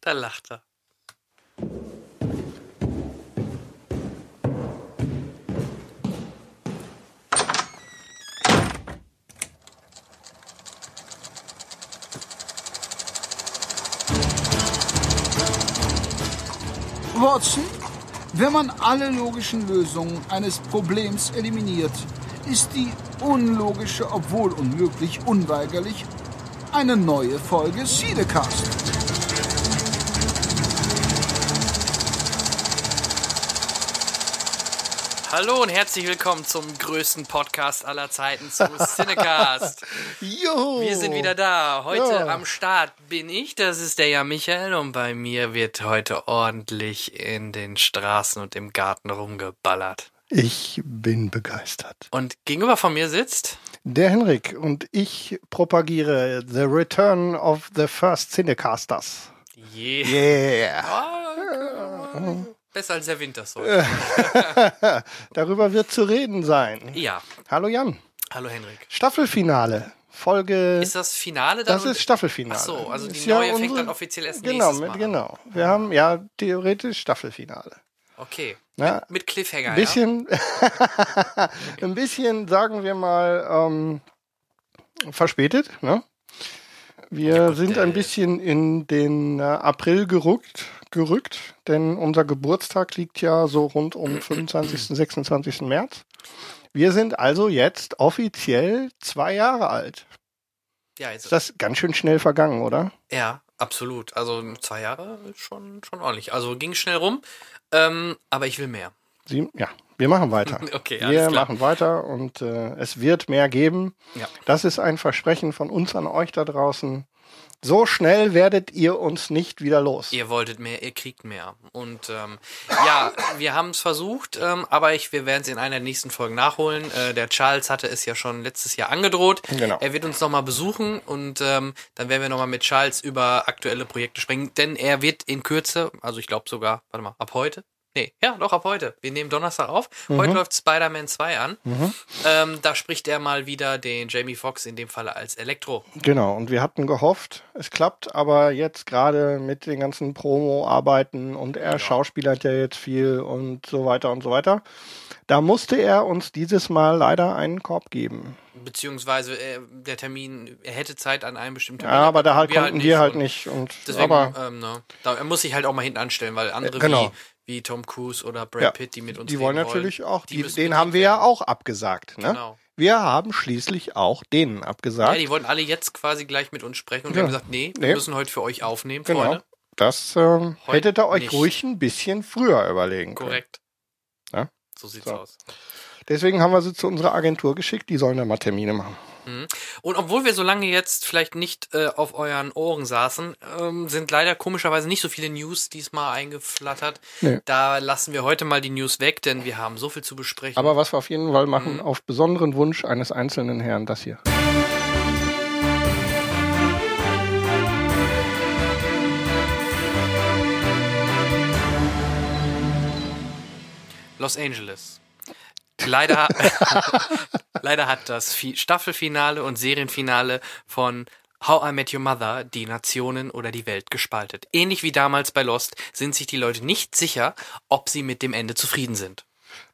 Da lacht er. Watson, wenn man alle logischen Lösungen eines Problems eliminiert, ist die unlogische, obwohl unmöglich, unweigerlich eine neue Folge Siedecast. Hallo und herzlich willkommen zum größten Podcast aller Zeiten zu Cinecast. Jo! Wir sind wieder da. Heute Ja. am Start bin ich, das ist der Jan Michael und bei mir wird heute ordentlich in den Straßen und im Garten rumgeballert. Ich bin begeistert. Und gegenüber von mir sitzt Der Henrik und ich propagiere The Return of the First Cinecasters. je. Yeah! Ah, Besser als der Wintersoll. Darüber wird zu reden sein. Ja. Hallo Jan. Hallo Henrik. Staffelfinale. Folge. Ist das Finale dann? das ist Staffelfinale. Ach so, also die Ist neue ja fängt unsere- dann offiziell erst Genau, nächstes Mal an. genau. Wir haben ja theoretisch Staffelfinale. Okay. Ja, Mit Cliffhanger, ein bisschen, ein bisschen, sagen wir mal, ähm, verspätet. Ne? Wir Ja, gut, sind äh, ein bisschen in den äh, April gerückt, gerückt, denn unser Geburtstag liegt ja so rund um 25., 26. März. Wir sind also jetzt offiziell zwei Jahre alt. ja. Ja, ist das ganz schön schnell vergangen, oder? Ja, absolut. Also zwei Jahre ist schon, schon ordentlich. Also ging schnell rum, ähm, aber ich will mehr. Sie, ja, wir machen weiter. Okay, Wir machen weiter und äh, es wird mehr geben. Ja. Das ist ein Versprechen von uns an euch da draußen. So schnell werdet ihr uns nicht wieder los. Ihr wolltet mehr, ihr kriegt mehr. Und ähm, ja, wir haben es versucht, ähm, aber ich, wir werden es in einer der nächsten Folgen nachholen. Äh, der Charles hatte es ja schon letztes Jahr angedroht. Genau. Er wird uns nochmal besuchen und ähm, dann werden wir nochmal mit Charles über aktuelle Projekte sprechen. Denn er wird in Kürze, also ich glaube sogar, warte mal, ab heute? Nee, ja, doch ab heute. Wir nehmen Donnerstag auf. Heute läuft Spider-Man 2 an. Ähm, da spricht er mal wieder den Jamie Foxx in dem Falle als Elektro. Genau, und wir hatten gehofft, es klappt, aber jetzt gerade mit den ganzen Promo-Arbeiten und er schauspielert ja jetzt viel und so weiter und so weiter, da musste er uns dieses Mal leider einen Korb geben. Beziehungsweise äh, der Termin, er hätte Zeit an einem bestimmten Ja, Termin. aber da halt konnten wir halt nicht. Und, Deswegen, aber ähm, ne, da, er muss sich halt auch mal hinten anstellen, weil andere Äh, genau. wie, wie Tom Cruise oder Brad ja, Pitt, die mit uns die wollen natürlich auch, die, müssen den haben wir ja auch abgesagt. Ne? Genau. Wir haben schließlich auch denen abgesagt. Ja, die wollten alle jetzt quasi gleich mit uns sprechen und wir Ja. haben gesagt, nee, wir Nee. müssen heute für euch aufnehmen, genau. Freunde. Das ähm, hättet ihr euch nicht. ruhig ein bisschen früher überlegen können. Korrekt. Ja? So sieht's So. aus. Deswegen haben wir sie zu unserer Agentur geschickt, die sollen da mal Termine machen. Und obwohl wir so lange jetzt vielleicht nicht äh, auf euren Ohren saßen, ähm, sind leider komischerweise nicht so viele News diesmal eingeflattert. Nee. Da lassen wir heute mal die News weg, denn wir haben so viel zu besprechen. Aber was wir auf jeden Fall machen, Mhm. auf besonderen Wunsch eines einzelnen Herrn, das hier. Los Angeles. Leider, leider hat das Fi- Staffelfinale und Serienfinale von How I Met Your Mother die Nationen oder die Welt gespaltet. Ähnlich wie damals bei Lost sind sich die Leute nicht sicher, ob sie mit dem Ende zufrieden sind.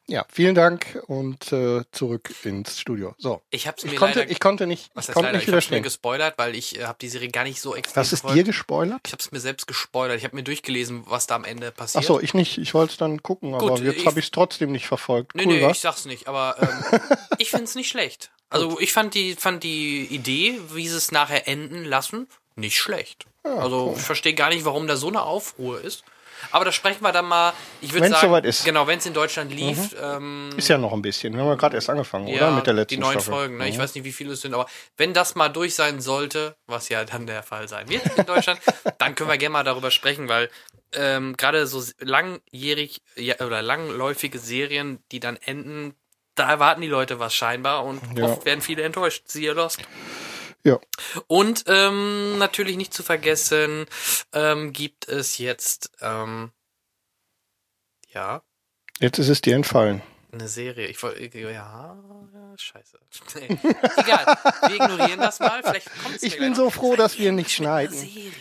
Ja, vielen Dank und äh, zurück ins Studio. So. Ich habe es mir Ich konnte, leider, ich konnte nicht, was ich konnte leider, nicht ich hab's mir gespoilert, weil ich äh, habe die Serie gar nicht so extrem Was ist dir gespoilert? Ich habe es mir selbst gespoilert. Ich habe mir durchgelesen, was da am Ende passiert. Ach so, ich nicht. Ich wollte es dann gucken, aber Gut, jetzt ich- habe ich es trotzdem nicht verfolgt. Nee, cool, nee, was? ich sag's nicht, aber ähm, ich find's nicht schlecht. Also ich fand die, fand die Idee, wie sie es nachher enden lassen, nicht schlecht. also ich verstehe gar nicht, warum da so eine Aufruhr ist. Aber da sprechen wir dann mal, ich würde sagen, soweit ist. Mhm. genau, wenn es in Deutschland lief, ähm, Ist ja noch ein bisschen. Wir haben ja gerade erst angefangen, ja, oder? Mit der letzten die neun Staffel. Folgen, ne? ich Mhm. weiß nicht, wie viele es sind, aber wenn das mal durch sein sollte, was ja dann der Fall sein wird in Deutschland, dann können wir gerne mal darüber sprechen, weil ähm, gerade so langjährig ja, oder langläufige Serien, die dann enden, da erwarten die Leute was scheinbar und Ja. oft werden viele enttäuscht. Siehe Lost. Ja. Und ähm, natürlich nicht zu vergessen, ähm, gibt es jetzt, ähm, ja, Jetzt ist es dir entfallen. Eine Serie. Ich wollte, ja, scheiße. Nee. Egal, wir ignorieren das mal. Vielleicht kommt's Ich mir bin so froh, dass wir nicht schneiden.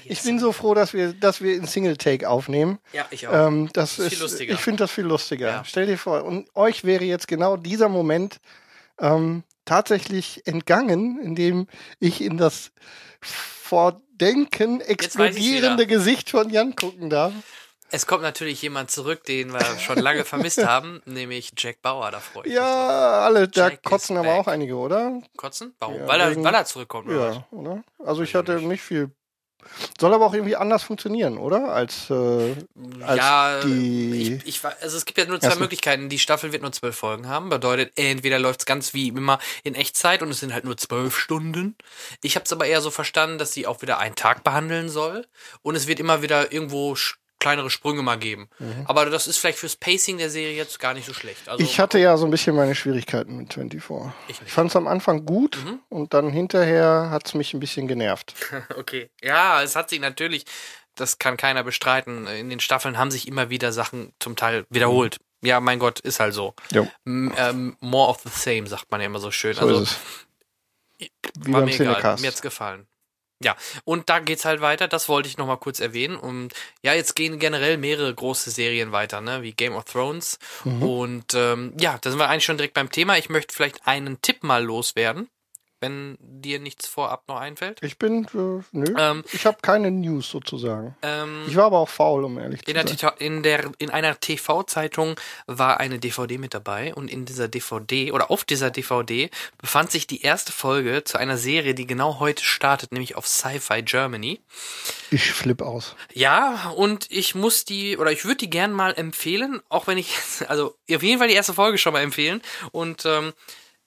Ich bin so froh, dass wir, dass wir in Single-Take aufnehmen. Ja, ich auch. Ähm, das Ist ist, viel lustiger. ich finde das viel lustiger. Ja. Stell dir vor, und euch wäre jetzt genau dieser Moment ähm, tatsächlich entgangen, in dem ich in das vor Denken explodierende. Gesicht von Jan gucken darf. Es kommt natürlich jemand zurück, den wir schon lange vermisst haben, nämlich Jack Bauer. Da freue ich mich drauf. Ja, alle, da Jack kotzen aber back. auch einige, oder? Kotzen? Warum? Ja, weil, er, wegen- weil er zurückkommt? Ja, oder? Also ich hatte nicht viel. Soll aber auch irgendwie anders funktionieren, oder? Als, äh, als ja, die. ich, ich, also es gibt ja nur zwei Erste- Möglichkeiten. Die Staffel wird nur zwölf Folgen haben. Bedeutet, entweder läuft's ganz wie immer in Echtzeit und es sind halt nur zwölf Stunden. Ich habe es aber eher so verstanden, dass sie auch wieder einen Tag behandeln soll und es wird immer wieder irgendwo kleinere Sprünge mal geben. Aber das ist vielleicht fürs Pacing der Serie jetzt gar nicht so schlecht. Also, Mhm. ich hatte ja so ein bisschen meine Schwierigkeiten mit 24. Ich Ich, fand es am Anfang gut und dann hinterher hat es mich ein bisschen genervt. Okay. Ja, es hat sich natürlich, das kann keiner bestreiten. In den Staffeln haben sich immer wieder Sachen zum Teil wiederholt. Ja, mein Gott, ist halt so. Ähm, more of the same, sagt man ja immer so schön. So also ist es. Wie war beim mir egal. Mir hat's gefallen. Ja, und da geht's halt weiter, das wollte ich noch mal kurz erwähnen. Und ja, jetzt gehen generell mehrere große Serien weiter, ne, wie Game of Thrones. Mhm. Und ähm, ja, da sind wir eigentlich schon direkt beim Thema. Ich möchte vielleicht einen Tipp mal loswerden, wenn dir nichts vorab noch einfällt. Ich bin, äh, nö, Ähm, ich habe keine News sozusagen. Ähm, Ich war aber auch faul, um ehrlich zu sein. In, der, in einer TV-Zeitung war eine DVD mit dabei und in dieser DVD oder auf dieser DVD befand sich die erste Folge zu einer Serie, die genau heute startet, nämlich auf Sci-Fi Germany. Ich flipp aus. Ja, und ich muss die, oder ich würde die gern mal empfehlen, auch wenn ich, also auf jeden Fall die erste Folge schon mal empfehlen und ähm,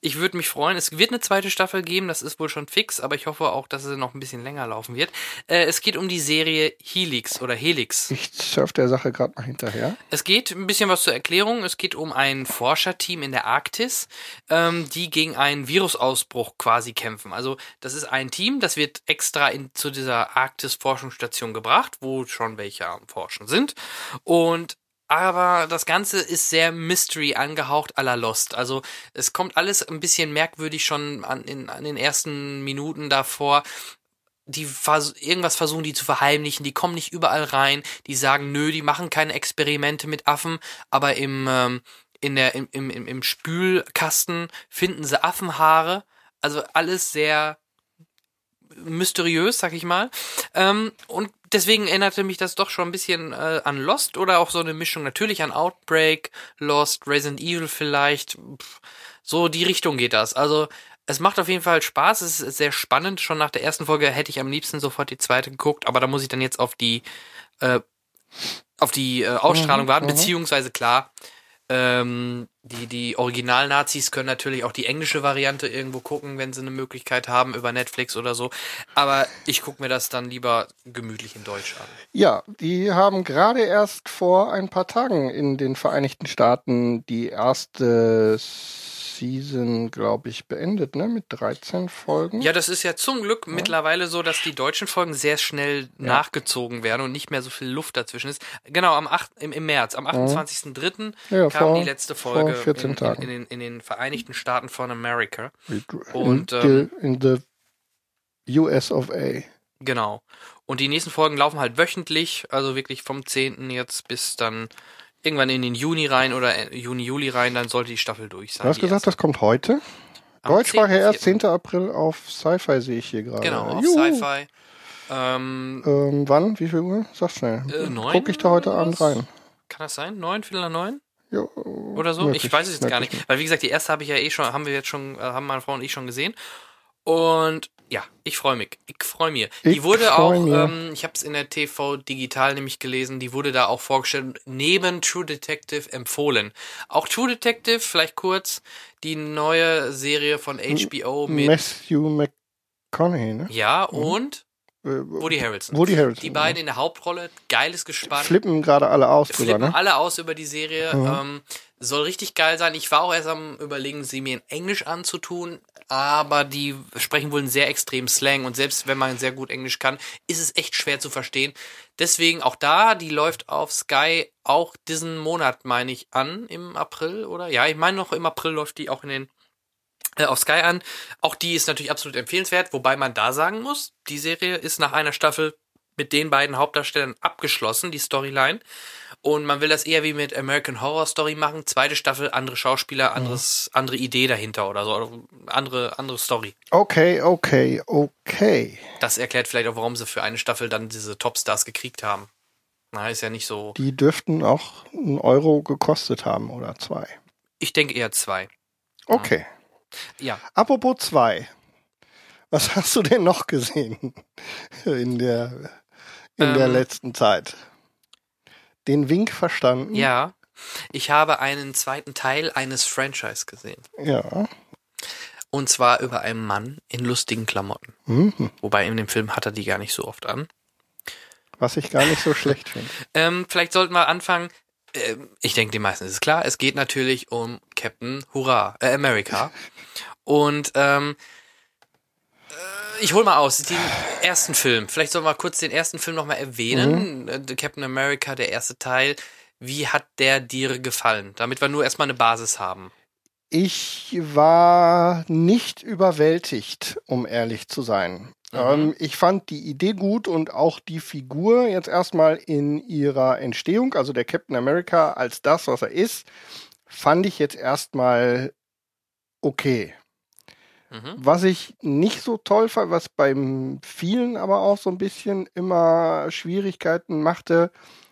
ich würde mich freuen. Es wird eine zweite Staffel geben, das ist wohl schon fix, aber ich hoffe auch, dass sie noch ein bisschen länger laufen wird. Äh, es geht um die Serie Helix oder Helix. Ich surf der Sache gerade mal hinterher. Es geht ein bisschen was zur Erklärung. Es geht um ein Forscherteam in der Arktis, ähm, die gegen einen Virusausbruch quasi kämpfen. Also das ist ein Team, das wird extra in, zu dieser Arktis-Forschungsstation gebracht, wo schon welche am Forschen sind. Und aber das Ganze ist sehr Mystery angehaucht à la Lost. Also es kommt alles ein bisschen merkwürdig schon an, in, an den ersten Minuten davor die vers irgendwas versuchen die zu verheimlichen, die kommen nicht überall rein, die sagen, nö, die machen keine Experimente mit Affen, aber im, ähm, in der, im, im, im im Spülkasten finden sie Affenhaare. Also alles sehr mysteriös, sag ich mal. Ähm, und deswegen erinnerte mich das doch schon ein bisschen äh, an Lost oder auch so eine Mischung natürlich an Outbreak, Lost, Resident Evil vielleicht. Pff, so die Richtung geht das. Also es macht auf jeden Fall Spaß, es ist sehr spannend. Schon nach der ersten Folge hätte ich am liebsten sofort die zweite geguckt, aber da muss ich dann jetzt auf die äh, auf die äh, Ausstrahlung Mhm, warten, mhm. beziehungsweise klar, ähm, die, die Original-Nazis können natürlich auch die englische Variante irgendwo gucken, wenn sie eine Möglichkeit haben, über Netflix oder so. Aber ich gucke mir das dann lieber gemütlich in Deutsch an. Ja, die haben gerade erst vor ein paar Tagen in den Vereinigten Staaten die erste Season, glaube ich, beendet, ne? Mit 13 Folgen. Ja, das ist ja zum Glück mittlerweile so, dass die deutschen Folgen sehr schnell nachgezogen werden und nicht mehr so viel Luft dazwischen ist. Genau, am 8, im, im März, am 28.03. Ja, kam vor- die letzte Folge vor 14 in, in, in, den, in den Vereinigten Staaten von America. in, und, the, ähm, in the US of A. Genau. Und die nächsten Folgen laufen halt wöchentlich, also wirklich vom 10. jetzt bis dann irgendwann in den Juni rein oder äh, Juni, Juli rein, dann sollte die Staffel durch sein. Du hast gesagt, das kommt heute? Am Deutsch war ja erst 10.4.. 10. April auf Sci-Fi, sehe ich hier gerade. Genau, auf. Sci-Fi. Ähm, Ähm, wann? Wie viel Uhr? Sag schnell. Äh, neun Guck ich da heute Abend rein. kann das sein? Neun, Viertel nach neun? Jo, Oder so? möglich, ich weiß es jetzt gar nicht. Weil wie gesagt, die erste habe ich ja eh schon, haben wir jetzt schon, äh, haben meine Frau und ich schon gesehen. Und ja, ich freue mich. Ich freue mich. Die Ich wurde freu auch, ähm, ich habe es in der TV Digital nämlich gelesen, die wurde da auch vorgestellt, neben True Detective empfohlen. Auch True Detective, vielleicht kurz, die neue Serie von HBO mit, Matthew McConaughey, ne? ja, und Äh, Woody Harrelson. Woody Harrelson. Die beiden in der Hauptrolle, geiles Gespann. Flippen gerade alle aus drüber, flippen ne? alle aus über die Serie. Mhm. Ähm, soll richtig geil sein. Ich war auch erst am überlegen, sie mir in Englisch anzutun. Aber die sprechen wohl einen sehr extremen Slang und selbst wenn man sehr gut Englisch kann, ist es echt schwer zu verstehen. Deswegen auch da, die läuft auf Sky auch diesen Monat, meine ich, an im April, oder? Ja, ich meine noch im April läuft die auch in den äh, auf Sky an. Auch die ist natürlich absolut empfehlenswert, wobei man da sagen muss, die Serie ist nach einer Staffel mit den beiden Hauptdarstellern abgeschlossen, die Storyline. Und man will das eher wie mit American Horror Story machen. Zweite Staffel, andere Schauspieler, anderes, andere Idee dahinter oder so. Andere, andere Story. Okay, okay, okay. Das erklärt vielleicht auch, warum sie für eine Staffel dann diese Topstars gekriegt haben. Na, ist ja nicht so. Die dürften auch einen Euro gekostet haben oder zwei. Ich denke eher zwei. Okay. Ja. Apropos zwei. Was hast du denn noch gesehen in der, in der Ähm. letzten Zeit? Den Wink verstanden? Ja. Ich habe einen zweiten Teil eines Franchise gesehen. Ja. Und zwar über einen Mann in lustigen Klamotten. Mhm. Wobei in dem Film hat er die gar nicht so oft an. Was ich gar nicht so schlecht finde. Ähm, vielleicht sollten wir anfangen. Ähm, ich denke, den meisten ist es klar. Es geht natürlich um Captain Hurra, äh, America. Und ähm, äh, ich hol mal aus, den ersten Film. Vielleicht sollen wir kurz den ersten Film nochmal erwähnen. Äh, Captain America, der erste Teil. Wie hat der dir gefallen? Damit wir nur erstmal eine Basis haben. Ich war nicht überwältigt, um ehrlich zu sein. Mhm. Ähm, ich fand die Idee gut und auch die Figur jetzt erstmal in ihrer Entstehung, also der Captain America als das, was er ist, fand ich jetzt erstmal okay. Mhm. Was ich nicht so toll fand, was beim vielen aber auch so ein bisschen immer Schwierigkeiten machte,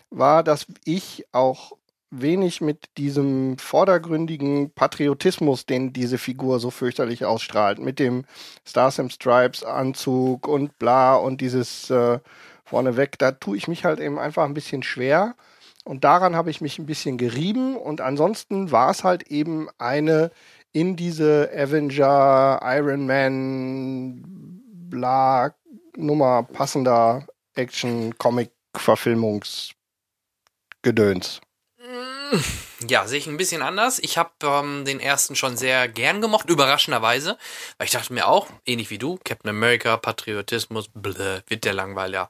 war, dass ich auch wenig mit diesem vordergründigen Patriotismus, den diese Figur so fürchterlich ausstrahlt, mit dem Stars and Stripes Anzug und bla und dieses äh, vorneweg, da tue ich mich halt eben einfach ein bisschen schwer. Und daran habe ich mich ein bisschen gerieben. Und ansonsten war es halt eben eine in diese Avenger, Iron Man, bla Nummer passender Action-Comic-Verfilmungsgedöns. Ja, sehe ich ein bisschen anders. Ich habe ähm, den ersten schon sehr gern gemocht, überraschenderweise. Weil ich dachte mir auch, ähnlich wie du, Captain America, Patriotismus, blö, wird der langweiler.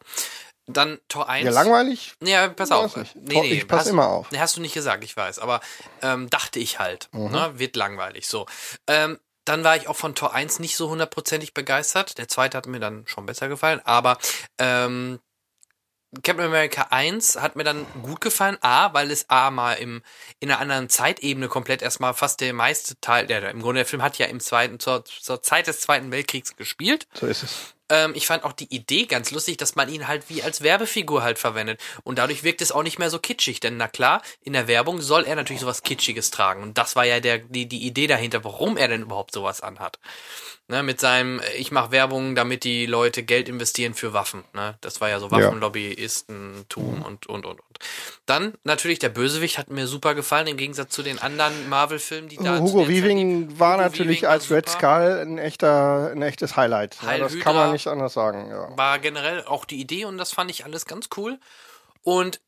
Dann Tor 1. Ja, langweilig? Ja, pass auf. nicht. Nee, Tor- nee, ich pass hast, immer auf. Nee, hast du nicht gesagt, ich weiß. Aber ähm, dachte ich halt. Mhm. Ne, wird langweilig. So. Ähm, dann war ich auch von Tor 1 nicht so hundertprozentig begeistert. Der zweite hat mir dann schon besser gefallen. Aber ähm, Captain America 1 hat mir dann gut gefallen. A, weil es A mal im, in einer anderen Zeitebene komplett erstmal fast der meiste Teil, der, im Grunde der Film hat ja im zweiten, zur, zur Zeit des Zweiten Weltkriegs gespielt. So ist es. Ähm, ich fand auch die Idee ganz lustig, dass man ihn halt wie als Werbefigur halt verwendet. Und dadurch wirkt es auch nicht mehr so kitschig. Denn na klar, in der Werbung soll er natürlich sowas Kitschiges tragen. Und das war ja der, die, die Idee dahinter, warum er denn überhaupt sowas anhat. Ne, mit seinem, äh, ich mache Werbung, damit die Leute Geld investieren für Waffen. Ne? Das war ja so Waffenlobbyistentum und, und, und, und. Dann natürlich der Bösewicht hat mir super gefallen, im Gegensatz zu den anderen Marvel-Filmen, die da Hugo Weaving war Hugo natürlich Weaving war als Red. Skull ein echter, ein echtes Highlight. Ja, Heil das Hydra. kann man nicht anders sagen. Ja. war generell auch die Idee und das fand ich alles ganz cool. Und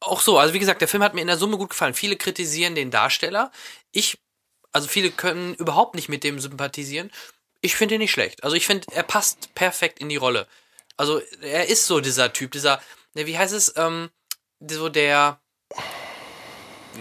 auch so, also wie gesagt, der Film hat mir in der Summe gut gefallen. Viele kritisieren den Darsteller. Ich, also viele können überhaupt nicht mit dem sympathisieren. Ich finde ihn nicht schlecht. Also ich finde, er passt perfekt in die Rolle. Also er ist so dieser Typ, dieser, ne, wie heißt es, ähm, so der,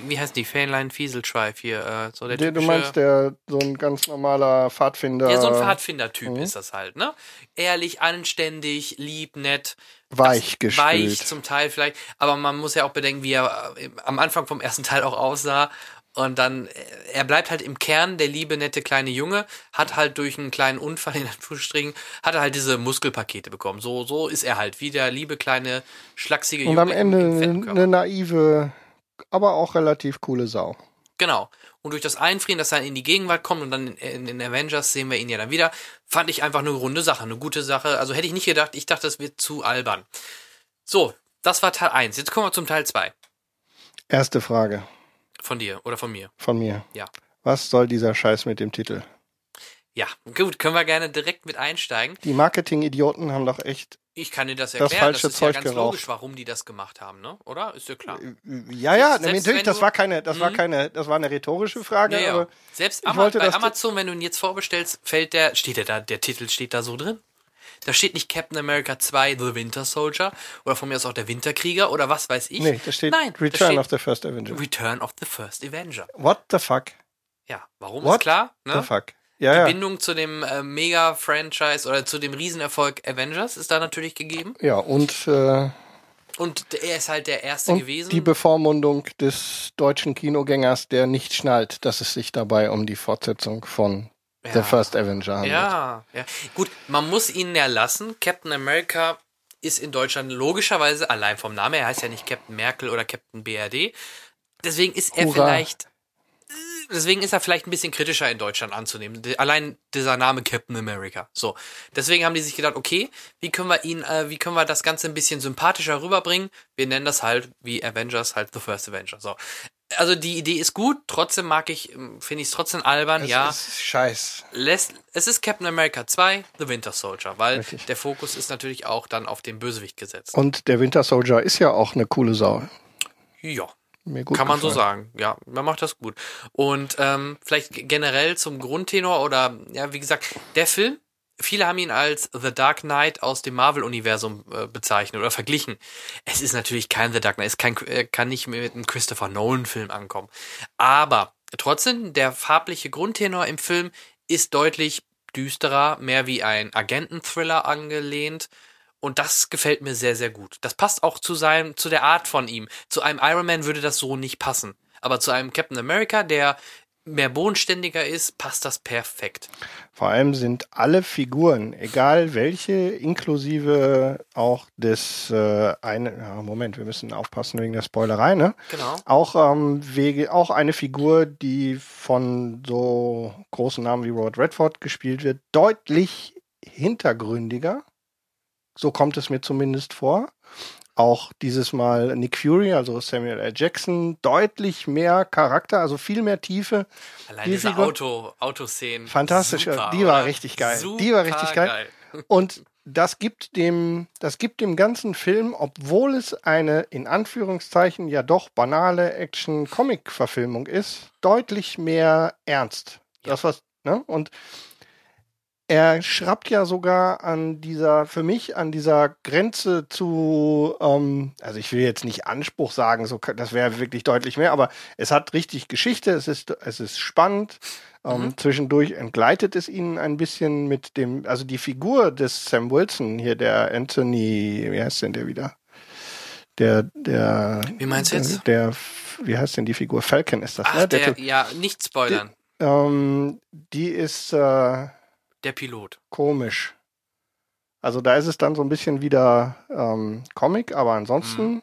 wie heißt die, Fähnlein Fieselschweif hier, äh, so der Der, du meinst, der so ein ganz normaler Pfadfinder, ja, so ein Pfadfinder-Typ Mhm. ist das halt, ne? Ehrlich, anständig, lieb, nett. weich gespült. Weich zum Teil vielleicht, aber man muss ja auch bedenken, wie er äh, am Anfang vom ersten Teil auch aussah. Und dann, äh, er bleibt halt im Kern der liebe, nette kleine Junge, hat halt durch einen kleinen Unfall in Anführungsstrichen, hat er halt diese Muskelpakete bekommen. So, so ist er halt, wie der liebe, kleine, schlachsige Und Junge. am Ende eine, naive, aber auch relativ coole Sau. Genau. Und durch das Einfrieren, dass er in die Gegenwart kommt und dann in, in, in Avengers sehen wir ihn ja dann wieder, fand ich einfach eine runde Sache, eine gute Sache. Also hätte ich nicht gedacht, ich dachte, das wird zu albern. So, das war Teil 1. Jetzt kommen wir zum Teil 2 Erste Frage von dir oder von mir. von mir. Ja. Was soll dieser Scheiß mit dem Titel? Ja, gut, können wir gerne direkt mit einsteigen. Die Marketing-Idioten haben doch echt Ich kann dir das das erklären. falsche ist ja Zeug ganz geraucht. logisch, warum die das gemacht haben, ne? Oder? Ist ja klar. Ja, ja, Selbst- selbst natürlich, wenn das war keine, das war Mhm. keine, das war eine rhetorische Frage, Ja, ja. aber Selbst Ama bei das- Amazon, wenn du ihn jetzt vorbestellst, fällt der, steht der da, der Titel steht da so drin. Da steht nicht Captain America 2 The Winter Soldier oder von mir aus auch der Winterkrieger oder was weiß ich. nee, da steht Nein, Return da steht of the First Avenger. Return of the First Avenger. What the fuck? Ja, warum What ist klar? The Ne? fuck? Ja, Die ja. Bindung zu dem äh, Mega-Franchise oder zu dem Riesenerfolg Avengers ist da natürlich gegeben. Ja, und, äh, Und er ist halt der Erste und gewesen. die Bevormundung des deutschen Kinogängers, der nicht schnallt, dass es sich dabei um die Fortsetzung von Ja. The First Avenger handelt. Ja, ja. Gut, man muss ihn ja lassen. Captain America ist in Deutschland logischerweise, allein vom Namen, her, er heißt ja nicht Captain Merkel oder Captain BRD. Deswegen ist er Hurra. vielleicht, deswegen ist er vielleicht ein bisschen kritischer in Deutschland anzunehmen. Allein dieser Name Captain America. So. Deswegen haben die sich gedacht, okay, wie können wir ihn, äh, wie können wir das Ganze ein bisschen sympathischer rüberbringen? Wir nennen das halt wie Avengers halt The First Avenger. So. Also die Idee ist gut, trotzdem mag ich, ähm, finde ich es trotzdem albern, Es ja ist scheiß. lässt, es ist Captain America 2, The Winter Soldier, weil Richtig. der Fokus ist natürlich auch dann auf den Bösewicht gesetzt. Und der Winter Soldier ist ja auch eine coole Sau. ja, Mir gut kann man so sagen. Ja, man macht das gut. Und ähm, vielleicht generell zum Grundtenor oder, ja, wie gesagt, der Film, viele haben ihn als The Dark Knight aus dem Marvel-Universum äh, bezeichnet oder verglichen. Es ist natürlich kein The Dark Knight, es kann, äh, kann nicht mit einem Christopher Nolan-Film ankommen. Aber trotzdem, der farbliche Grundtenor im Film ist deutlich düsterer, mehr wie ein Agenten-Thriller angelehnt. Und das gefällt mir sehr, sehr gut. Das passt auch zu seinem, zu der Art von ihm. Zu einem Iron Man würde das so nicht passen. Aber zu einem Captain America, der mehr bodenständiger ist, passt das perfekt. Vor allem sind alle Figuren, egal welche, inklusive auch des äh, eine, ja, Moment, wir müssen aufpassen wegen der Spoilerei, ne? Genau. Auch ähm, wege, auch eine Figur, die von so großen Namen wie Robert Redford gespielt wird, deutlich hintergründiger. So kommt es mir zumindest vor. Auch dieses Mal Nick Fury, also Samuel L. Jackson, deutlich mehr Charakter, also viel mehr Tiefe. Allein Die diese Figur- Auto, Autoszenen. Fantastisch, Super, die war oder? richtig geil. Super Die war richtig geil. Und das gibt dem, das gibt dem ganzen Film, obwohl es eine in Anführungszeichen ja doch banale Action-Comic-Verfilmung ist, deutlich mehr Ernst. Das was, ne? Und er schraubt ja sogar an dieser, für mich an dieser Grenze zu, ähm, also ich will jetzt nicht Anspruch sagen, so, das wäre wirklich deutlich mehr, aber es hat richtig Geschichte, es ist, es ist spannend. Ähm, Mhm. Zwischendurch entgleitet es ihnen ein bisschen mit dem, also die Figur des Sam Wilson hier, der Anthony, wie heißt denn der wieder? Der, der. Wie meinst du jetzt? Der, wie heißt denn die Figur? Falcon ist das, Ach, ne? der, Typ. ja, nicht spoilern. ähm, die ist, äh, Der Pilot. komisch. Also da ist es dann so ein bisschen wieder ähm, Comic, aber ansonsten, Mhm.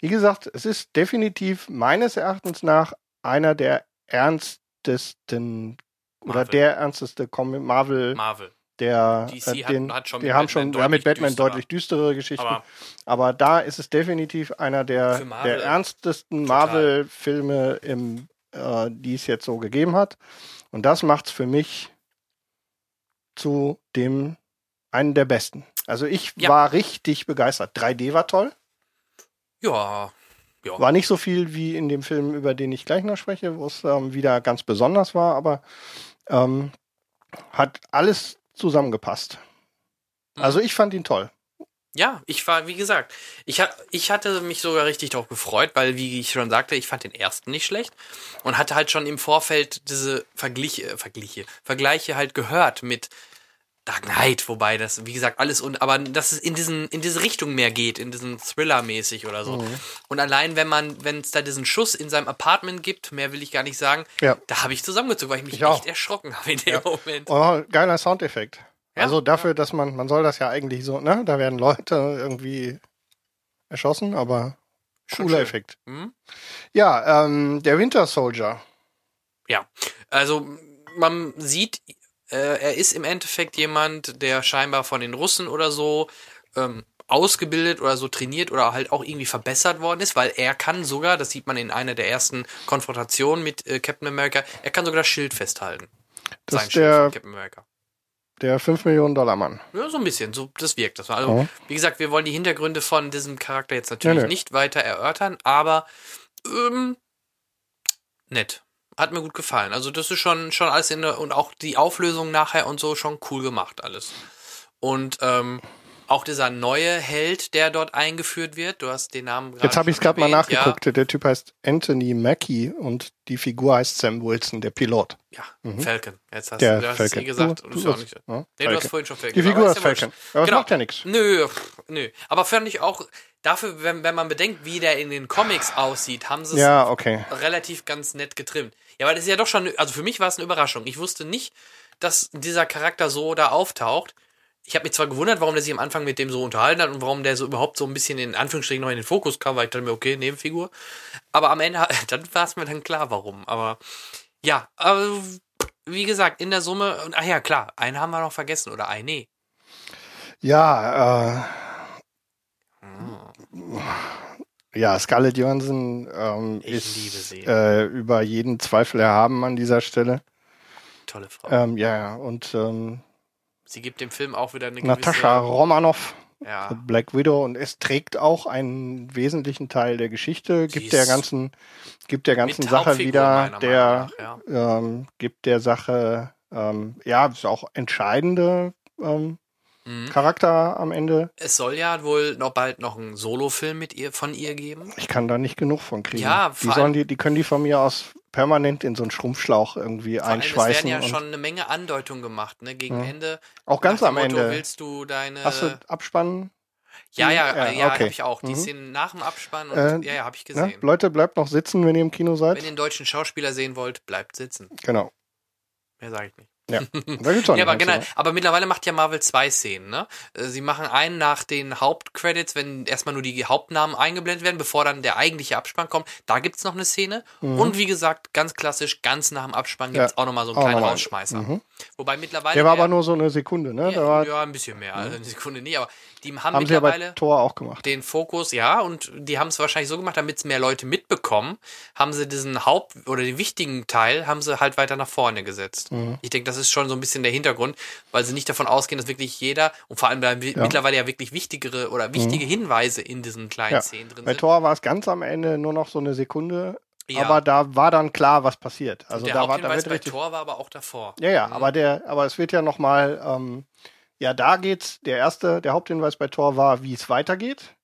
wie gesagt, es ist definitiv meines Erachtens nach einer der ernstesten oder Marvel. der ernsteste Comic Marvel, Marvel. der DC äh, hat- den, hat schon die mit haben Batman schon ja, mit Batman düsterer. deutlich düstere Geschichten, aber, Aber da ist es definitiv einer der, Marvel der ernstesten. Marvel-Filme, äh, die es jetzt so gegeben hat. Und das macht's für mich zu dem einen der besten. Also ich Ja. war richtig begeistert. 3D war toll. ja, ja. War nicht so viel wie in dem Film, über den ich gleich noch spreche, wo es ähm, wieder ganz besonders war, aber ähm, hat alles zusammengepasst. Mhm. Also ich fand ihn toll. Ja, ich war, wie gesagt, ich, ich hatte mich sogar richtig darauf gefreut, weil, wie ich schon sagte, ich fand den ersten nicht schlecht und hatte halt schon im Vorfeld diese Vergliche, äh, Vergliche, Vergleiche halt gehört mit Dark Knight, wobei das, wie gesagt, alles und, aber dass es in diesen, in diese Richtung mehr geht, in diesen Thriller-mäßig oder so. Mhm. Und allein, wenn man, wenn es da diesen Schuss in seinem Apartment gibt, mehr will ich gar nicht sagen, Ja. da habe ich zusammengezogen, weil ich mich Ich echt erschrocken habe in dem Moment. Oh, geiler Soundeffekt. Ja, also dafür, dass man, man soll das ja eigentlich so, ne? Da werden Leute irgendwie erschossen, aber cooler. Effekt. Mhm. Ja, ähm, der Winter Soldier. Ja, also man sieht, äh, er ist im Endeffekt jemand, der scheinbar von den Russen oder so ähm, ausgebildet oder so trainiert oder halt auch irgendwie verbessert worden ist, weil er kann sogar, das sieht man in einer der ersten Konfrontationen mit äh, Captain America, er kann sogar das Schild festhalten. Das Sein ist Schild der- von Captain America. Der 5 Millionen Dollar Mann. Ja, so ein bisschen. So, das wirkt. Das also, Mhm. wie gesagt, wir wollen die Hintergründe von diesem Charakter jetzt natürlich Nee, nee. nicht weiter erörtern, aber ähm, nett. Hat mir gut gefallen. Also das ist schon, schon alles in der, und auch die Auflösung nachher und so schon cool gemacht alles. Und ähm, auch dieser neue Held, der dort eingeführt wird, du hast den Namen gerade Jetzt habe ich es gerade mal nachgeguckt. Der Typ heißt Anthony Mackie und die Figur heißt Sam Wilson, der Pilot. Ja, ja Falcon. Jetzt hast Der du, du es Falcon. gesagt. Du- du ja auch hast- nicht, ja, nee, du hast vorhin schon Falcon. Die Figur ja wurscht. Falcon. Aber das Genau. macht ja nichts. Nö, nö. Aber fand ich auch, dafür, wenn, wenn man bedenkt, wie der in den Comics aussieht, haben sie es Ja, okay. relativ ganz nett getrimmt. Ja, weil das ist ja doch schon, also für mich war es eine Überraschung. Ich wusste nicht, dass dieser Charakter so da auftaucht. Ich habe mich zwar gewundert, warum der sich am Anfang mit dem so unterhalten hat und warum der so überhaupt so ein bisschen in Anführungsstrichen noch in den Fokus kam, weil ich dachte mir, okay, Nebenfigur. Aber am Ende, dann war es mir dann klar, warum. Aber ja, aber wie gesagt, in der Summe, und ach ja, klar, einen haben wir noch vergessen, oder ein, nee. Ja, äh, ja, Scarlett Johansson ähm, Ich liebe ist sie. äh, über jeden Zweifel erhaben an dieser Stelle. Tolle Frau. Ähm, ja, ja, und ähm, Sie gibt dem Film auch wieder eine Natascha gewisse... Romanoff, Ja, Black Widow, und es trägt auch einen wesentlichen Teil der Geschichte, gibt der ganzen, gibt der ganzen Sache wieder, der nach, ja. ähm, gibt der Sache, ähm, ja, ist auch entscheidende ähm, Mhm. Charakter am Ende. Es soll ja wohl noch bald noch einen Solo-Film mit ihr von ihr geben. Ich kann da nicht genug von kriegen. Ja, die sollen die, die können die von mir aus permanent in so einen Schrumpfschlauch irgendwie Vor allem, es einschweißen. werden ja schon eine Menge Andeutungen gemacht, ne? Gegen Ja. Ende. auch ganz am Motto, Ende. Willst du deine. Hast du Abspannen? ja, ja, Ja, ja, okay. habe ich auch. Die Mhm. Szenen nach dem Abspann und Äh, ja, ja, habe ich Ne? gesehen. Leute, bleibt noch sitzen, wenn ihr im Kino seid. Wenn ihr den deutschen Schauspieler sehen wollt, bleibt sitzen. Genau. Mehr sage ich nicht. Ja. Da gibt's auch Ja, aber genau. Aber mittlerweile macht ja Marvel zwei Szenen, ne? Äh, Sie machen einen nach den Hauptcredits, wenn erstmal nur die Hauptnamen eingeblendet werden, bevor dann der eigentliche Abspann kommt. Da gibt's noch eine Szene. Und wie gesagt, ganz klassisch, ganz nach dem Abspann gibt's Mhm. Ja. auch nochmal so einen Auch kleinen. Rausschmeißer. Mhm. Wobei mittlerweile. Der war aber nur so eine Sekunde, ne? Ja, ja, ein bisschen mehr, also eine Sekunde nicht, aber die haben, haben sie ja bei mittlerweile Tor auch gemacht. den Fokus, ja, und die haben es wahrscheinlich so gemacht, damit es mehr Leute mitbekommen, haben sie diesen Haupt- oder den wichtigen Teil, haben sie halt weiter nach vorne gesetzt. Mhm. Ich denke, das ist schon so ein bisschen der Hintergrund, weil sie nicht davon ausgehen, dass wirklich jeder, und vor allem da wi- mittlerweile ja wirklich wichtigere oder wichtige Hinweise in diesen kleinen Mhm. Ja. Szenen drin Bei sind. Tor war es ganz am Ende nur noch so eine Sekunde, Ja. aber da war dann klar, was passiert. Also der da war da wird bei richtig. Tor war aber auch davor. Ja, ja, aber der, aber es wird ja nochmal, ähm, ja, da geht's, der erste, der Haupthinweis bei Tor war, wie es weitergeht.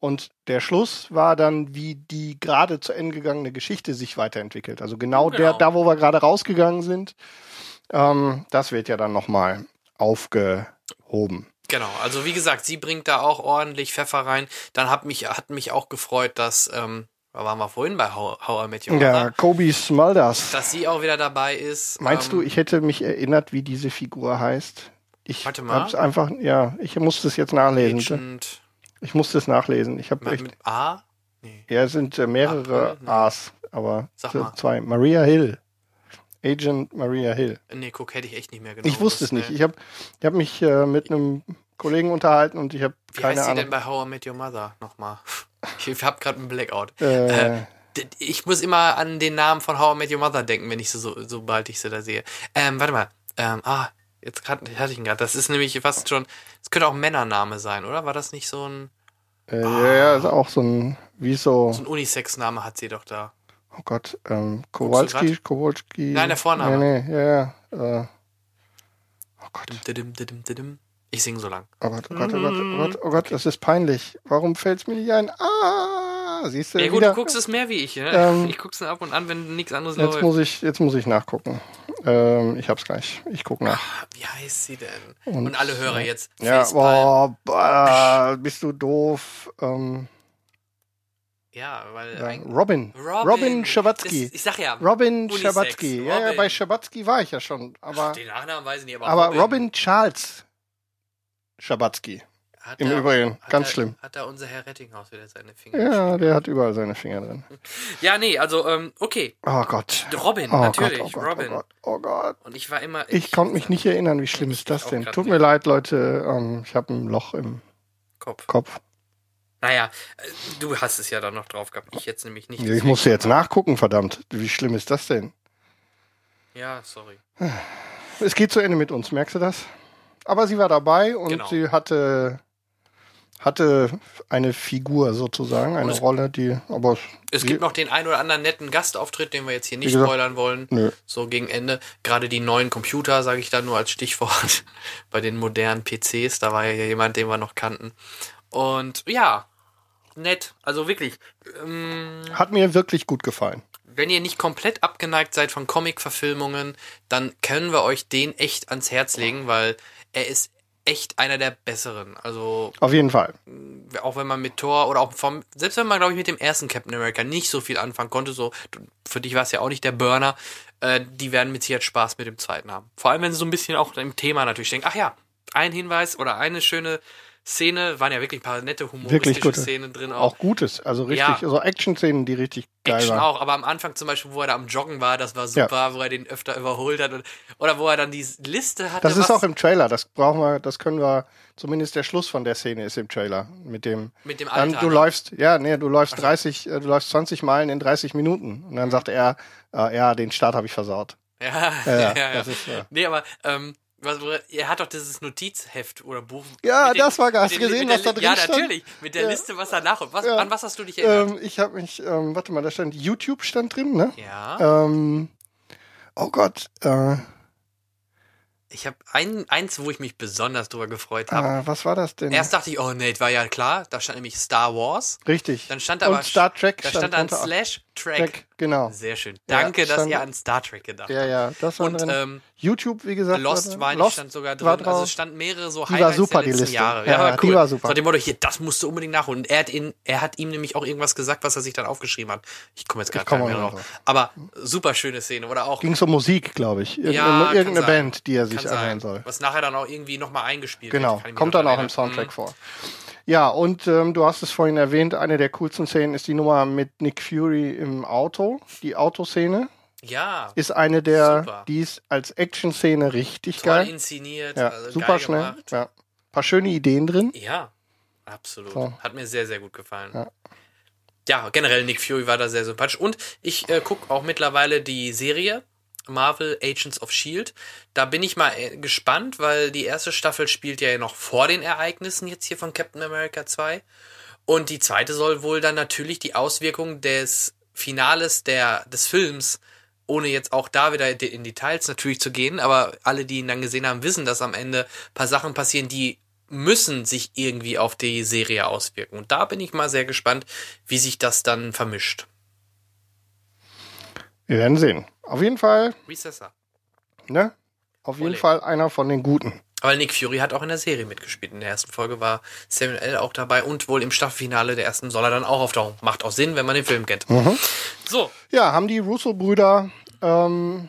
Und der Schluss war dann, wie die gerade zu Ende gegangene Geschichte sich weiterentwickelt. Also genau, der, Genau. da, wo wir gerade rausgegangen sind, ähm, das wird ja dann nochmal aufgehoben. Genau, also wie gesagt, sie bringt da auch ordentlich Pfeffer rein. Dann hat mich, hat mich auch gefreut, dass, ähm, da waren wir vorhin bei How, How I Met Your Ja, Mother, Kobe Smulders. dass sie auch wieder dabei ist. Meinst du, Ähm, ich hätte mich erinnert, wie diese Figur heißt? Ich Warte mal. hab's einfach, ja, ich musste es jetzt nachlesen. Agent Ich musste es nachlesen. Ich habe mit, echt mit A? Nee. Ja, es sind äh, mehrere April, ne? A's, aber zwei. Maria Hill. Agent Maria Hill. Nee, guck, hätte ich echt nicht mehr genau. ich wusste es nicht. Ich habe ich hab mich äh, mit einem Kollegen unterhalten und ich habe Wie keine heißt sie Ahnung. denn bei How I Met Your Mother nochmal? Ich habe gerade einen Blackout. äh, D- Ich muss immer an den Namen von How I Met Your Mother denken, wenn ich sie so, sobald ich sie da sehe. Ähm, warte mal. Ähm, ah, jetzt grad, hatte ich ihn gerade. Das ist nämlich fast schon. Es könnte auch ein Männername sein, oder? War das nicht so ein, äh, ja, ja, ist auch so ein, wie so, so ein Unisex-Name hat sie doch da? oh Gott, ähm, Kowalski? Kowalski. Nein, der Vorname. Nee, nee, ja, ja. Äh, oh Gott, Didim, didim, didim. Ich singe so lang. oh Gott, oh Gott, oh Gott, oh Gott, oh Gott, das ist peinlich. Warum fällt's mir nicht ein? Ah, siehst du Ja gut, wieder? du guckst es mehr wie ich, ne? Ähm, ich guck's ab und an, wenn nichts anderes Jetzt läuft. muss ich, jetzt muss ich nachgucken. Ähm, ich hab's gleich. Ich guck nach. Wie heißt sie denn? Und- Und, alle Hörer jetzt. Ja, boah, boah, bist du doof. Ähm, Ja, weil ja, ein- Robin. Robin, Robin Schabatzky. Ich sag ja. Robin Schabatzky. Ja, ja, Robin. bei Schabatzky war ich ja schon. Aber, Den Nachnamen weiß ich nicht, aber, aber Robin Charles Schabatzky. Hat Im da- Übrigen, ganz da, schlimm. Hat da unser Herr Rettinghaus wieder seine Finger Ja, der hat überall seine Finger drin. Ja, nee, also, ähm, okay. Oh Gott. Robin, Oh natürlich, Gott, oh Gott, Robin. oh Gott, oh Gott. Und ich war immer. Ich konnte mich nicht erinnern, wie schlimm ist das denn? Tut nicht. mir leid, Leute. Ähm, ich habe ein Loch im Kopf. Kopf. Naja, äh, du hast es ja dann noch drauf gehabt. Ich jetzt nämlich nicht. Ich musste jetzt nachgucken, verdammt. Wie schlimm ist das denn? Ja, sorry. es geht zu Ende mit uns, merkst du das? Aber sie war dabei und Genau. sie hatte, hatte eine Figur sozusagen, eine es- Rolle, die, aber Es gibt noch den ein oder anderen netten Gastauftritt, den wir jetzt hier nicht gesagt, spoilern wollen. nö. So gegen Ende. Gerade die neuen Computer, sage ich da nur als Stichwort. Bei den modernen PCs, da war ja jemand, den wir noch kannten. Und ja, nett. Also wirklich, ähm, hat mir wirklich gut gefallen. wenn ihr nicht komplett abgeneigt seid von Comic-Verfilmungen, dann können wir euch den echt ans Herz legen, weil er ist echt einer der besseren. Also Auf jeden Fall. auch wenn man mit Thor oder auch vom, selbst wenn man, glaube ich, mit dem ersten Captain America nicht so viel anfangen konnte, so, für dich war es ja auch nicht der Burner, äh, die werden mit Sicherheit Spaß mit dem zweiten haben. Vor allem, wenn sie so ein bisschen auch im Thema natürlich denken, ach ja, ein Hinweis oder eine schöne Szene, waren ja wirklich ein paar nette humoristische. Szenen drin auch. Auch Gutes, also richtig, Ja. so Action-Szenen, die richtig geil Action waren. auch, aber am Anfang zum Beispiel, wo er da am Joggen war, das war super, wo er den öfter überholt hat und, oder wo er dann die Liste hatte. Das ist auch im Trailer, das brauchen wir, das können wir, zumindest der Schluss von der Szene ist im Trailer. Mit dem, mit dem dann, Alter. du ne? läufst, ja, nee, du läufst 30, äh, du läufst 20 Meilen in 30 Minuten. Und dann sagt er, äh, ja, den Start habe ich versaut. Ja, Ja, ja, ja, ja. ist, ja. Nee, aber ähm, er hat doch dieses Notizheft oder Buch. Ja, mit das war du den- gesehen, was da Li- Ja, drin stand? natürlich. Mit der Ja. Liste, was danach. Was, Ja. An was hast du dich erinnert? Ähm, ich habe mich, ähm, warte mal, da stand YouTube stand drin, ne? ja. Ähm, oh Gott, äh, Ich habe ein, eins, wo ich mich besonders drüber gefreut habe. äh, was war das denn? Erst dachte ich, oh nee, war ja klar. Da stand nämlich Star Wars. Richtig. Dann stand da aber Und Star Trek Da stand dann drunter. Slash Track. Track, genau. Sehr schön. Ja, Danke, dass stand- ihr an Star Trek gedacht Ja, habt. ja, das war Und drin. ähm, YouTube, wie gesagt. Lost war Lost stand sogar war drin. Also es stand mehrere so Die war Highlights super, der die letzten Liste. Jahre. Ja, Ja, war die cool. war super. So dem Motto, hier, das musst du unbedingt nachholen. Und er hat, ihn, er hat ihm nämlich auch irgendwas gesagt, was er sich dann aufgeschrieben hat. Ich komme jetzt komm gar nicht mehr drauf. Aber super schöne Szene. Oder auch Ging um Musik, glaube ich. Irgendeine, Ja, irgendeine. Band, die er sich anhören soll. was nachher dann auch irgendwie nochmal eingespielt Genau, wird. Mich kommt dann auch im Soundtrack erinnern. vor. Ja, und ähm, du hast es vorhin erwähnt, eine der coolsten Szenen ist die Nummer mit Nick Fury im Auto. Die Autoszene. Ja, ist eine der, Super. die ist als Action-Szene richtig toll geil. inszeniert. Ja, also super geil schnell. Gemacht. Ja. Paar schöne Ideen drin. Ja, absolut. So. Hat mir sehr, sehr gut gefallen. Ja. Ja, generell Nick Fury war da sehr sympathisch. Und ich äh, gucke auch mittlerweile die Serie Marvel Agents of Shield. Da bin ich mal äh, gespannt, weil die erste Staffel spielt ja noch vor den Ereignissen jetzt hier von Captain America 2. Und die zweite soll wohl dann natürlich die Auswirkungen des Finales der, des Films, ohne jetzt auch da wieder de- in Details natürlich zu gehen, aber alle, die ihn dann gesehen haben, wissen, dass am Ende ein paar Sachen passieren, die müssen sich irgendwie auf die Serie auswirken. Und da bin ich mal sehr gespannt, wie sich das dann vermischt. Wir werden sehen. Auf jeden Fall, Recessor. ne? Auf jeden Ole. Fall einer von den Guten. Aber Nick Fury hat auch in der Serie mitgespielt. In der ersten Folge war Samuel L. auch dabei und wohl im Staffelfinale der ersten soll er dann auch auftauchen. Macht auch Sinn, wenn man den Film kennt. So, Ja, haben die Russo-Brüder ähm,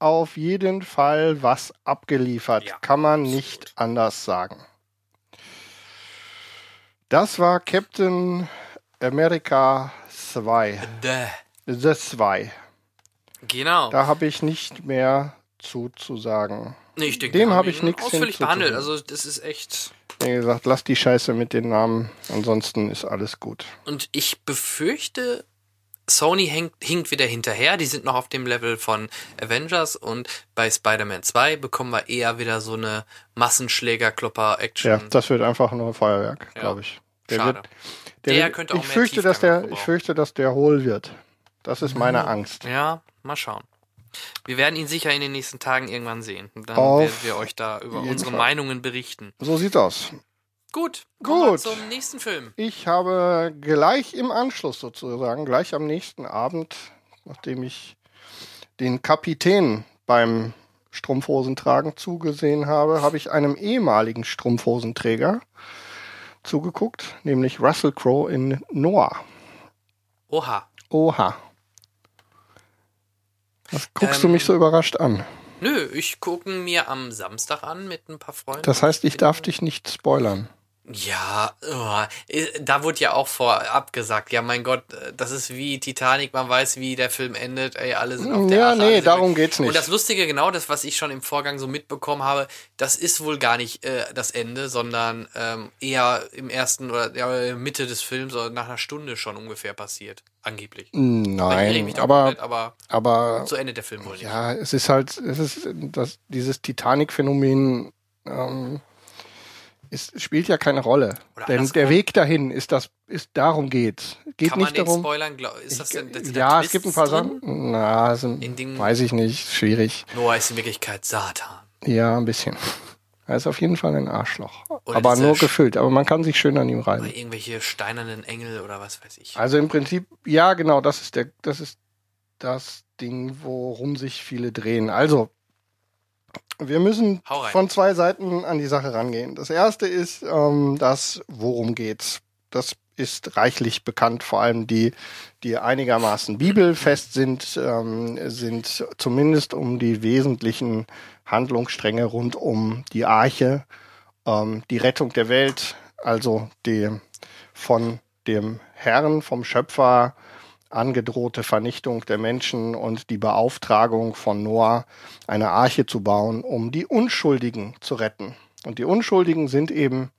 auf jeden Fall was abgeliefert. Ja, Kann man nicht anders sagen. Das war Captain America 2. däh. The 2. genau. Da habe ich nicht mehr zu, zu sagen. Nee, ich denke, dem wir hab haben ich nix ausführlich behandelt. Also das ist echt. Wie gesagt, lass die Scheiße mit den Namen. Ansonsten ist alles gut. Und ich befürchte, Sony hängt, hinkt wieder hinterher. Die sind noch auf dem Level von Avengers und bei Spider-Man 2 bekommen wir eher wieder so eine Massenschläger-Klopper-Action. Ja, das wird einfach nur Feuerwerk, Ja. glaube ich. Der Schade. Wird, Der wird, könnte auch ich mehr fürchte, dass der, ich fürchte, dass der hohl wird. Das ist meine Angst. Ja, mal schauen. Wir werden ihn sicher in den nächsten Tagen irgendwann sehen. Dann Auf werden wir euch da über unsere Fall. Meinungen berichten. So sieht's aus. Gut, kommen wir Gut. zum nächsten Film. Ich habe gleich im Anschluss sozusagen, gleich am nächsten Abend, nachdem ich den Kapitän beim Strumpfhosentragen zugesehen habe, habe ich einem ehemaligen Strumpfhosenträger zugeguckt, nämlich Russell Crowe in Noah. Oha. Oha. Was guckst du Ähm, mich so überrascht an? Nö, ich gucke mir am Samstag an mit ein paar Freunden. Das heißt, ich darf dich nicht spoilern. Ja, oh, da wurde ja auch vorab gesagt, ja mein Gott, äh, das ist wie Titanic, man weiß, wie der Film endet, ey, alle sind auf der Ja, Arche, nee, darum weg. geht's nicht. Und das Lustige, genau das, was ich schon im Vorgang so mitbekommen habe, das ist wohl gar nicht äh, das Ende, sondern ähm, eher im ersten oder ja, Mitte des Films oder nach einer Stunde schon ungefähr passiert, angeblich. Ich irre Nein, aber, komplett, aber aber so endet der Film wohl nicht. ja, es ist halt, es ist das, dieses Titanic-Phänomen ähm, ist, spielt ja keine Rolle. Oder Denn der Weg dahin ist das, ist darum geht's. Geht Kann man nicht den darum. spoilern? Glaub, ist das denn, sind da ja, es gibt ein paar drin? Sachen. Na, sind, In dem- weiß ich nicht, schwierig. Noah ist in Wirklichkeit Satan. Ja, ein bisschen. Er ist auf jeden Fall ein Arschloch. Oder aber nur gefüllt. Aber man kann sich schön an ihm Oder reiben. irgendwelche steinernen Engel oder was weiß ich. Also im Prinzip, ja, genau, das ist der, das ist das Ding, worum sich viele drehen. Also, wir müssen von zwei Seiten an die Sache rangehen. Das erste ist ähm, das, worum geht's. Das ist reichlich bekannt, vor allem die, die einigermaßen bibelfest sind, ähm, sind zumindest um die wesentlichen Handlungsstränge rund um die Arche, ähm, die Rettung der Welt, also die von dem Herrn, vom Schöpfer angedrohte Vernichtung der Menschen und die Beauftragung von Noah, eine Arche zu bauen, um die Unschuldigen zu retten. Und die Unschuldigen sind eben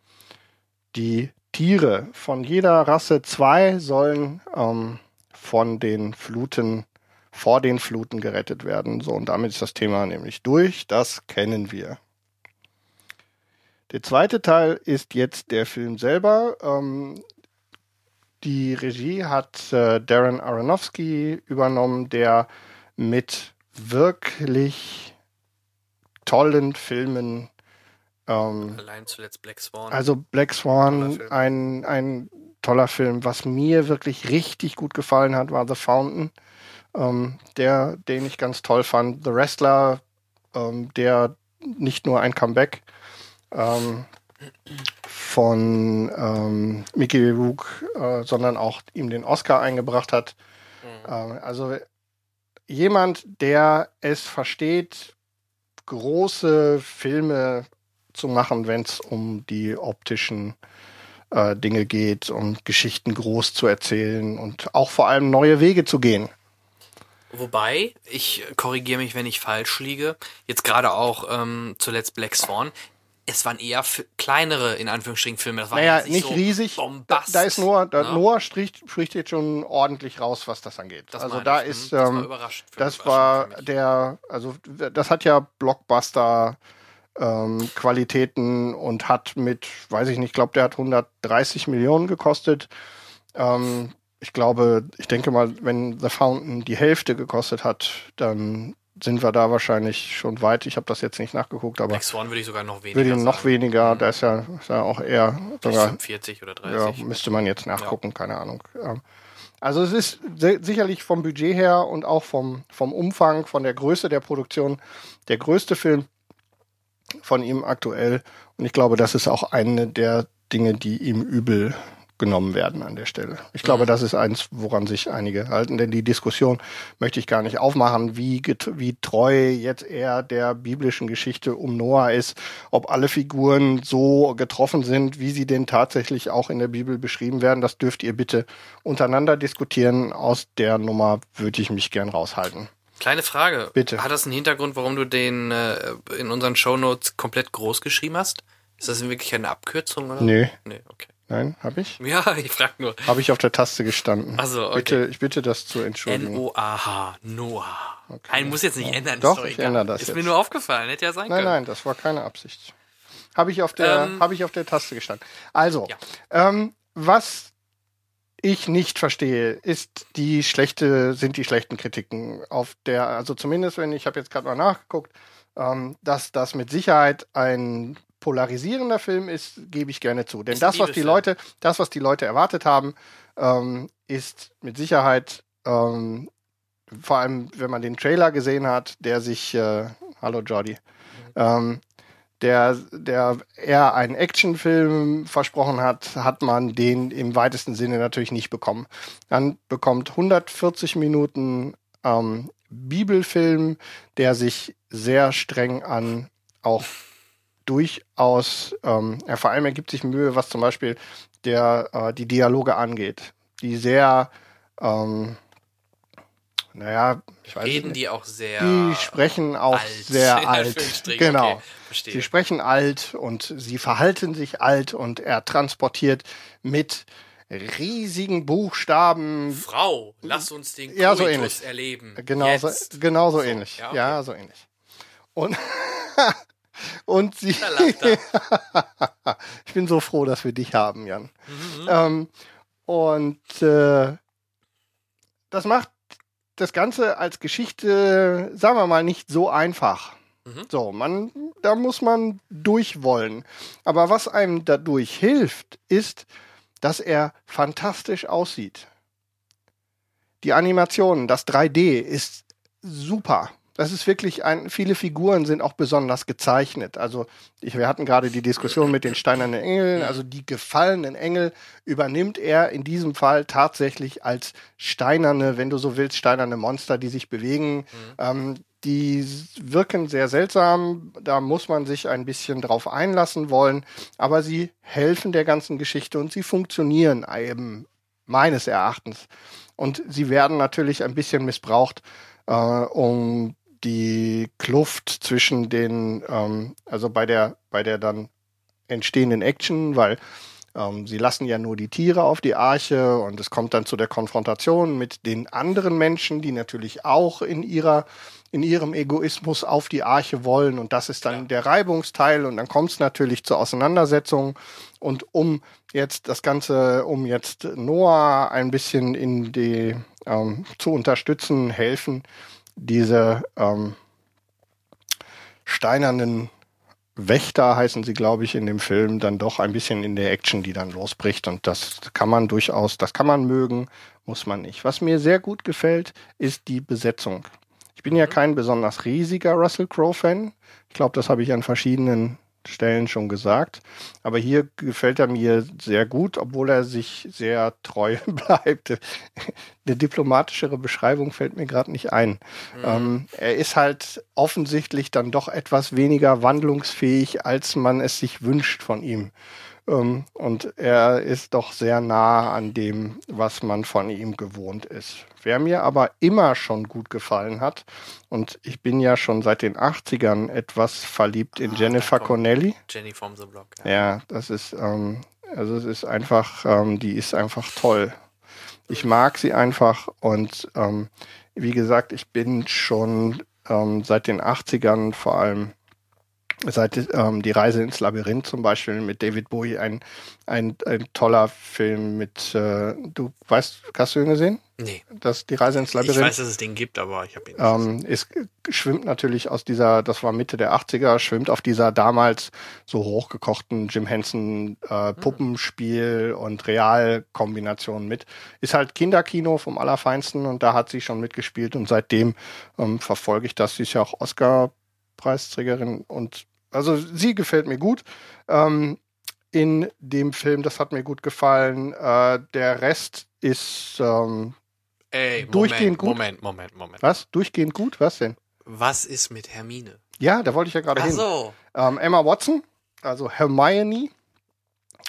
die Tiere. Von jeder Rasse zwei sollen ähm, von den Fluten, vor den Fluten gerettet werden. So, und damit ist das Thema nämlich durch. Das kennen wir. Der zweite Teil ist jetzt der Film selber. Ähm, die Regie hat äh, Darren Aronofsky übernommen, der mit wirklich tollen Filmen, ähm, Allein zuletzt Black Swan. also Black Swan, ein, ein toller Film. Was mir wirklich richtig gut gefallen hat, war The Fountain, ähm, der, den ich ganz toll fand. The Wrestler, ähm, der nicht nur ein Comeback ähm, von ähm, Mickey Rook, äh, sondern auch ihm den Oscar eingebracht hat. Ähm, also jemand, der es versteht, große Filme zu machen, wenn es um die optischen äh, Dinge geht, um Geschichten groß zu erzählen und auch vor allem neue Wege zu gehen. Wobei, ich korrigiere mich, wenn ich falsch liege, jetzt gerade auch ähm, zuletzt Black Swan, es waren eher kleinere, in Anführungsstrichen, Filme. Das war Naja, jetzt nicht so riesig. Da, Bombast, da ist Noah, da, ne? Noah spricht, spricht jetzt schon ordentlich raus, was das angeht. Das also da ich, ist, hm, das war ähm, das war der, also das hat ja Blockbuster ähm, Qualitäten und hat mit, weiß ich nicht, ich glaube, der hat 130 Millionen gekostet. Ähm, ich glaube, ich denke mal, wenn The Fountain die Hälfte gekostet hat, dann sind wir da wahrscheinlich schon weit. Ich habe das jetzt nicht nachgeguckt, aber Black Swan würde ich sogar noch weniger würde ihn noch sagen. weniger, da ist ja, ist ja auch eher sogar 45 oder ja, 30. müsste man jetzt nachgucken, keine Ahnung. Ähm, Also es ist si- sicherlich vom Budget her und auch vom, vom Umfang, von der Größe der Produktion der größte Film von ihm aktuell. Und ich glaube, das ist auch eine der Dinge, die ihm übel genommen werden an der Stelle. Ich glaube, das ist eins, woran sich einige halten, denn die Diskussion möchte ich gar nicht aufmachen, wie, wie treu jetzt er der biblischen Geschichte um Noah ist, ob alle Figuren so getroffen sind, wie sie denn tatsächlich auch in der Bibel beschrieben werden. Das dürft ihr bitte untereinander diskutieren. Aus der Nummer würde ich mich gern raushalten. Kleine Frage. Bitte. Hat das einen Hintergrund, warum du den äh, in unseren Shownotes komplett groß geschrieben hast? Ist das in Wirklichkeit eine Abkürzung? Oder? Nee. Nee, okay. Nein, habe ich? Ja, ich frag nur. Habe ich auf der Taste gestanden. Ach so, okay. Bitte, ich bitte das zu entschuldigen. N-O-A-H. Noah. Nein, muss jetzt nicht ändern. Doch, ich ändere das Ist jetzt. mir nur aufgefallen. Hätte ja sein Nein, können. nein, das war keine Absicht. Habe ich auf der, Ähm. habe ich auf der Taste gestanden. Also, Ja. ähm, was ich nicht verstehe, ist die schlechte, sind die schlechten Kritiken auf der, also zumindest wenn ich habe jetzt gerade mal nachgeguckt, ähm, dass das mit Sicherheit ein polarisierender Film ist, gebe ich gerne zu. Denn Ist das, was die. Leute, das, was die Leute erwartet haben, ähm, ist mit Sicherheit ähm, vor allem, wenn man den Trailer gesehen hat, der sich, äh, hallo Jordi, ähm, der, der eher einen Actionfilm versprochen hat, hat man den im weitesten Sinne natürlich nicht bekommen. Man bekommt 140 Minuten ähm, Bibelfilm, der sich sehr streng an auch durchaus, ähm, er vor allem ergibt sich Mühe, was zum Beispiel der, äh, die Dialoge angeht, die sehr, ähm, naja, ich weiß Reden nicht. die auch sehr. Die sprechen auch alt, sehr alt. Genau. Okay, sie sprechen alt und sie verhalten sich alt und er transportiert mit riesigen Buchstaben. Frau, lass uns den ja, so ähnlich. erleben. Genauso, genauso so, ähnlich. Ja, okay. ja, so ähnlich. Und, und sie. ich bin so froh, dass wir dich haben, Jan. Mhm. Ähm, und äh, das macht das Ganze als Geschichte, sagen wir mal, nicht so einfach. Mhm. So, man, da muss man durchwollen. Aber was einem dadurch hilft, ist, dass er fantastisch aussieht. Die Animationen, das 3D ist super. Das ist wirklich ein, viele Figuren sind auch besonders gezeichnet. Also ich, wir hatten gerade die Diskussion mit den steinernen Engeln. Also die gefallenen Engel übernimmt er in diesem Fall tatsächlich als steinerne, wenn du so willst, steinerne Monster, die sich bewegen. Mhm. Ähm, die wirken sehr seltsam. Da muss man sich ein bisschen drauf einlassen wollen. Aber sie helfen der ganzen Geschichte und sie funktionieren eben meines Erachtens. Und sie werden natürlich ein bisschen missbraucht, äh, um die Kluft zwischen den, ähm, also bei der, bei der dann entstehenden Action, weil ähm, sie lassen ja nur die Tiere auf die Arche und es kommt dann zu der Konfrontation mit den anderen Menschen, die natürlich auch in ihrer in ihrem Egoismus auf die Arche wollen und das ist dann ja. der Reibungsteil und dann kommt es natürlich zur Auseinandersetzung und um jetzt das Ganze, um jetzt Noah ein bisschen in die ähm, zu unterstützen, helfen diese ähm, steinernen Wächter heißen sie, glaube ich, in dem Film dann doch ein bisschen in der Action, die dann losbricht. Und das kann man durchaus, das kann man mögen, muss man nicht. Was mir sehr gut gefällt, ist die Besetzung. Ich bin ja mhm. kein besonders riesiger Russell Crowe-Fan. Ich glaube, das habe ich an verschiedenen Stellen schon gesagt. Aber hier gefällt er mir sehr gut, obwohl er sich sehr treu bleibt. Eine diplomatischere Beschreibung fällt mir gerade nicht ein. Mhm. Ähm, er ist halt offensichtlich dann doch etwas weniger wandlungsfähig, als man es sich wünscht von ihm. Ähm, und er ist doch sehr nah an dem, was man von ihm gewohnt ist. Wer mir aber immer schon gut gefallen hat, und ich bin ja schon seit den 80ern etwas verliebt in ah, Jennifer Connelly. Jenny from the Block. Ja, ja das ist, ähm, also es ist einfach, ähm, die ist einfach toll. Ich mag sie einfach und ähm, wie gesagt, ich bin schon ähm, seit den 80ern vor allem seit ähm, die Reise ins Labyrinth zum Beispiel mit David Bowie ein, ein, ein toller Film mit äh, du weißt hast du ihn gesehen? Nee. Das die Reise ins Labyrinth? Ich weiß dass es den gibt aber ich habe ihn ähm, es schwimmt natürlich aus dieser das war Mitte der 80er schwimmt auf dieser damals so hochgekochten Jim Henson äh, hm. Puppenspiel mhm. und Realkombination mit. Ist halt Kinderkino vom allerfeinsten und da hat sie schon mitgespielt und seitdem ähm, verfolge ich das. Sie ist ja auch Oscar Preisträgerin und also sie gefällt mir gut. Ähm, in dem Film, das hat mir gut gefallen. Äh, der Rest ist ähm, Ey, Moment, durchgehend gut. Moment, Moment, Moment. Was? Durchgehend gut? Was denn? Was ist mit Hermine? Ja, da wollte ich ja gerade hin. So. Ähm, Emma Watson, also Hermione,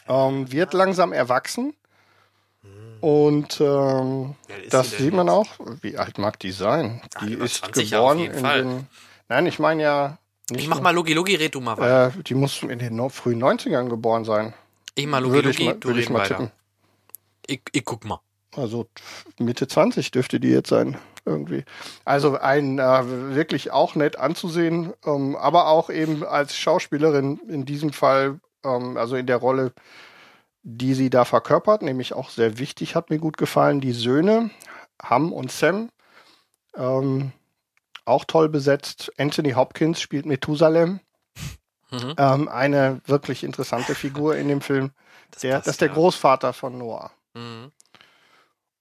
ähm, wird ja. langsam erwachsen. Hm. Und ähm, das sieht man auch. Wie alt mag die sein? Die ist geboren in den Nein, ich meine ja. ich mach mal Logi Logi, red du mal weiter. Äh, die muss in den no frühen 90ern geboren sein. Ich mal Logi Logi, du reden mal weiter. Ich, ich guck mal. Also Mitte 20 dürfte die jetzt sein, irgendwie. Also ein äh, wirklich auch nett anzusehen, ähm, aber auch eben als Schauspielerin in diesem Fall, ähm, also in der Rolle, die sie da verkörpert, nämlich auch sehr wichtig, hat mir gut gefallen. Die Söhne, Ham und Sam, ähm, auch toll besetzt. Anthony Hopkins spielt Methusalem. Mhm. Ähm, eine wirklich interessante Figur in dem Film. Das, der, passt, das ist der ja. Großvater von Noah. Mhm.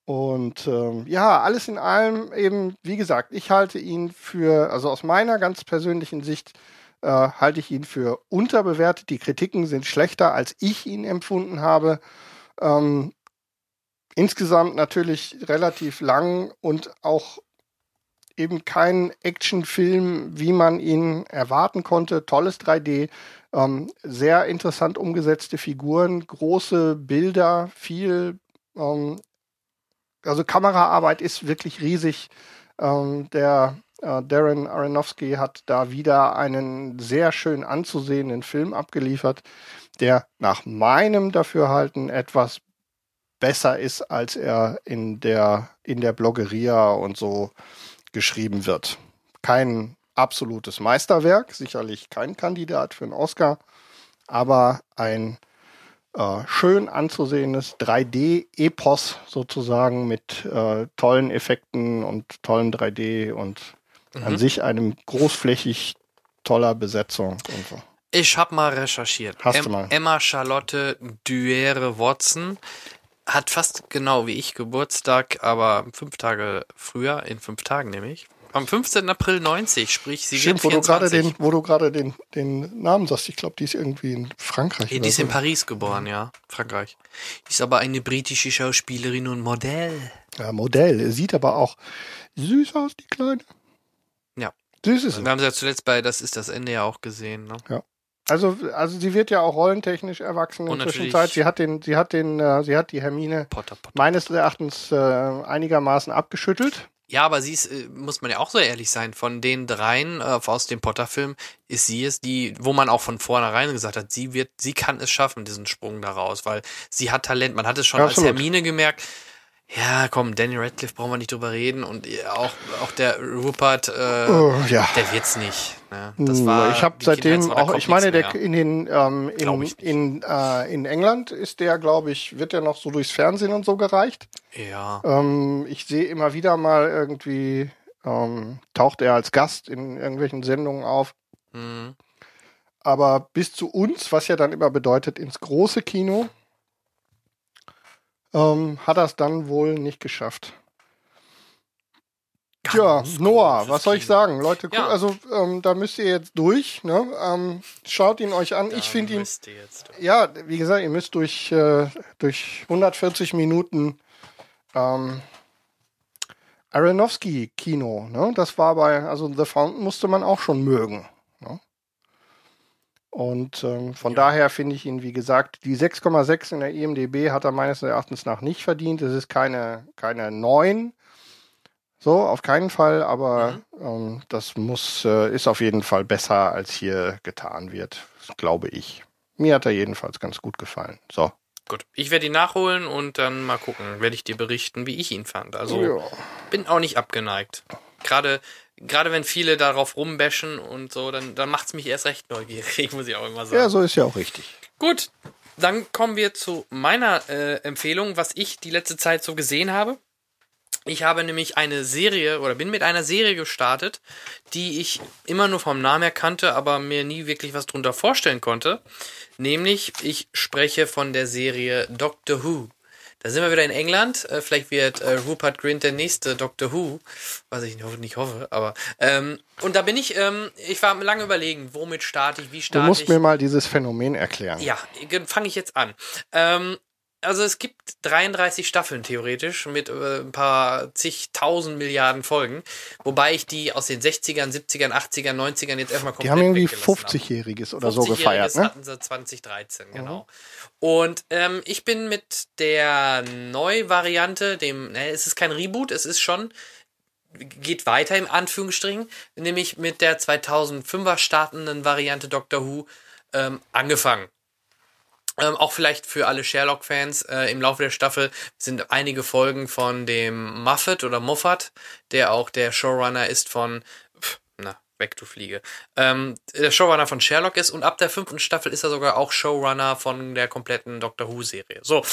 Und ähm, ja, alles in allem eben, wie gesagt, ich halte ihn für, also aus meiner ganz persönlichen Sicht, äh, halte ich ihn für unterbewertet. Die Kritiken sind schlechter, als ich ihn empfunden habe. Ähm, insgesamt natürlich relativ lang und auch eben kein Actionfilm, wie man ihn erwarten konnte. Tolles 3D, Ähm, sehr interessant umgesetzte Figuren, große Bilder, viel, ähm, also Kameraarbeit ist wirklich riesig. Ähm, der äh, Darren Aronofsky hat da wieder einen sehr schön anzusehenden Film abgeliefert, der nach meinem Dafürhalten etwas besser ist, als er in der, in der Bloggeria und so geschrieben wird. Kein absolutes Meisterwerk, sicherlich kein Kandidat für einen Oscar, aber ein äh, schön anzusehendes 3D-Epos sozusagen mit äh, tollen Effekten und tollen 3D und mhm. an sich einem großflächig toller Besetzung und so. Ich habe mal recherchiert. Hast em du mal. Emma Charlotte Duere Watson hat fast genau wie ich Geburtstag, aber fünf Tage früher, in fünf Tagen nämlich. Am 15. April 90, sprich sie Stimmt, wird 24. wo du gerade den, wo du den, den Namen sagst. Ich glaube, die ist irgendwie in Frankreich. Die, die ist so. in Paris geboren, ja. Frankreich. Ist aber eine britische Schauspielerin und Modell. Ja, Modell. Sieht aber auch süß aus, die Kleine. Ja. Süß ist sie. Wir haben sie ja zuletzt bei Das ist das Ende ja auch gesehen. Ne? Ja. Also, also sie wird ja auch rollentechnisch erwachsen in der Zwischenzeit. Sie hat den, sie hat den, äh, sie hat die Hermine Potter, Potter. meines Erachtens äh, einigermaßen abgeschüttelt. Ja, aber sie ist, äh, muss man ja auch so ehrlich sein, von den dreien äh, aus dem Potter-Film ist sie es, die, wo man auch von vornherein gesagt hat, sie wird, sie kann es schaffen, diesen Sprung daraus, weil sie hat Talent. Man hat es schon ja, als Hermine gemerkt, ja, komm, Danny Radcliffe brauchen wir nicht drüber reden und auch, auch der Rupert, äh, oh, ja. der wird's nicht. Ne? Das war ich habe seitdem auch, ich meine, der in den ähm, in, in, äh, in England ist der, glaube ich, wird der noch so durchs Fernsehen und so gereicht. Ja. Ähm, ich sehe immer wieder mal irgendwie ähm, taucht er als Gast in irgendwelchen Sendungen auf. Mhm. Aber bis zu uns, was ja dann immer bedeutet, ins große Kino, ähm, hat er es dann wohl nicht geschafft. Tja, Noah, was soll ich sagen? Leute, ja. also ähm, da müsst ihr jetzt durch. Ne? Ähm, schaut ihn euch an. Da ich finde ihn. Ja, wie gesagt, ihr müsst durch, äh, durch 140 Minuten ähm, Aronofsky-Kino. Ne? Das war bei, also The Fountain musste man auch schon mögen. Und ähm, von ja. daher finde ich ihn, wie gesagt, die 6,6 in der IMDB hat er meines Erachtens nach nicht verdient. Es ist keine, keine 9. So, auf keinen Fall, aber mhm. ähm, das muss, äh, ist auf jeden Fall besser, als hier getan wird, glaube ich. Mir hat er jedenfalls ganz gut gefallen. So. Gut, ich werde ihn nachholen und dann mal gucken, werde ich dir berichten, wie ich ihn fand. Also ja. bin auch nicht abgeneigt. Gerade gerade wenn viele darauf rumbashen und so, dann, dann macht es mich erst recht neugierig, muss ich auch immer sagen. Ja, so ist ja auch richtig. Gut, dann kommen wir zu meiner äh, Empfehlung, was ich die letzte Zeit so gesehen habe. Ich habe nämlich eine Serie oder bin mit einer Serie gestartet, die ich immer nur vom Namen her kannte, aber mir nie wirklich was drunter vorstellen konnte. Nämlich, ich spreche von der Serie Doctor Who. Da sind wir wieder in England. Äh, vielleicht wird äh, Rupert Grint der nächste Doctor Who, was ich nicht hoffe, aber ähm, und da bin ich, ähm, ich war lange überlegen, womit starte ich, wie starte ich. Du musst ich. mir mal dieses Phänomen erklären. Ja, fange ich jetzt an. Ähm, also es gibt 33 Staffeln theoretisch mit äh, ein paar zigtausend Milliarden Folgen, wobei ich die aus den 60ern, 70ern, 80ern, 90ern jetzt erstmal komplett Die haben irgendwie 50-jähriges oder 50 so gefeiert, ne? hatten sie 2013, genau. Mhm. Und ähm, ich bin mit der Neuvariante, dem, ne, es ist kein Reboot, es ist schon geht weiter im Anführungsstrichen, nämlich mit der 2005er startenden Variante Doctor Who ähm, angefangen. Ähm, auch vielleicht für alle Sherlock-Fans äh, im Laufe der Staffel sind einige Folgen von dem Muffet oder Moffat, der auch der Showrunner ist von pff, na, weg du Fliege. Ähm, der Showrunner von Sherlock ist und ab der fünften Staffel ist er sogar auch Showrunner von der kompletten Doctor Who-Serie. So.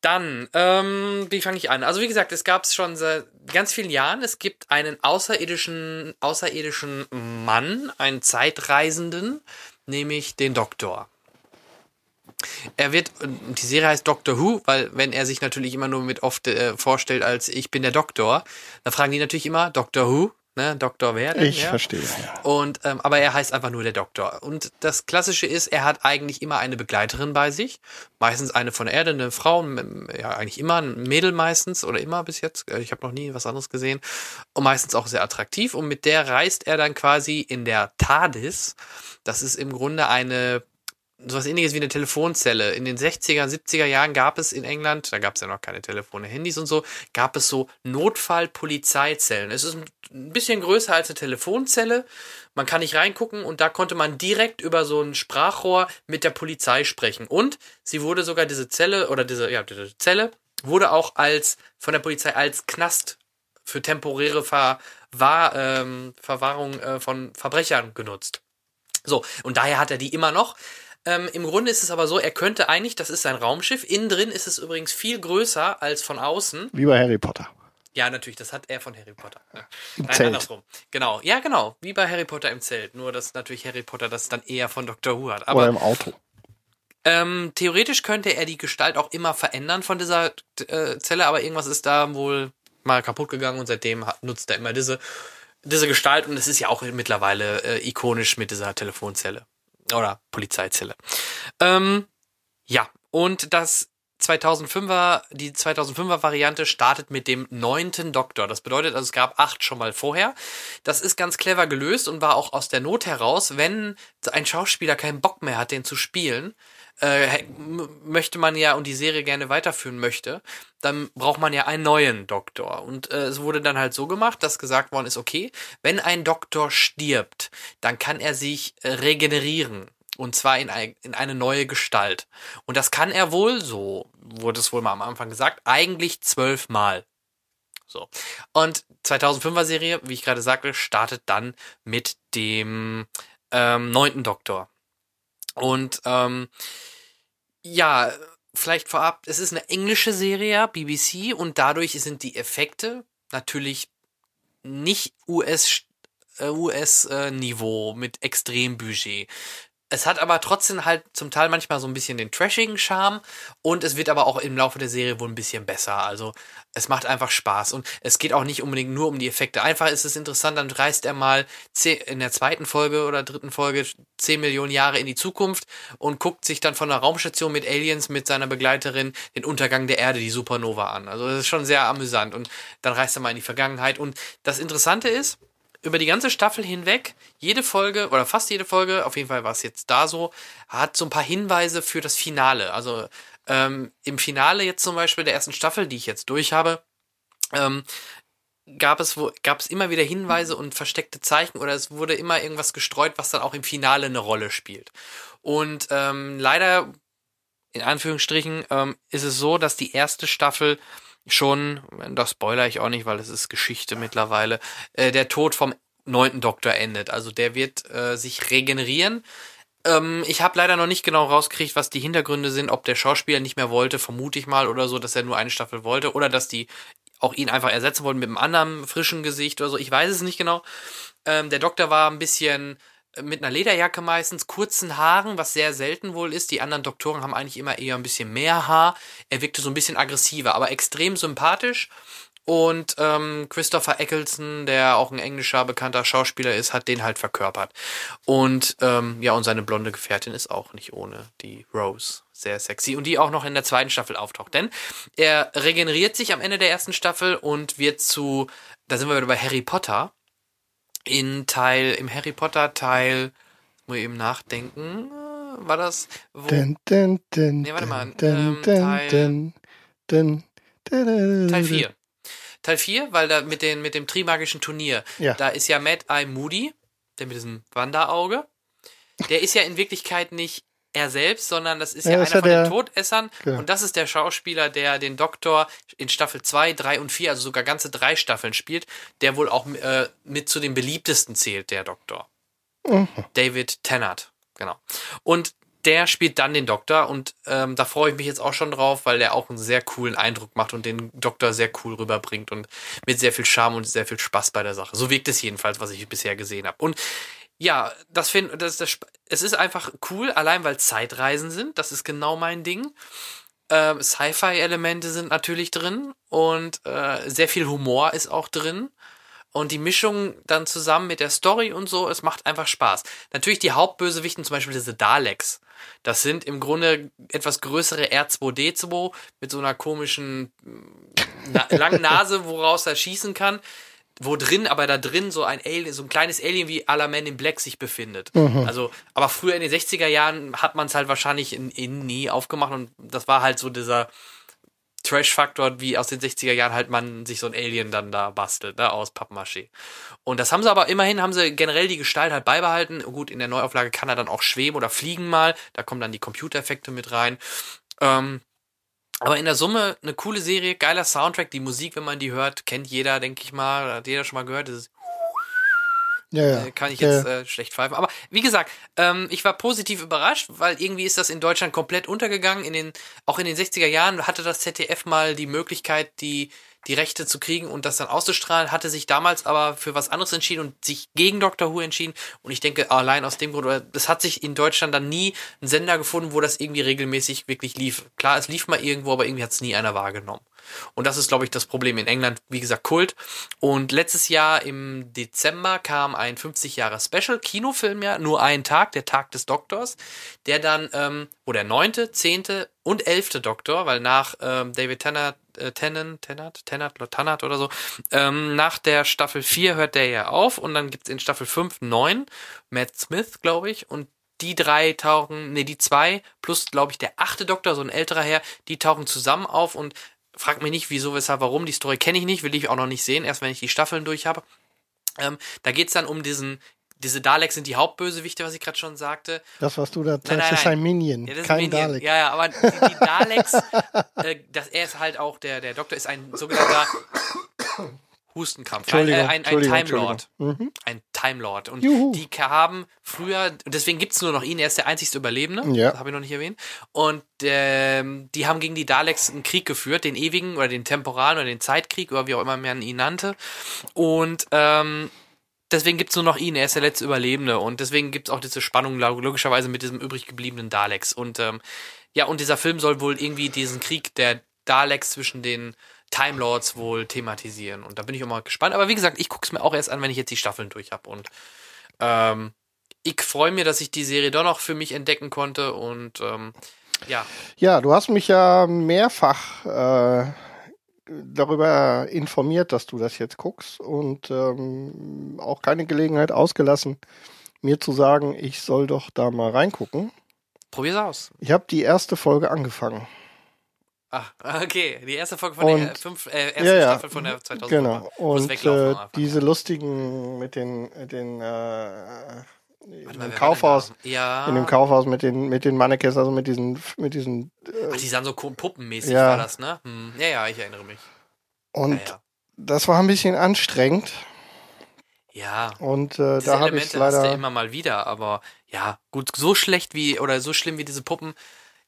Dann, ähm, wie fange ich an? Also wie gesagt, es gab es schon seit ganz vielen Jahren. Es gibt einen außerirdischen, außerirdischen Mann, einen Zeitreisenden, nämlich den Doktor. Er wird, die Serie heißt Doctor Who, weil wenn er sich natürlich immer nur mit oft äh, vorstellt als ich bin der Doktor, dann fragen die natürlich immer Doctor Who, ne, Doktor werden. Ich ja. verstehe. Ja. Und ähm, aber er heißt einfach nur der Doktor. Und das Klassische ist, er hat eigentlich immer eine Begleiterin bei sich, meistens eine von der Erde, eine Frau, ja eigentlich immer ein Mädel meistens oder immer bis jetzt. Äh, Ich habe noch nie was anderes gesehen und meistens auch sehr attraktiv. Und mit der reist er dann quasi in der TARDIS. Das ist im Grunde eine sowas ähnliches wie eine Telefonzelle. In den 60er, 70er Jahren gab es in England, da gab es ja noch keine Telefone, Handys und so, gab es so Notfall-Polizeizellen. Es ist ein bisschen größer als eine Telefonzelle. Man kann nicht reingucken und da konnte man direkt über so ein Sprachrohr mit der Polizei sprechen. Und sie wurde sogar diese Zelle oder diese, ja, diese Zelle wurde auch als von der Polizei als Knast für temporäre Verwahr, ähm, Verwahrung äh, von Verbrechern genutzt. So, und daher hat er die immer noch. Ähm, Im Grunde ist es aber so, er könnte eigentlich, das ist sein Raumschiff, innen drin ist es übrigens viel größer als von außen. Wie bei Harry Potter. Ja, natürlich, das hat er von Harry Potter. Ja. Nein, Zelt. andersrum. Genau, ja, genau, wie bei Harry Potter im Zelt. Nur, dass natürlich Harry Potter das dann eher von Dr. Who hat. Aber Oder im Auto. ähm, theoretisch könnte er die Gestalt auch immer verändern von dieser äh, Zelle, aber irgendwas ist da wohl mal kaputt gegangen und seitdem hat, nutzt er immer diese, diese Gestalt und es ist ja auch mittlerweile äh, ikonisch mit dieser Telefonzelle oder Polizeizelle. Ähm, ja, und das 2005er, die 2005er Variante startet mit dem neunten Doktor. Das bedeutet, also es gab acht schon mal vorher. Das ist ganz clever gelöst und war auch aus der Not heraus, wenn ein Schauspieler keinen Bock mehr hat, den zu spielen, äh, möchte man ja und die Serie gerne weiterführen möchte, dann braucht man ja einen neuen Doktor. Und äh, es wurde dann halt so gemacht, dass gesagt worden ist, okay, wenn ein Doktor stirbt, dann kann er sich äh, regenerieren. Und zwar in, ein, in eine neue Gestalt. Und das kann er wohl, so wurde es wohl mal am Anfang gesagt, eigentlich zwölfmal. So. Und 2005er Serie, wie ich gerade sagte, startet dann mit dem ähm, neunten Doktor. Und ähm, ja, vielleicht vorab, es ist eine englische Serie, BBC, und dadurch sind die Effekte natürlich nicht US äh, US-Niveau mit Extrembudget. Es hat aber trotzdem halt zum Teil manchmal so ein bisschen den trashigen Charme und es wird aber auch im Laufe der Serie wohl ein bisschen besser. Also es macht einfach Spaß und es geht auch nicht unbedingt nur um die Effekte. Einfach ist es interessant, dann reist er mal in der zweiten Folge oder dritten Folge 10 Millionen Jahre in die Zukunft und guckt sich dann von der Raumstation mit Aliens mit seiner Begleiterin den Untergang der Erde, die Supernova an. Also das ist schon sehr amüsant und dann reist er mal in die Vergangenheit und das Interessante ist, über die ganze Staffel hinweg, jede Folge oder fast jede Folge, auf jeden Fall war es jetzt da so, hat so ein paar Hinweise für das Finale. Also ähm, im Finale jetzt zum Beispiel der ersten Staffel, die ich jetzt durch habe, ähm, gab es wo, gab es immer wieder Hinweise und versteckte Zeichen oder es wurde immer irgendwas gestreut, was dann auch im Finale eine Rolle spielt. Und ähm, leider in Anführungsstrichen ähm, ist es so, dass die erste Staffel schon, das spoiler ich auch nicht, weil es ist Geschichte mittlerweile, äh, der Tod vom neunten Doktor endet. Also der wird äh, sich regenerieren. Ähm, ich habe leider noch nicht genau rausgekriegt, was die Hintergründe sind, ob der Schauspieler nicht mehr wollte, vermute ich mal, oder so, dass er nur eine Staffel wollte, oder dass die auch ihn einfach ersetzen wollten mit einem anderen frischen Gesicht oder so. Ich weiß es nicht genau. Ähm, der Doktor war ein bisschen mit einer Lederjacke meistens, kurzen Haaren, was sehr selten wohl ist. Die anderen Doktoren haben eigentlich immer eher ein bisschen mehr Haar. Er wirkte so ein bisschen aggressiver, aber extrem sympathisch. Und ähm, Christopher Eccleston, der auch ein englischer bekannter Schauspieler ist, hat den halt verkörpert. Und ähm, ja, und seine blonde Gefährtin ist auch nicht ohne die Rose. Sehr sexy. Und die auch noch in der zweiten Staffel auftaucht. Denn er regeneriert sich am Ende der ersten Staffel und wird zu, da sind wir wieder bei Harry Potter in Teil, im Harry Potter Teil, muss ich eben nachdenken, äh, war das, wo, Dun, dun, dun, Nee, warte mal, ähm, Teil- Teil dun. 4. Teil 4, weil da mit, den, mit dem Trimagischen Turnier, Ja. da ist ja Mad Eye Moody, der mit diesem Wanderauge, der ist ja in Wirklichkeit nicht er selbst, sondern das ist ja, Ja, einer von den Todessern Genau. und das ist der Schauspieler, der den Doktor in Staffel 2, 3 und 4, also sogar ganze drei Staffeln spielt, der wohl auch äh, mit zu den beliebtesten zählt, der Doktor. Mhm. David Tennant, genau. Und der spielt dann den Doktor und ähm, da freue ich mich jetzt auch schon drauf, weil der auch einen sehr coolen Eindruck macht und den Doktor sehr cool rüberbringt und mit sehr viel Charme und sehr viel Spaß bei der Sache. So wirkt es jedenfalls, was ich bisher gesehen habe. Und ja, das finde das, das es ist einfach cool, allein weil Zeitreisen sind. Das ist genau mein Ding. Ähm, Sci-Fi-Elemente sind natürlich drin und äh, sehr viel Humor ist auch drin. Und die Mischung dann zusammen mit der Story und so, es macht einfach Spaß. Natürlich die Hauptbösewichten, zum Beispiel diese Daleks. Das sind im Grunde etwas größere R2D2 mit so einer komischen na langen Nase, woraus er schießen kann wo drin, aber da drin so ein Alien, so ein kleines Alien wie à la Man in Black sich befindet. Mhm. Also, aber früher in den 60er Jahren hat man es halt wahrscheinlich in, in nie aufgemacht und das war halt so dieser Trash-Faktor, wie aus den 60er Jahren halt man sich so ein Alien dann da bastelt, ne, aus Pappmaché. Und das haben sie aber immerhin, haben sie generell die Gestalt halt beibehalten. Gut, in der Neuauflage kann er dann auch schweben oder fliegen mal. Da kommen dann die Computereffekte mit rein. Ähm, aber in der Summe eine coole Serie, geiler Soundtrack. Die Musik, wenn man die hört, kennt jeder, denke ich mal. Hat jeder schon mal gehört. Das ist ja, ja. Äh, kann ich jetzt ja. äh, schlecht pfeifen. Aber wie gesagt, ähm, ich war positiv überrascht, weil irgendwie ist das in Deutschland komplett untergegangen. In den, auch in den 60er Jahren hatte das ZDF mal die Möglichkeit, die die Rechte zu kriegen und das dann auszustrahlen, hatte sich damals aber für was anderes entschieden und sich gegen Doctor Who entschieden. Und ich denke, allein aus dem Grund, es hat sich in Deutschland dann nie ein Sender gefunden, wo das irgendwie regelmäßig wirklich lief. Klar, es lief mal irgendwo, aber irgendwie hat es nie einer wahrgenommen. Und das ist, glaube ich, das Problem in England, wie gesagt, Kult. Und letztes Jahr im Dezember kam ein 50 Jahre Special Kinofilm ja, nur einen Tag, der Tag des Doktors, der dann, ähm, wo der neunte, zehnte und elfte Doktor, weil nach ähm, David Tennant äh, Tennant, Tennant, Tennant, Tennant oder so. Ähm, nach der Staffel 4 hört der ja auf und dann gibt's in Staffel 5 neun, Matt Smith, glaube ich, und die drei tauchen, nee, die zwei plus, glaube ich, der achte Doktor, so ein älterer Herr, die tauchen zusammen auf und fragt mich nicht, wieso, weshalb, warum. Die Story kenne ich nicht, will ich auch noch nicht sehen, erst wenn ich die Staffeln durch habe. Ähm, da geht's dann um diesen diese Daleks sind die Hauptbösewichte, was ich gerade schon sagte. Das, was du da nein, nein, ist ein Minion, ja, kein Minion. Dalek. Ja, ja, aber die, die Daleks, äh, das, er ist halt auch, der, der Doktor ist ein sogenannter Hustenkampf, ein, äh, ein, ein Time Lord. Mhm. Ein Time Lord. Und Juhu. die haben früher, und deswegen gibt's nur noch ihn, er ist der einzigste Überlebende, ja. das habe ich noch nicht erwähnt. Und ähm, die haben gegen die Daleks einen Krieg geführt, den ewigen oder den temporalen oder den Zeitkrieg oder wie auch immer man ihn nannte. Und ähm, deswegen gibt's nur noch ihn, er ist der letzte Überlebende und deswegen gibt's auch diese Spannung logischerweise mit diesem übrig gebliebenen Daleks. Und ähm, ja, und dieser Film soll wohl irgendwie diesen Krieg der Daleks zwischen den Time Lords wohl thematisieren. Und da bin ich auch mal gespannt. Aber wie gesagt, ich gucke es mir auch erst an, wenn ich jetzt die Staffeln durch habe. Und ähm, ich freue mich, dass ich die Serie doch noch für mich entdecken konnte. Und ähm, ja. Ja, du hast mich ja mehrfach äh, darüber informiert, dass du das jetzt guckst und ähm, auch keine Gelegenheit ausgelassen, mir zu sagen, ich soll doch da mal reingucken. Probier's aus. Ich habe die erste Folge angefangen. Ach, okay. Die erste Folge von und, der fünf, äh, ersten ja, ja, Staffel von der 2000 Genau. Und äh, diese lustigen mit den, den äh, in dem Kaufhaus, ja. in dem Kaufhaus mit den mit den Mannequins, also mit diesen mit diesen. Äh, Ach, die sahen so puppenmäßig ja. war das, ne? Hm. Ja, ja, ich erinnere mich. Und ja, das war ein bisschen anstrengend. Ja. Und äh, da habe ich leider hast du immer mal wieder, aber ja, gut, so schlecht wie oder so schlimm wie diese Puppen.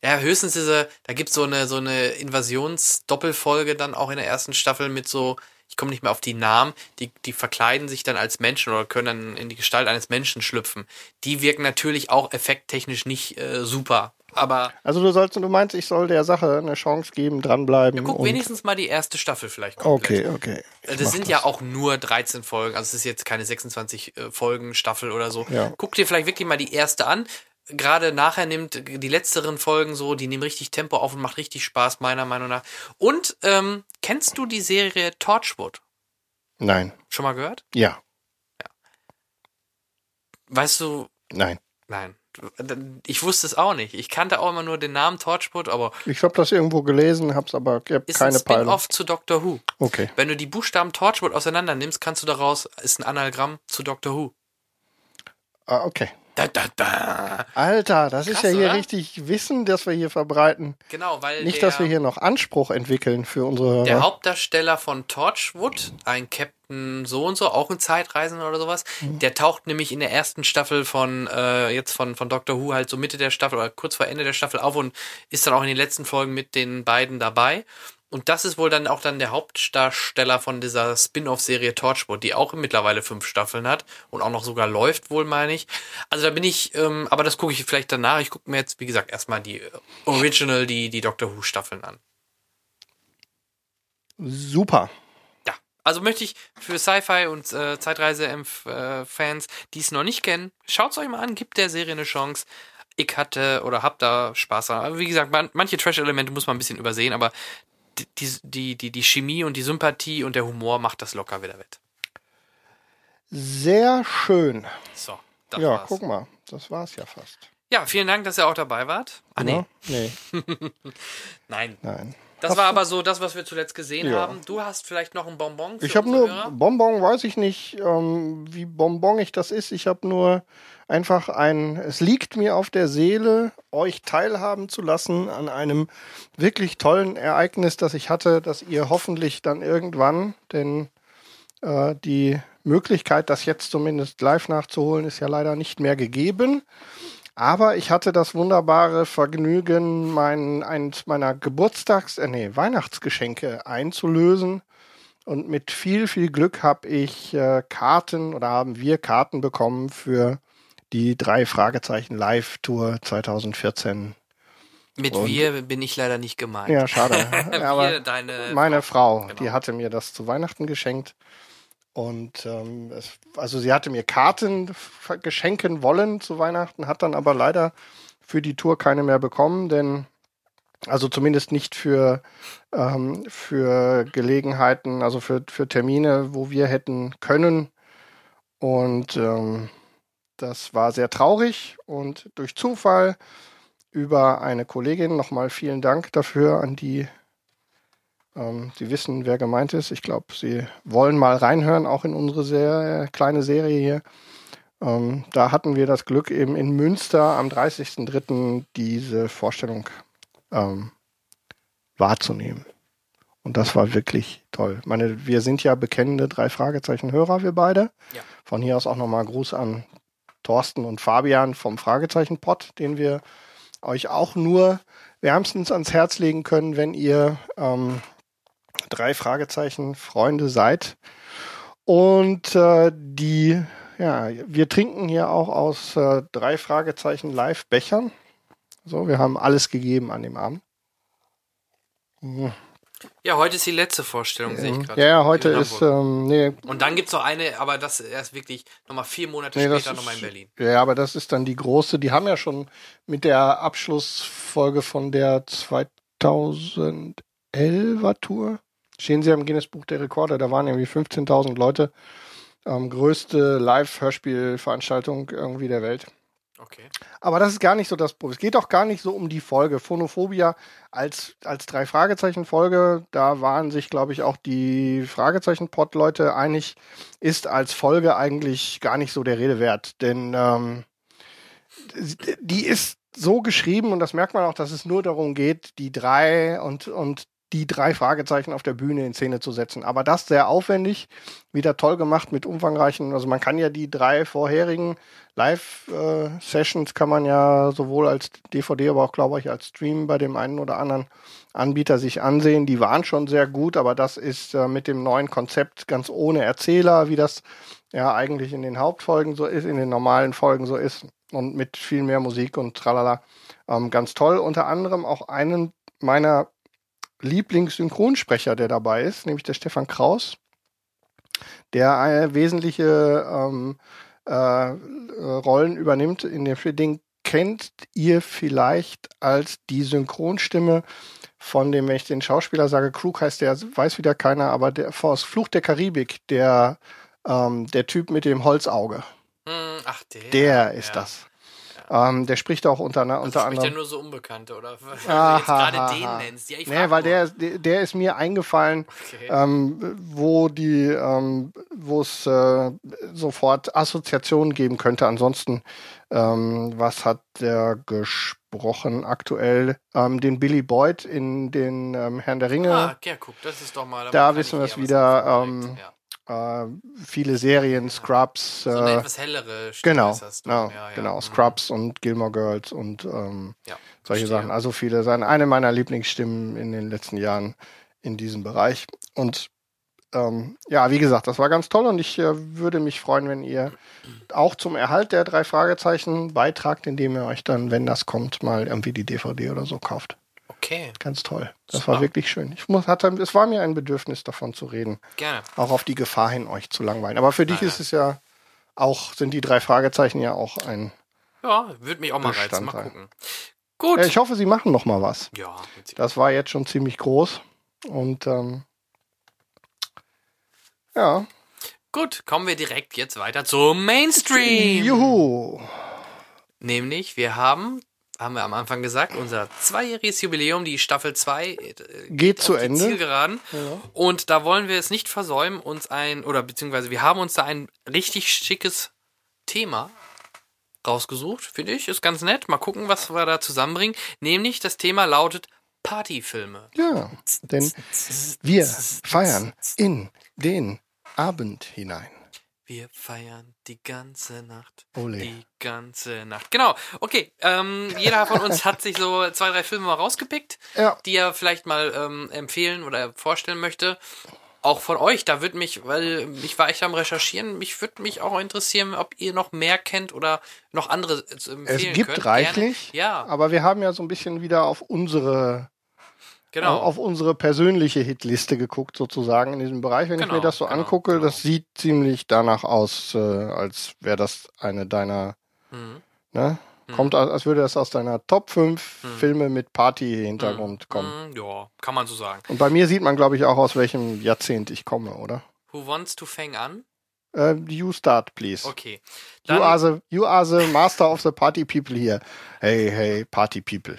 Ja, höchstens diese, da gibt's so eine so eine Invasionsdoppelfolge dann auch in der ersten Staffel mit so ich komme nicht mehr auf die Namen, die, die verkleiden sich dann als Menschen oder können dann in die Gestalt eines Menschen schlüpfen. Die wirken natürlich auch effekttechnisch nicht äh, super. Aber also du sollst, du meinst, ich soll der Sache eine Chance geben, dranbleiben. Ja, guck wenigstens mal die erste Staffel vielleicht komplett. Okay, okay. Ich das sind das. ja auch nur 13 Folgen, also es ist jetzt keine 26 äh, Folgen Staffel oder so. Ja. Guck dir vielleicht wirklich mal die erste an gerade nachher nimmt die letzteren Folgen so, die nehmen richtig Tempo auf und macht richtig Spaß, meiner Meinung nach. Und ähm, kennst du die Serie Torchwood? Nein. Schon mal gehört? Ja. ja. Weißt du? Nein. Nein. Ich wusste es auch nicht. Ich kannte auch immer nur den Namen Torchwood, aber. Ich habe das irgendwo gelesen, hab's aber ich hab ist keine ein Spin-off zu Doctor Who. Okay. Wenn du die Buchstaben Torchwood auseinander nimmst, kannst du daraus, ist ein Anagramm zu Doctor Who. Ah, okay. Da, da, da. Alter, das Krass, ist ja hier oder? richtig Wissen, das wir hier verbreiten. Genau, weil. Nicht, der, dass wir hier noch Anspruch entwickeln für unsere Hörer. Der Hauptdarsteller von Torchwood, ein Captain so und so, auch ein Zeitreisender oder sowas, mhm. der taucht nämlich in der ersten Staffel von, äh, jetzt von, von Doctor Who halt so Mitte der Staffel oder kurz vor Ende der Staffel auf und ist dann auch in den letzten Folgen mit den beiden dabei. Und das ist wohl dann auch dann der Hauptdarsteller von dieser Spin-off-Serie Torchwood, die auch mittlerweile fünf Staffeln hat und auch noch sogar läuft, wohl meine ich. Also da bin ich, ähm, aber das gucke ich vielleicht danach. Ich gucke mir jetzt, wie gesagt, erstmal die äh, Original, die, die Doctor Who-Staffeln an. Super. Ja, Also möchte ich für Sci-Fi und äh, Zeitreise-Fans, die es noch nicht kennen, schaut's euch mal an, gibt der Serie eine Chance. Ich hatte oder hab da Spaß dran. Aber wie gesagt, man, manche Trash-Elemente muss man ein bisschen übersehen, aber die, die, die, die Chemie und die Sympathie und der Humor macht das locker wieder wett. Sehr schön. So, das ja, war's. guck mal, das war's ja fast. Ja, vielen Dank, dass ihr auch dabei wart. Ah, nee. Nee. Nein. Nein. Das hast war aber so das, was wir zuletzt gesehen ja. haben. Du hast vielleicht noch ein Bonbon. ich habe nur Hörer? Bonbon, weiß ich nicht, ähm, wie bonbonig das ist. Ich habe nur einfach ein, es liegt mir auf der Seele, euch teilhaben zu lassen an einem wirklich tollen Ereignis, das ich hatte, dass ihr hoffentlich dann irgendwann, denn äh, die Möglichkeit, das jetzt zumindest live nachzuholen, ist ja leider nicht mehr gegeben. Aber ich hatte das wunderbare Vergnügen, mein, eins meiner Geburtstags-, äh, nee, Weihnachtsgeschenke einzulösen. Und mit viel, viel Glück habe ich äh, Karten oder haben wir Karten bekommen für die drei Fragezeichen Live-Tour 2014. Mit und wir bin ich leider nicht gemeint. Ja, schade. Aber meine Frau, genau. die hatte mir das zu Weihnachten geschenkt. Und ähm, es, also sie hatte mir Karten geschenken wollen zu Weihnachten, hat dann aber leider für die Tour keine mehr bekommen, denn also zumindest nicht für, ähm, für Gelegenheiten, also für, für Termine, wo wir hätten können. Und ähm, das war sehr traurig und durch Zufall über eine Kollegin nochmal vielen Dank dafür an die ähm, Sie wissen, wer gemeint ist. Ich glaube, Sie wollen mal reinhören, auch in unsere sehr kleine Serie hier. Ähm, da hatten wir das Glück, eben in Münster am 30.03. diese Vorstellung ähm, wahrzunehmen. Und das war wirklich toll. Ich meine, wir sind ja bekennende drei Fragezeichen-Hörer, wir beide. Ja. Von hier aus auch nochmal Gruß an Thorsten und Fabian vom Fragezeichen-Pod, den wir euch auch nur wärmstens ans Herz legen können, wenn ihr ähm, drei Fragezeichen Freunde seid. Und äh, die, ja, wir trinken hier auch aus äh, drei Fragezeichen Live-Bechern. So, wir haben alles gegeben an dem Abend. Mhm. Ja, heute ist die letzte Vorstellung, sehe ich gerade. Ja, heute ist. Ähm, nee. Und dann gibt es noch eine, aber das erst wirklich nochmal vier Monate nee, später nochmal in Berlin. Ja, aber das ist dann die große. Die haben ja schon mit der Abschlussfolge von der 2011er Tour Stehen Sie am Guinness Buch der Rekorde, da waren irgendwie 15.000 Leute. Ähm, größte Live-Hörspielveranstaltung irgendwie der Welt. Okay. Aber das ist gar nicht so das Problem. Es geht auch gar nicht so um die Folge. Phonophobia als, als drei Fragezeichen-Folge, da waren sich, glaube ich, auch die Fragezeichen-Pod-Leute einig, ist als Folge eigentlich gar nicht so der Rede wert. Denn ähm, die ist so geschrieben und das merkt man auch, dass es nur darum geht, die drei und, und die drei Fragezeichen auf der Bühne in Szene zu setzen. Aber das sehr aufwendig, wieder toll gemacht mit umfangreichen, also man kann ja die drei vorherigen Live-Sessions kann man ja sowohl als DVD, aber auch glaube ich als Stream bei dem einen oder anderen Anbieter sich ansehen. Die waren schon sehr gut, aber das ist äh, mit dem neuen Konzept ganz ohne Erzähler, wie das ja eigentlich in den Hauptfolgen so ist, in den normalen Folgen so ist und mit viel mehr Musik und tralala. Ähm, ganz toll. Unter anderem auch einen meiner Lieblingssynchronsprecher, der dabei ist, nämlich der Stefan Kraus, der eine wesentliche ähm, äh, Rollen übernimmt in dem Film. Den kennt ihr vielleicht als die Synchronstimme von dem, wenn ich den Schauspieler sage, Krug heißt der, weiß wieder keiner, aber der aus Fluch der Karibik, der, ähm, der Typ mit dem Holzauge. Hm, ach, der. Der ist ja. das. Ähm, der spricht auch unter, unter also anderem. ja nur so Unbekannte, oder? Weil du jetzt gerade den nennst. Ja, ich nee, weil der, der ist mir eingefallen, okay. ähm, wo die, ähm, wo es äh, sofort Assoziationen geben könnte. Ansonsten, ähm, was hat der gesprochen aktuell? Ähm, den Billy Boyd in den ähm, Herrn der Ringe. Ah, ja, guck, das ist doch mal. Da wissen wir es wieder. Ja äh, viele Serien, Scrubs. So eine äh, etwas hellere Stimme genau, ja, ja, genau, mhm. Scrubs und Gilmore Girls und ähm, ja, solche verstehe. Sachen. Also viele sein. Eine meiner Lieblingsstimmen in den letzten Jahren in diesem Bereich. Und ähm, ja, wie gesagt, das war ganz toll und ich äh, würde mich freuen, wenn ihr auch zum Erhalt der drei Fragezeichen beitragt, indem ihr euch dann, wenn das kommt, mal irgendwie die DVD oder so kauft. Okay, Ganz toll. Das Super. war wirklich schön. Ich muss, hatte, es war mir ein Bedürfnis, davon zu reden. gerne. Auch auf die Gefahr hin, euch zu langweilen. Aber für dich Nein, ist es ja auch, sind die drei Fragezeichen ja auch ein. Ja, würde mich auch mal reizen. Mal gucken. Gut. Ich hoffe, sie machen noch mal was. ja. Das war jetzt schon ziemlich groß. Und ähm, ja. gut, kommen wir direkt jetzt weiter zum Mainstream. Juhu. Nämlich, wir haben, haben wir am Anfang gesagt, unser zweijähriges Jubiläum, die Staffel 2 äh, Geht zu Ende. Zielgeraden. Und da wollen wir es nicht versäumen, uns ein, oder beziehungsweise wir haben uns da ein richtig schickes Thema rausgesucht, finde ich. Ist ganz nett. Mal gucken, was wir da zusammenbringen. Nämlich, das Thema lautet Partyfilme. Ja, denn wir feiern in den Abend hinein. Wir feiern die ganze Nacht. Ole. Die ganze Nacht. Genau. Okay. Ähm, jeder von uns hat sich so zwei, drei Filme mal rausgepickt, Ja. die er vielleicht mal ähm, empfehlen oder vorstellen möchte. Auch von euch, da würde mich, weil ich war echt am Recherchieren, mich würde mich auch interessieren, ob ihr noch mehr kennt oder noch andere zu empfehlen Es gibt könnt. reichlich, Gerne. Ja, aber wir haben ja so ein bisschen wieder auf unsere genau. auf unsere persönliche Hitliste geguckt, sozusagen in diesem Bereich. Wenn ich Genau, mir das so genau, angucke, genau. das sieht ziemlich danach aus, äh, als wäre das eine deiner, Mhm. ne? Kommt, als als würde das aus deiner Top 5 Filme mit Party-Hintergrund kommen. Mhm, ja, kann man so sagen. Und bei mir sieht man, glaube ich, auch, aus welchem Jahrzehnt ich komme, oder? Who wants to fang an? Äh, you start, please. Okay. You are, the, you are the master of the party people here. Hey, hey, party people.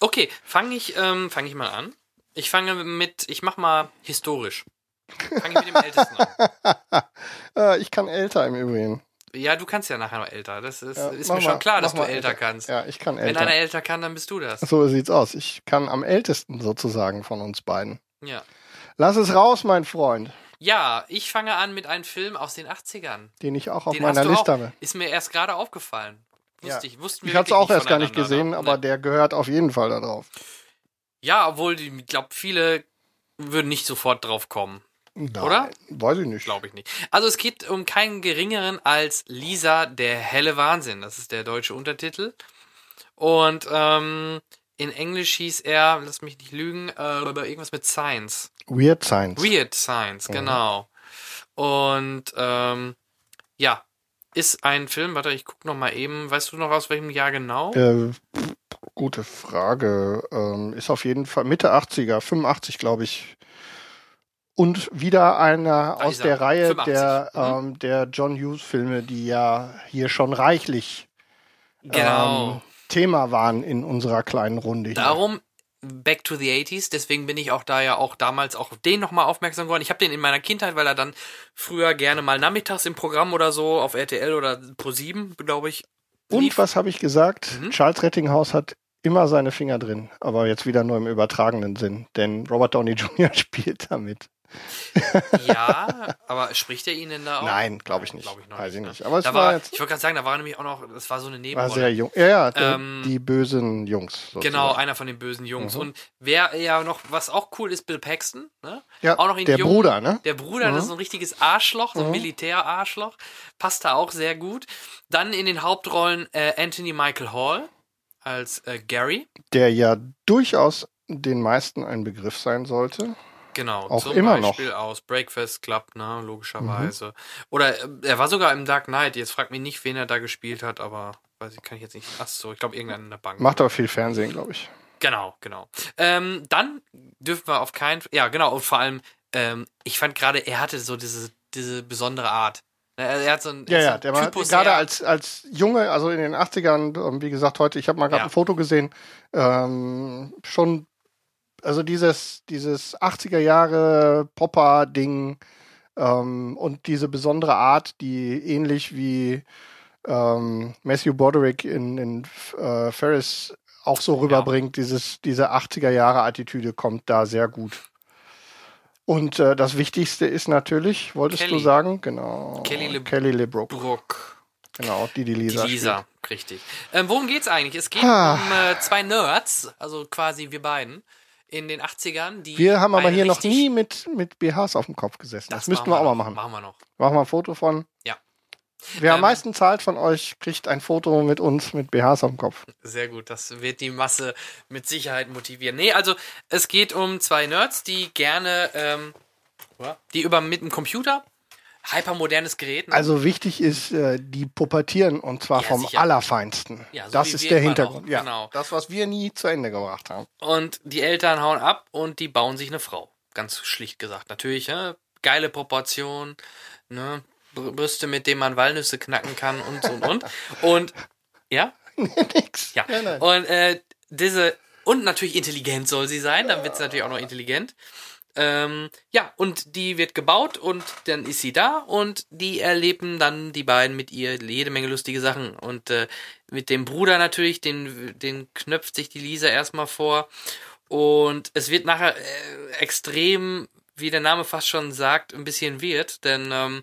Okay, fange ich, ähm, fang ich mal an. Ich fange mit, ich mach mal historisch. Fange ich mit dem Ältesten an. Äh, ich kann älter im Übrigen. Ja, du kannst ja nachher noch älter. Das ist, Ja, ist mir schon mal- klar, dass du mal älter kannst. Ja, ich kann Wenn älter. einer älter kann, dann bist du das. So sieht's aus. Ich kann am ältesten sozusagen von uns beiden. Ja. Lass es raus, mein Freund, Ja, ich fange an mit einem Film aus den 80ern. den ich auch auf Den meiner Liste habe. Ist mir erst gerade aufgefallen. Ja. Wusste ich, wussten wir Ich hatte es auch erst gar nicht voneinander, gesehen, ne? aber Ne. der gehört auf jeden Fall da drauf. Ja, obwohl, ich glaube, viele würden nicht sofort drauf kommen. Oder? Weiß ich nicht. Glaube ich nicht. Also es geht um keinen geringeren als Lisa, der helle Wahnsinn. Das ist der deutsche Untertitel. Und ähm, in Englisch hieß er, lass mich nicht lügen, äh, irgendwas mit Science. Weird Science. Weird Science, Mhm. genau. Und ähm, ja, ist ein Film, warte, ich guck noch mal eben, weißt du noch aus welchem Jahr genau? Äh, gute Frage. Ähm, ist auf jeden Fall Mitte 80er, 85 glaube ich. Und wieder einer Da aus er. der Reihe 85. der, Mhm. ähm, der John Hughes Filme, die ja hier schon reichlich genau. ähm, Thema waren in unserer kleinen Runde hier. Darum Back to the 80s, deswegen bin ich auch da ja auch damals auch auf den nochmal aufmerksam geworden. Ich habe den in meiner Kindheit, weil er dann früher gerne mal nachmittags im Programm oder so auf RTL oder Pro7, glaube ich. Und lief. was habe ich gesagt? Mhm. Charles Rettinghaus hat immer seine Finger drin, aber jetzt wieder nur im übertragenen Sinn, denn Robert Downey Jr. spielt damit. Ja, aber spricht er ihn denn da auch? Nein, glaube ich nicht. Glaube ich noch Weiß nicht. ich ne? nicht. Aber es war war, jetzt- ich wollte gerade sagen, da war nämlich auch noch, das war so eine War Nebenrolle. sehr jung. Ja, ja, Ähm, die bösen Jungs. Sozusagen. Genau, einer von den bösen Jungs. Mhm. Und wer ja noch, was auch cool ist, Bill Paxton, ne? Ja, auch noch in der jung- Bruder, ne? Der Bruder, das ist so ein richtiges Arschloch, so ein Mhm. Militärarschloch. Passt da auch sehr gut. Dann in den Hauptrollen äh, Anthony Michael Hall als äh, Gary. Der ja durchaus den meisten ein Begriff sein sollte. Genau, Auch zum immer noch. Beispiel aus Breakfast Club, ne, logischerweise. Mhm. Oder äh, er war sogar im Dark Knight. Jetzt fragt mich nicht, wen er da gespielt hat, aber weiß ich, kann ich jetzt nicht. Ach so, ich glaube irgendeinen in der Bank. Macht aber viel Fernsehen, glaube ich. Genau, genau. Ähm, dann dürfen wir auf keinen ja genau und vor allem, ähm, ich fand gerade, er hatte so diese diese besondere Art. Ne, Er, hat so ein, Ja, ja, der war Typus gerade als, als Junge, also in den 80ern, ähm, wie gesagt, heute, ich habe mal gerade Ja. ein Foto gesehen, ähm, schon, also dieses, dieses 80er Jahre Popper-Ding ähm, und diese besondere Art, die ähnlich wie ähm, Matthew Broderick in, in äh, Ferris auch so rüberbringt, dieses, diese 80er Jahre Attitüde kommt da sehr gut. Und äh, das Wichtigste ist natürlich, wolltest Kelly. du sagen? Genau. Kelly Le- Kelly LeBrook. Bruck. Genau, die die Die Lisa. Lisa, richtig. Ähm, worum geht's eigentlich? Es geht Ah. um äh, zwei Nerds, also quasi wir beiden, in den 80ern, die. Wir haben aber hier noch nie mit, mit BHs auf dem Kopf gesessen. Das, müssten wir auch mal machen. Machen wir noch. Machen wir ein Foto von. Ja. Wer am Ähm, meisten zahlt von euch, kriegt ein Foto mit uns mit BHs am Kopf. Sehr gut, das wird die Masse mit Sicherheit motivieren. Nee, also es geht um zwei Nerds, die gerne, ähm, die über mit dem Computer, hypermodernes Gerät. ne? Also wichtig ist, äh, die pubertieren und zwar Ja, vom sicher. Allerfeinsten. Ja, so das ist der Hintergrund. noch, Ja, genau. Das, was wir nie zu Ende gebracht haben. Und die Eltern hauen ab und die bauen sich eine Frau. Ganz schlicht gesagt. Natürlich, ne? geile Proportion, ne? Br- Brüste, mit denen man Walnüsse knacken kann und und und. Und ja, Nix. ja. Nein. Und äh, diese und natürlich intelligent soll sie sein, dann wird sie natürlich auch noch intelligent. Ähm, ja, und die wird gebaut und dann ist sie da und die erleben dann die beiden mit ihr jede Menge lustige Sachen. Und äh, mit dem Bruder natürlich, den, den knöpft sich die Lisa erstmal vor. Und es wird nachher äh, extrem, wie der Name fast schon sagt, ein bisschen weird, denn ähm,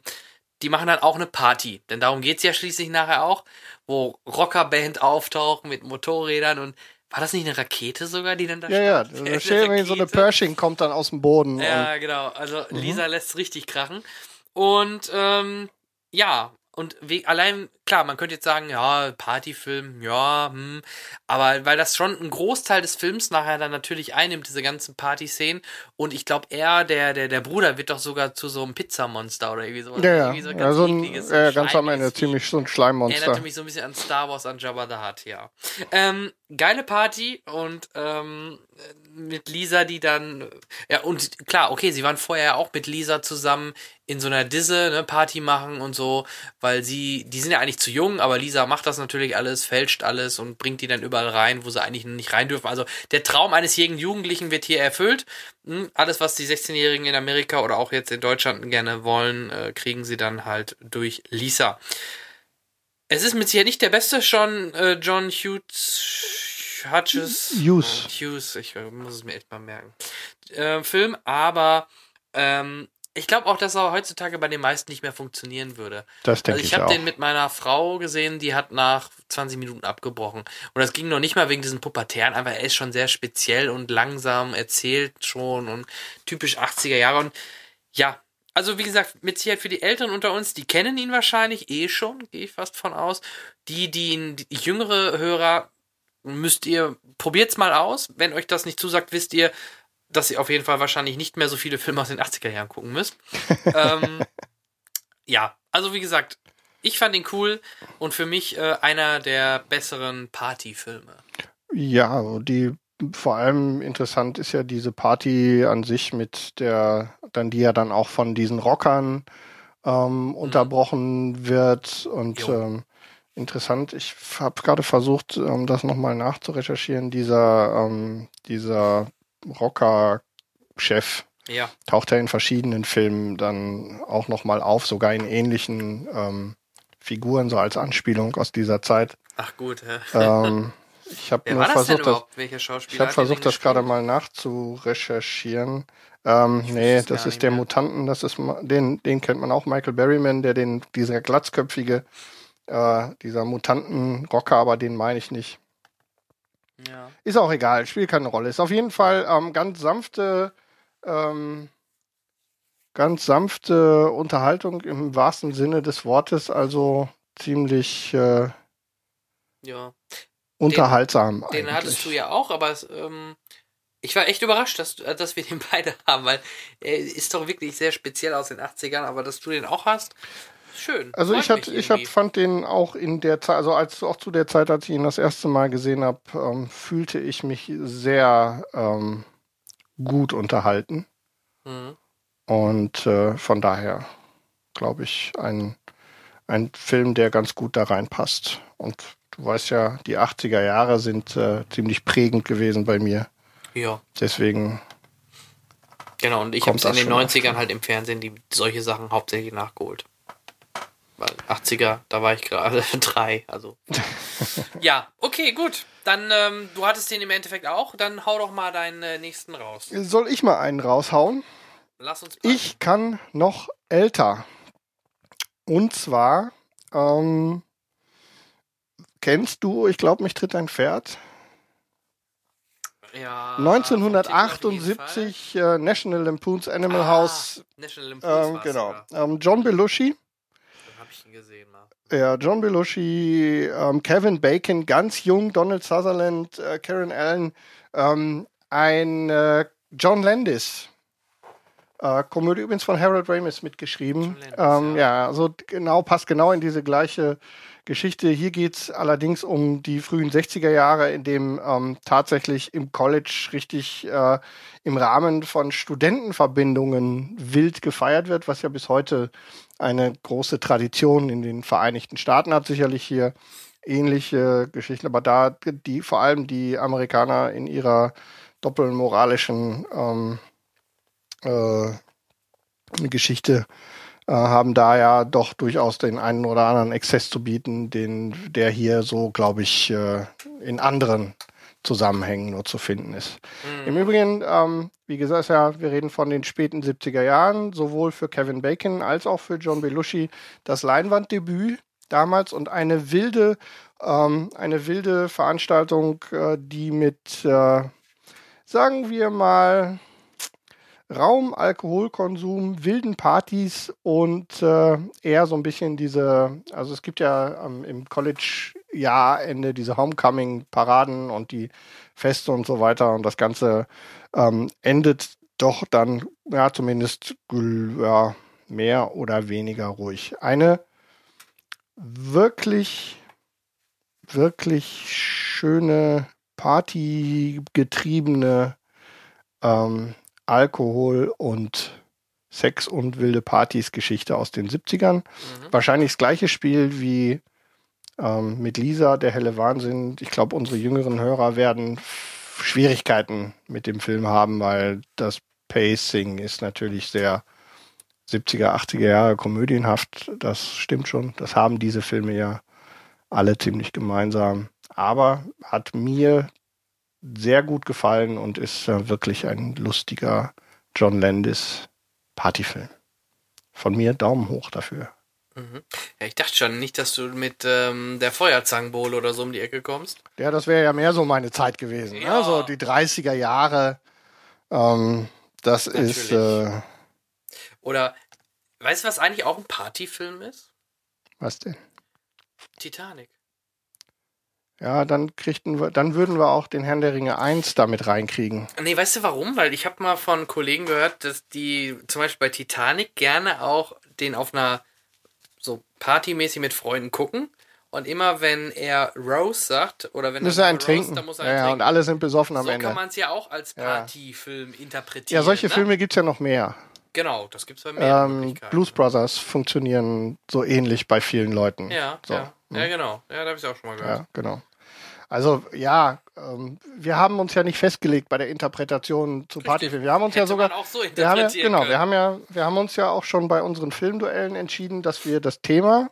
die machen dann auch eine Party. Denn darum geht's ja schließlich nachher auch, wo Rockerband auftaucht mit Motorrädern und war das nicht eine Rakete sogar, die dann da Ja, ja. stand? Da steht irgendwie so eine. Pershing kommt dann aus dem Boden. Ja, genau. Also Mhm. Lisa lässt richtig krachen. Und ähm, ja, und we allein, klar, man könnte jetzt sagen, ja, Partyfilm, ja, hm, aber weil das schon ein Großteil des Films nachher dann natürlich einnimmt, diese ganzen Partyszenen. Und ich glaube, er, der, der, der Bruder, wird doch sogar zu so einem Pizzamonster oder irgendwie sowas. ja. Irgendwie so ein ja so ein, ja, ganz am Ende ziemlich so ein Erinnerte Schleimmonster. mich so ein bisschen an Star Wars, an Jabba the Hutt, ja. Ähm, geile Party und ähm, mit Lisa, die dann, ja, und klar, okay, sie waren vorher auch mit Lisa zusammen in so einer Disse, ne, Party machen und so, weil sie, die sind ja eigentlich zu jung, aber Lisa macht das natürlich alles, fälscht alles und bringt die dann überall rein, wo sie eigentlich nicht rein dürfen. Also der Traum eines jeden Jugendlichen wird hier erfüllt. Hm, Alles, was die 16-Jährigen in Amerika oder auch jetzt in Deutschland gerne wollen, äh, kriegen sie dann halt durch Lisa. Es ist mit Sicherheit nicht der beste schon äh, John Hughes Hutches Hughes. Hughes, ich muss es mir echt mal merken. Äh, Film, aber ähm, ich glaube auch, dass er heutzutage bei den meisten nicht mehr funktionieren würde. Das denke Also ich ich habe auch. den mit meiner Frau gesehen, die hat nach 20 Minuten abgebrochen. Und das ging noch nicht mal wegen diesen Pubertären, einfach er ist schon sehr speziell und langsam erzählt schon und typisch 80er Jahre. Und ja, also wie gesagt, mit Sicherheit für die Älteren unter uns, die kennen ihn wahrscheinlich eh schon, gehe ich fast von aus. Die, die, die jüngere Hörer, müsst ihr, probiert's mal aus. Wenn euch das nicht zusagt, wisst ihr, dass ihr auf jeden Fall wahrscheinlich nicht mehr so viele Filme aus den 80er Jahren gucken müsst. ähm, ja, also wie gesagt, ich fand ihn cool und für mich äh, einer der besseren Partyfilme. Ja, die vor allem interessant ist ja diese Party an sich mit der, dann die ja dann auch von diesen Rockern ähm, unterbrochen wird und ähm, interessant. Ich habe gerade versucht, ähm, das nochmal nachzurecherchieren. Dieser ähm, dieser Rocker-Chef Ja, taucht ja in verschiedenen Filmen dann auch nochmal auf, sogar in ähnlichen ähm, Figuren so als Anspielung aus dieser Zeit. ach gut. hä? Ähm, ich habe nur versucht, das, ich habe versucht, das gerade mal nachzurecherchieren. Ähm, nee, das ist der mehr. Mutanten, das ist den, den kennt man auch, Michael Berryman, der den, dieser glatzköpfige, äh, dieser Mutanten-Rocker, aber den meine ich nicht. Ja. Ist auch egal, spielt keine Rolle. Ist auf jeden Fall ähm, ganz sanfte, ähm, ganz sanfte Unterhaltung im wahrsten Sinne des Wortes, also ziemlich äh, ja. unterhaltsam. Den eigentlich. hattest du ja auch, aber ähm, ich war echt überrascht, dass, äh, dass wir den beide haben, weil er ist doch wirklich sehr speziell aus den 80ern, aber dass du den auch hast, schön. Also Freut ich, hat, ich hab, fand den auch in der Zeit, also als auch zu der Zeit, als ich ihn das erste Mal gesehen habe, ähm, fühlte ich mich sehr ähm, gut unterhalten. Mhm. Und äh, von daher glaube ich, ein, ein Film, der ganz gut da reinpasst. Und du weißt ja, die 80er Jahre sind äh, ziemlich prägend gewesen bei mir. Ja, Deswegen, genau. Und ich habe es in den schon 90ern halt im Fernsehen die solche Sachen hauptsächlich nachgeholt. Weil 80er, da war ich gerade drei, also. ja, okay, gut. Dann, ähm, du hattest den im Endeffekt auch, dann hau doch mal deinen äh, nächsten raus. soll ich mal einen raushauen? Lass uns Ich kann noch älter. Und zwar, ähm, kennst du, ich glaube, mich tritt ein Pferd? ja, vom Titel auf jeden 1978 äh, National Lampoons Animal Ah, House. National Lampoons Ähm, genau. sogar. Ähm, John Belushi Dann habe ich ihn gesehen mal. Ja, John Belushi, ähm, Kevin Bacon, ganz jung, Donald Sutherland, äh, Karen Allen, ähm, ein äh, John Landis. Äh, Komödie übrigens von Harold Ramis mitgeschrieben. Landis, Ähm, ja. ja, also genau, passt genau in diese gleiche Geschichte. Hier geht's allerdings um die frühen 60er Jahre, in dem ähm, tatsächlich im College richtig äh, im Rahmen von Studentenverbindungen wild gefeiert wird, was ja bis heute eine große Tradition in den Vereinigten Staaten hat. Sicherlich hier ähnliche Geschichten, aber da die vor allem die Amerikaner in ihrer doppelmoralischen ähm, äh, Geschichte äh, haben da ja doch durchaus den einen oder anderen Exzess zu bieten, den der hier so, glaube ich, äh, in anderen Zusammenhängen nur zu finden ist. Mhm. Im Übrigen, ähm, wie gesagt, ja, wir reden von den späten 70er Jahren, sowohl für Kevin Bacon als auch für John Belushi das Leinwanddebüt damals und eine wilde, ähm, eine wilde Veranstaltung, äh, die mit, äh, sagen wir mal, Raum, Alkoholkonsum, wilden Partys und äh, eher so ein bisschen diese, also es gibt ja ähm, im College-Jahrende diese Homecoming-Paraden und die Feste und so weiter und das Ganze ähm, endet doch dann, ja, zumindest ja, mehr oder weniger ruhig. Eine wirklich, wirklich schöne, partygetriebene ähm, Alkohol und Sex und wilde Partys Geschichte aus den 70ern. Mhm. Wahrscheinlich das gleiche Spiel wie ähm, mit Lisa, der helle Wahnsinn. Ich glaube, unsere jüngeren Hörer werden Schwierigkeiten mit dem Film haben, weil das Pacing ist natürlich sehr 70er, 80er Jahre komödienhaft. Das stimmt schon. Das haben diese Filme ja alle ziemlich gemeinsam. Aber hat mir sehr gut gefallen und ist äh, wirklich ein lustiger John Landis Partyfilm. Von mir Daumen hoch dafür. Mhm. Ja, ich dachte schon nicht, dass du mit ähm, der Feuerzangenbowle oder so um die Ecke kommst. Ja, das wäre ja mehr so meine Zeit gewesen. Ja. Ne? So die 30er Jahre. Ähm, das ist Natürlich. äh, Oder, weißt du, was eigentlich auch ein Partyfilm ist? was denn? Titanic. Ja, dann kriegten wir, dann würden wir auch den Herrn der Ringe 1 damit reinkriegen. Nee, weißt du warum? Weil ich habe mal von Kollegen gehört, dass die zum Beispiel bei Titanic gerne auch den auf einer partymäßig mit Freunden gucken. Und immer wenn er Rose sagt oder wenn Muss er einen Rose, trinken. dann muss er ja, einen ja, und trinken. alle sind besoffen am so Ende. kann man es ja auch als Ja. Partyfilm interpretieren. Ja, solche ne? Filme gibt's ja noch mehr. Genau, das gibt's bei mehr Ähm. Blues Brothers funktionieren so ähnlich bei vielen Leuten. Ja, so. ja, ja, genau. Ja, da habe ich auch schon mal gehört. Ja, genau. Also ja, wir haben uns ja nicht festgelegt bei der Interpretation zu Partyfilmen. Wir haben uns ja Hätte sogar, man auch so wir haben ja, genau, können. wir haben ja, wir haben uns ja auch schon bei unseren Filmduellen entschieden, dass wir das Thema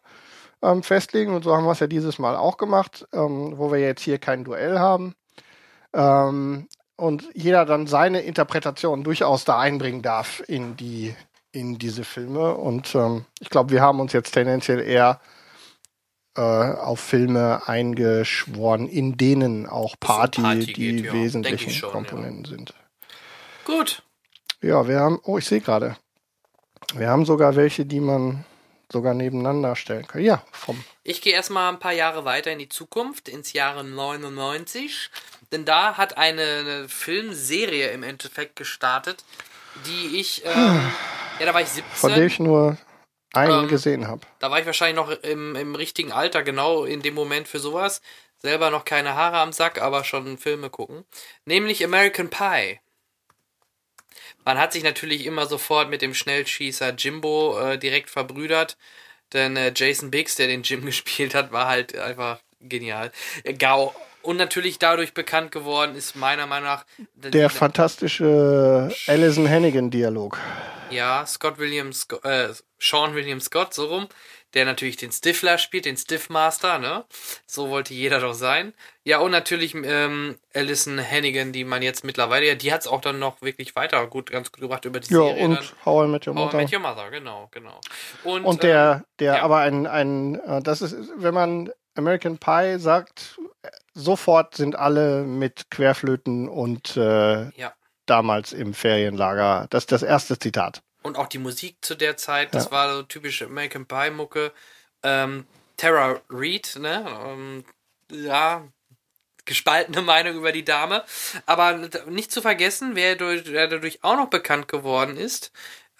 ähm, festlegen und so haben wir es ja dieses Mal auch gemacht, ähm, wo wir jetzt hier kein Duell haben ähm, und jeder dann seine Interpretation durchaus da einbringen darf in die in diese Filme und ähm, ich glaube, wir haben uns jetzt tendenziell eher äh, auf Filme eingeschworen, in denen auch Party, Party die geht, ja. Wesentlichen ich schon, Komponenten sind. Gut. Ja, wir haben, oh, ich sehe gerade, wir haben sogar welche, die man sogar nebeneinander stellen kann. Ja, vom Ich gehe erstmal ein paar Jahre weiter in die Zukunft, ins Jahre 99. Denn da hat eine, eine Filmserie im Endeffekt gestartet, die ich, ähm, ja, da war ich 17. von dem ich nur einen Ähm, gesehen habe. Da war ich wahrscheinlich noch im, im richtigen Alter, genau in dem Moment für sowas. Selber noch keine Haare am Sack, aber schon Filme gucken. Nämlich American Pie. Man hat sich natürlich immer sofort mit dem Schnellschießer Jimbo äh, direkt verbrüdert. Denn äh, Jason Biggs, der den Jim gespielt hat, war halt einfach genial. Äh, Gau. Und natürlich dadurch bekannt geworden ist meiner Meinung nach Der fantastische Alison Hannigan-Dialog. Ja, Scott Williams, äh, Sean William Scott, so rum, der natürlich den Stifler spielt, den Stiffmaster, ne? So wollte jeder doch sein. Ja, und natürlich ähm, Alison Hannigan, die man jetzt mittlerweile, ja, die hat es auch dann noch wirklich weiter gut, ganz gut gebracht über die Ja, Serie. und dann. How I Met Your How I Mother. Met Your Mother, genau, genau. Und, Und der, der ja. aber ein, ein, äh, das ist, wenn man American Pie sagt, sofort sind alle mit Querflöten und äh, ja. damals im Ferienlager. Das ist das erste Zitat. Und auch die Musik zu der Zeit, das Ja. war so typische American Pie Mucke. Ähm, Tara Reid, ne? Ähm, ja, gespaltene Meinung über die Dame. Aber nicht zu vergessen, wer, durch, wer dadurch auch noch bekannt geworden ist,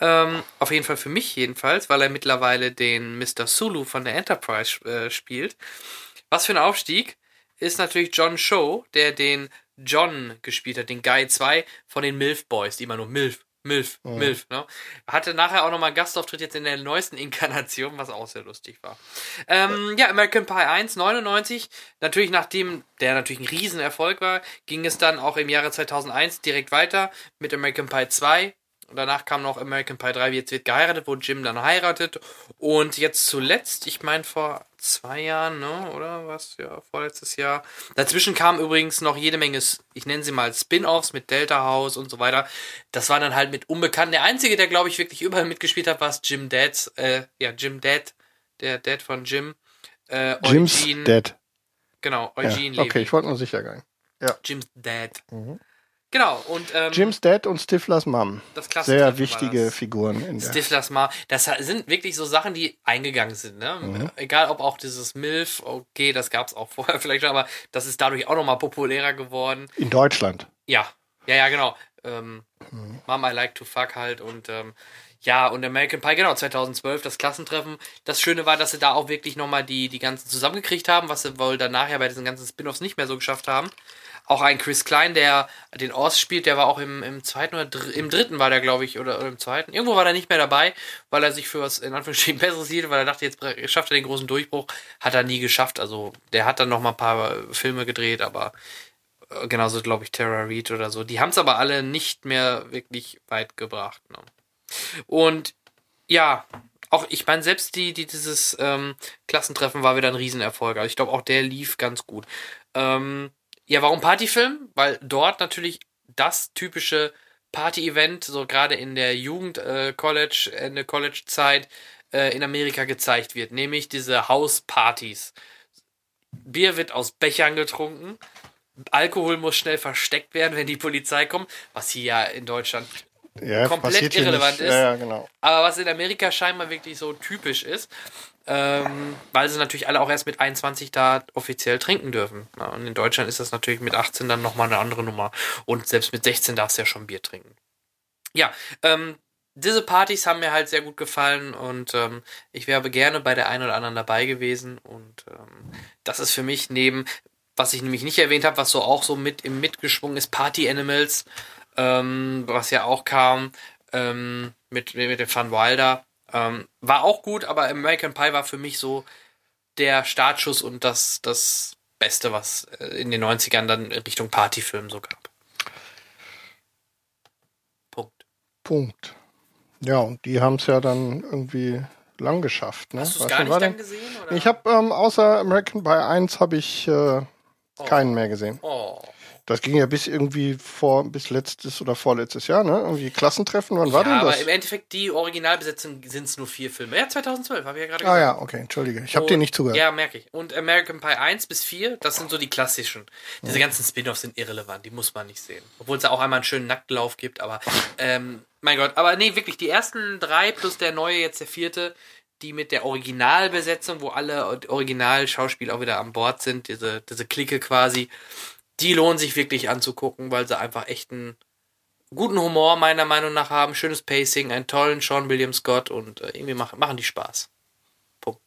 ähm, auf jeden Fall für mich jedenfalls, weil er mittlerweile den Mr. Sulu von der Enterprise äh, spielt. Was für ein Aufstieg ist natürlich John Show, der den John gespielt hat, den Guy 2 von den MILF Boys, die immer nur MILF, MILF, mhm. MILF, ne? Hatte nachher auch nochmal einen Gastauftritt jetzt in der neuesten Inkarnation, was auch sehr lustig war. Ähm, ja, American Pie 1, 99. Natürlich, nachdem der natürlich ein Riesenerfolg war, ging es dann auch im Jahre 2001 direkt weiter mit American Pie 2, und danach kam noch American Pie 3, wie jetzt wird geheiratet, wo Jim dann heiratet. Und jetzt zuletzt, ich meine vor zwei Jahren, ne? Oder was? Ja, vorletztes Jahr. Dazwischen kam übrigens noch jede Menge, ich nenne sie mal Spin-offs mit Delta House und so weiter. Das war dann halt mit Unbekannten. Der einzige, der glaube ich wirklich überall mitgespielt hat, war Jim Dads, äh, ja, Jim Dad, der Dad von Jim. Äh, Jim's Eugene, Dad. Genau, Eugene ja, Okay, ich wollte nur sicher gehen. Ja. Jim's Dad. Mhm. Genau. Und, ähm, Jim's Dad und Stiflers Mom. Das Sehr wichtige Figuren. Stiflers Mom. Das sind wirklich so Sachen, die eingegangen sind. Ne? Mhm. Egal, ob auch dieses MILF, okay, das gab es auch vorher vielleicht schon, aber das ist dadurch auch nochmal populärer geworden. In Deutschland. Ja, ja, ja, genau. Ähm, mhm. Mom, I like to fuck halt und ähm, ja, und American Pie, genau, 2012, das Klassentreffen. Das Schöne war, dass sie da auch wirklich nochmal die, die ganzen zusammengekriegt haben, was sie wohl dann nachher bei diesen ganzen Spin-Offs nicht mehr so geschafft haben. Auch ein Chris Klein, der den Oz spielt, der war auch im, im zweiten oder dr im dritten war der, glaube ich, oder, oder, im zweiten. Irgendwo war er nicht mehr dabei, weil er sich für was in Anführungsstrichen Besseres hielt, weil er dachte, jetzt schafft er den großen Durchbruch. Hat er nie geschafft. Also der hat dann noch mal ein paar Filme gedreht, aber äh, genauso, glaube ich, Tara Reid oder so. Die haben es aber alle nicht mehr wirklich weit gebracht. Ne? Und ja, auch, ich meine, selbst die, die dieses ähm, Klassentreffen war wieder ein Riesenerfolg. Also ich glaube, auch der lief ganz gut. Ähm, ja, warum Partyfilm? Weil dort natürlich das typische Party-Event, so gerade in der Jugend, äh, College, Ende College-Zeit äh, in Amerika gezeigt wird, nämlich diese Hauspartys. Bier wird aus Bechern getrunken. Alkohol muss schnell versteckt werden, wenn die Polizei kommt, was hier ja in Deutschland ja, komplett irrelevant ist. Ja, genau. Aber was in Amerika scheinbar wirklich so typisch ist, ähm, weil sie natürlich alle auch erst mit 21 da offiziell trinken dürfen. Ja, und in Deutschland ist das natürlich mit 18 dann nochmal eine andere Nummer. Und selbst mit 16 darfst du ja schon Bier trinken. Ja, ähm, diese Partys haben mir halt sehr gut gefallen und ähm, ich wäre gerne bei der einen oder anderen dabei gewesen. Und ähm, das ist für mich neben, was ich nämlich nicht erwähnt habe, was so auch so mit im mitgeschwungen ist, Party Animals ähm, was ja auch kam ähm, mit, mit dem Van Wilder. Ähm, war auch gut, aber American Pie war für mich so der Startschuss und das, das Beste, was äh, in den 90ern dann Richtung Partyfilm so gab. Punkt. Punkt. Ja, und die haben es ja dann irgendwie lang geschafft. Ne? Hast du es gar nicht dann gesehen? Oder? Ich habe ähm, außer American Pie 1 habe ich äh, oh. keinen mehr gesehen. Oh. Das ging ja bis irgendwie vor, bis letztes oder vorletztes Jahr, ne? Irgendwie Klassentreffen, wann ja, war denn das? aber im Endeffekt, die Originalbesetzung sind es nur vier Filme. Ja, 2012, habe ich ja gerade gesagt. Ah ja, okay, entschuldige. Ich habe dir nicht zugehört. Ja, merke ich. Und American Pie 1 bis 4, das sind so die klassischen. Diese ja. ganzen Spin-offs sind irrelevant, die muss man nicht sehen. Obwohl es ja auch einmal einen schönen Nacktlauf gibt, aber, ähm, mein Gott. Aber nee, wirklich, die ersten drei plus der neue, jetzt der vierte, die mit der Originalbesetzung, wo alle Originalschauspieler auch wieder an Bord sind, diese, diese Clique quasi, die lohnen sich wirklich anzugucken, weil sie einfach echt einen guten Humor meiner Meinung nach haben, schönes Pacing, einen tollen Sean William Scott und äh, irgendwie machen, machen die Spaß. Punkt.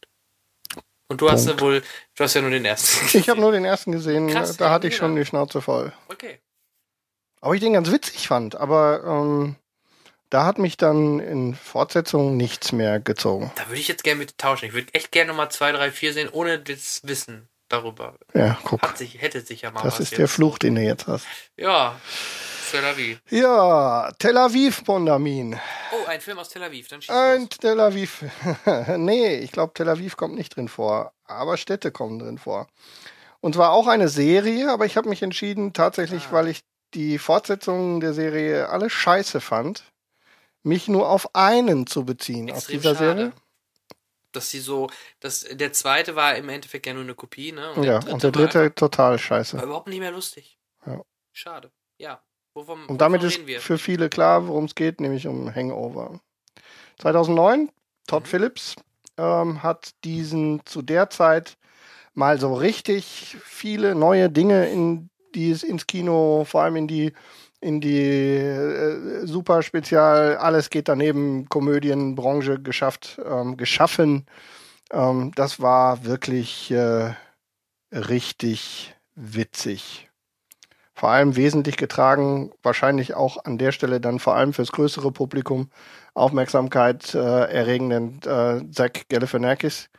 Und du Punkt. hast ja wohl, du hast ja nur den ersten. Gesehen. Ich habe nur den ersten gesehen, Krass, da hatte ich schon die Schnauze voll. Okay. Auch ich den ganz witzig fand, aber ähm, da hat mich dann in Fortsetzung nichts mehr gezogen. Da würde ich jetzt gerne mit tauschen. Ich würde echt gerne nochmal zwei, drei, vier sehen, ohne das Wissen darüber. Ja, guck. Hat sich, hätte sich ja mal Das ist der Fluch, den du jetzt hast. Ja, Tel Aviv. Ja, Tel Aviv, Bondamin. Oh, ein Film aus Tel Aviv. Dann ein los. Tel Aviv. nee, ich glaube, Tel Aviv kommt nicht drin vor. Aber Städte kommen drin vor. Und zwar auch eine Serie, aber ich habe mich entschieden, tatsächlich, ah. weil ich die Fortsetzungen der Serie alle scheiße fand, mich nur auf einen zu beziehen Extrem aus dieser schade. Serie dass sie so, dass der zweite war im Endeffekt ja nur eine Kopie, ne? Und ja, und der dritte einfach, total scheiße. War überhaupt nicht mehr lustig. Ja. Schade. Ja. Wovon, und damit ist für viele klar, worum es geht, nämlich um Hangover. 2009, Todd mhm. Phillips ähm, hat diesen zu der Zeit mal so richtig viele neue Dinge in die es ins Kino, vor allem in die in die äh, super spezial alles geht daneben Komödienbranche geschafft ähm, geschaffen. Ähm, das war wirklich äh, richtig witzig. Vor allem wesentlich getragen, wahrscheinlich auch an der Stelle dann vor allem fürs größere Publikum Aufmerksamkeit äh, erregenden äh, Zach Galifianakis,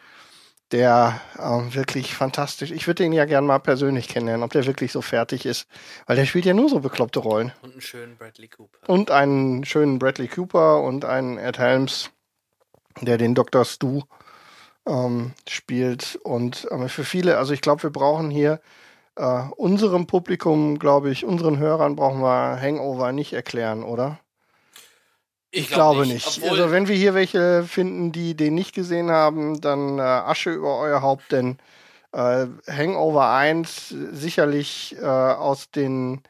der äh, wirklich fantastisch. Ich würde ihn ja gern mal persönlich kennenlernen, ob der wirklich so fertig ist, weil der spielt ja nur so bekloppte Rollen. Und einen schönen Bradley Cooper. Und einen schönen Bradley Cooper und einen Ed Helms, der den Dr. Stu ähm, spielt. Und ähm, für viele, also ich glaube, wir brauchen hier äh, unserem Publikum, glaube ich, unseren Hörern brauchen wir Hangover nicht erklären, oder? Ich, ich glaube nicht. nicht. Also wenn wir hier welche finden, die den nicht gesehen haben, dann äh, Asche über euer Haupt, denn äh, Hangover 1 sicherlich äh, aus den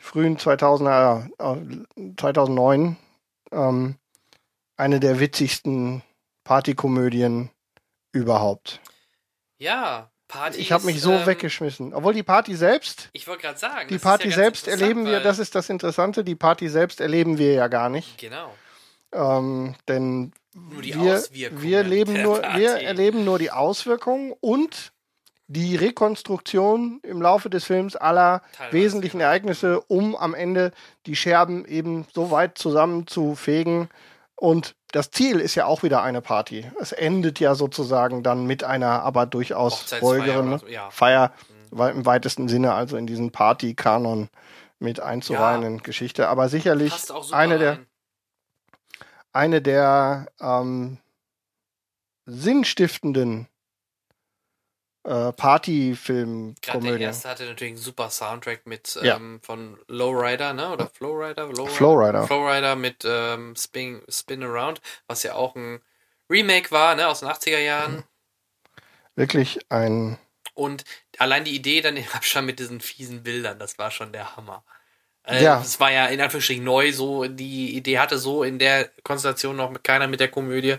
frühen 2000er, 2009 äh, ähm, eine der witzigsten Partykomödien überhaupt. Ja, Party. Ich habe mich so ähm, weggeschmissen. Obwohl die Party selbst. Ich wollte gerade sagen. Die Party ja selbst erleben wir, das ist das Interessante, die Party selbst erleben wir ja gar nicht. Genau. Ähm, denn wir, wir, leben nur, wir erleben nur die Auswirkungen und die Rekonstruktion im Laufe des Films aller wesentlichen Ereignisse, um am Ende die Scherben eben so weit zusammenzufegen, und das Ziel ist ja auch wieder eine Party. Es endet ja sozusagen dann mit einer aber durchaus ruhigeren so, ja. Feier, mhm. im weitesten Sinne, also in diesen Party-Kanon mit einzureihen ja. Geschichte. Aber sicherlich eine der, eine der ähm, sinnstiftenden äh, Partyfilm-Komödie. Der erste hatte natürlich einen super Soundtrack mit ja. ähm, von Lowrider, ne? Oder Flowrider? Lowrider? Flowrider. Flowrider mit ähm, Spin, Spin Around, was ja auch ein Remake war, ne? Aus den 80er Jahren. Wirklich ein. Und allein die Idee dann im Abstand mit diesen fiesen Bildern, das war schon der Hammer. Äh, ja. Das war ja in Anführungsstrichen neu, so die Idee hatte so in der Konstellation noch keiner mit der Komödie.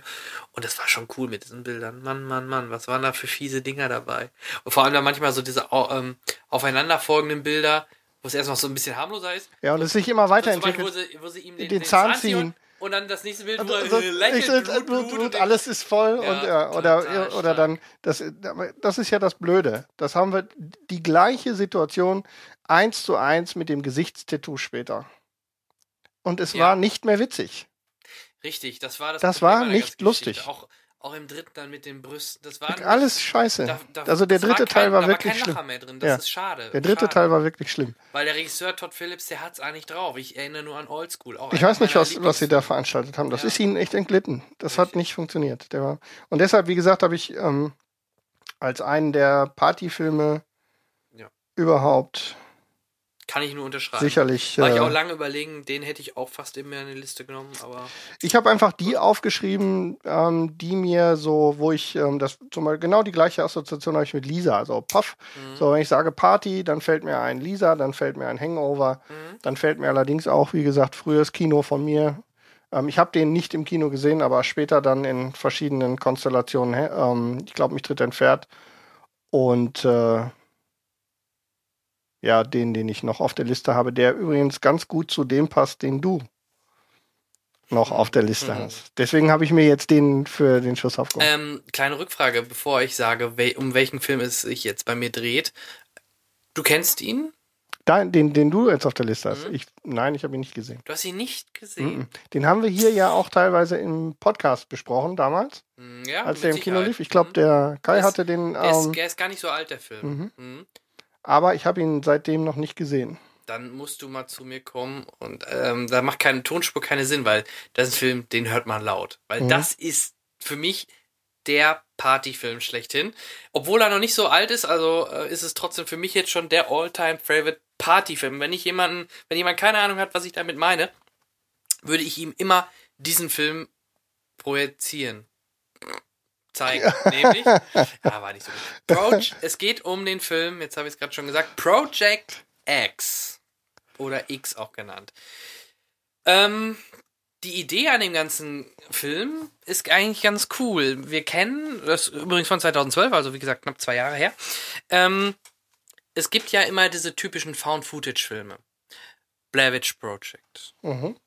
Und das war schon cool mit diesen Bildern. Mann, Mann, Mann, was waren da für fiese Dinger dabei? Und vor allem dann manchmal so diese ähm, aufeinanderfolgenden Bilder, wo es erst noch so ein bisschen harmloser ist. Ja, und es sich immer weiterentwickelt. Wo, sie, wo sie ihm den, den, den Zahn ziehen. Und dann das nächste Bild, wo er also, lächelt, Blut, Blut, Blut, alles ist voll. Ja, und, ja, oder, oder dann, das, das ist ja das Blöde. Das haben wir die gleiche Situation eins zu eins mit dem Gesichtstattoo später. Und es ja. war nicht mehr witzig. Richtig, das war das. Das war nicht lustig. Auch, auch im dritten dann mit den Brüsten. Das war alles scheiße. Da, da, also der dritte Teil war, war wirklich schlimm. Mehr drin. Das ja. ist schade. Der dritte schade. Teil war wirklich schlimm. Weil der Regisseur Todd Phillips, der hat es eigentlich drauf. Ich erinnere nur an Oldschool. ich weiß nicht, was, was sie da veranstaltet haben. Das ja. ist ihnen echt entglitten. Das Richtig. hat nicht funktioniert. Der war und deshalb, wie gesagt, habe ich ähm, als einen der Partyfilme ja. überhaupt kann ich nur unterschreiben. Sicherlich. War ich auch lange überlegen, den hätte ich auch fast immer in die Liste genommen, aber. Ich habe einfach die aufgeschrieben, ähm, die mir so, wo ich ähm, das zum Beispiel genau die gleiche Assoziation habe ich mit Lisa. Also Puff. Mhm. So, wenn ich sage Party, dann fällt mir ein Lisa, dann fällt mir ein Hangover, mhm. dann fällt mir allerdings auch, wie gesagt, frühes Kino von mir. Ähm, ich habe den nicht im Kino gesehen, aber später dann in verschiedenen Konstellationen. Ähm, ich glaube, mich tritt ein Pferd. Und äh, ja, den, den ich noch auf der Liste habe, der übrigens ganz gut zu dem passt, den du noch auf der Liste mhm. hast. Deswegen habe ich mir jetzt den für den Schuss aufgehoben. Ähm, kleine Rückfrage, bevor ich sage, um welchen Film es sich jetzt bei mir dreht. Du kennst ihn? Den, den, den du jetzt auf der Liste hast. Mhm. Ich, nein, ich habe ihn nicht gesehen. Du hast ihn nicht gesehen? Mhm. Den haben wir hier ja auch teilweise im Podcast besprochen damals. Mhm, ja, als der im Kino lief. Ich glaube, der Kai ist, hatte den. Der, ähm, ist, der ist gar nicht so alt, der Film. Mhm. Aber ich habe ihn seitdem noch nicht gesehen. Dann musst du mal zu mir kommen und ähm, da macht keine Tonspur keinen Sinn, weil das ist ein Film, den hört man laut. Weil mhm. das ist für mich der Partyfilm schlechthin. Obwohl er noch nicht so alt ist, also äh, ist es trotzdem für mich jetzt schon der All-Time-Favorite Partyfilm. Wenn ich jemanden, wenn jemand keine Ahnung hat, was ich damit meine, würde ich ihm immer diesen Film projizieren zeigen. Nämlich, ja, war nicht so gut. Pro es geht um den Film, jetzt habe ich es gerade schon gesagt, Project X. Oder X auch genannt. Ähm, die Idee an dem ganzen Film ist eigentlich ganz cool. Wir kennen, das übrigens von 2012, also wie gesagt knapp zwei Jahre her. Ähm, es gibt ja immer diese typischen Found-Footage-Filme. Blair Witch Project. Mhm.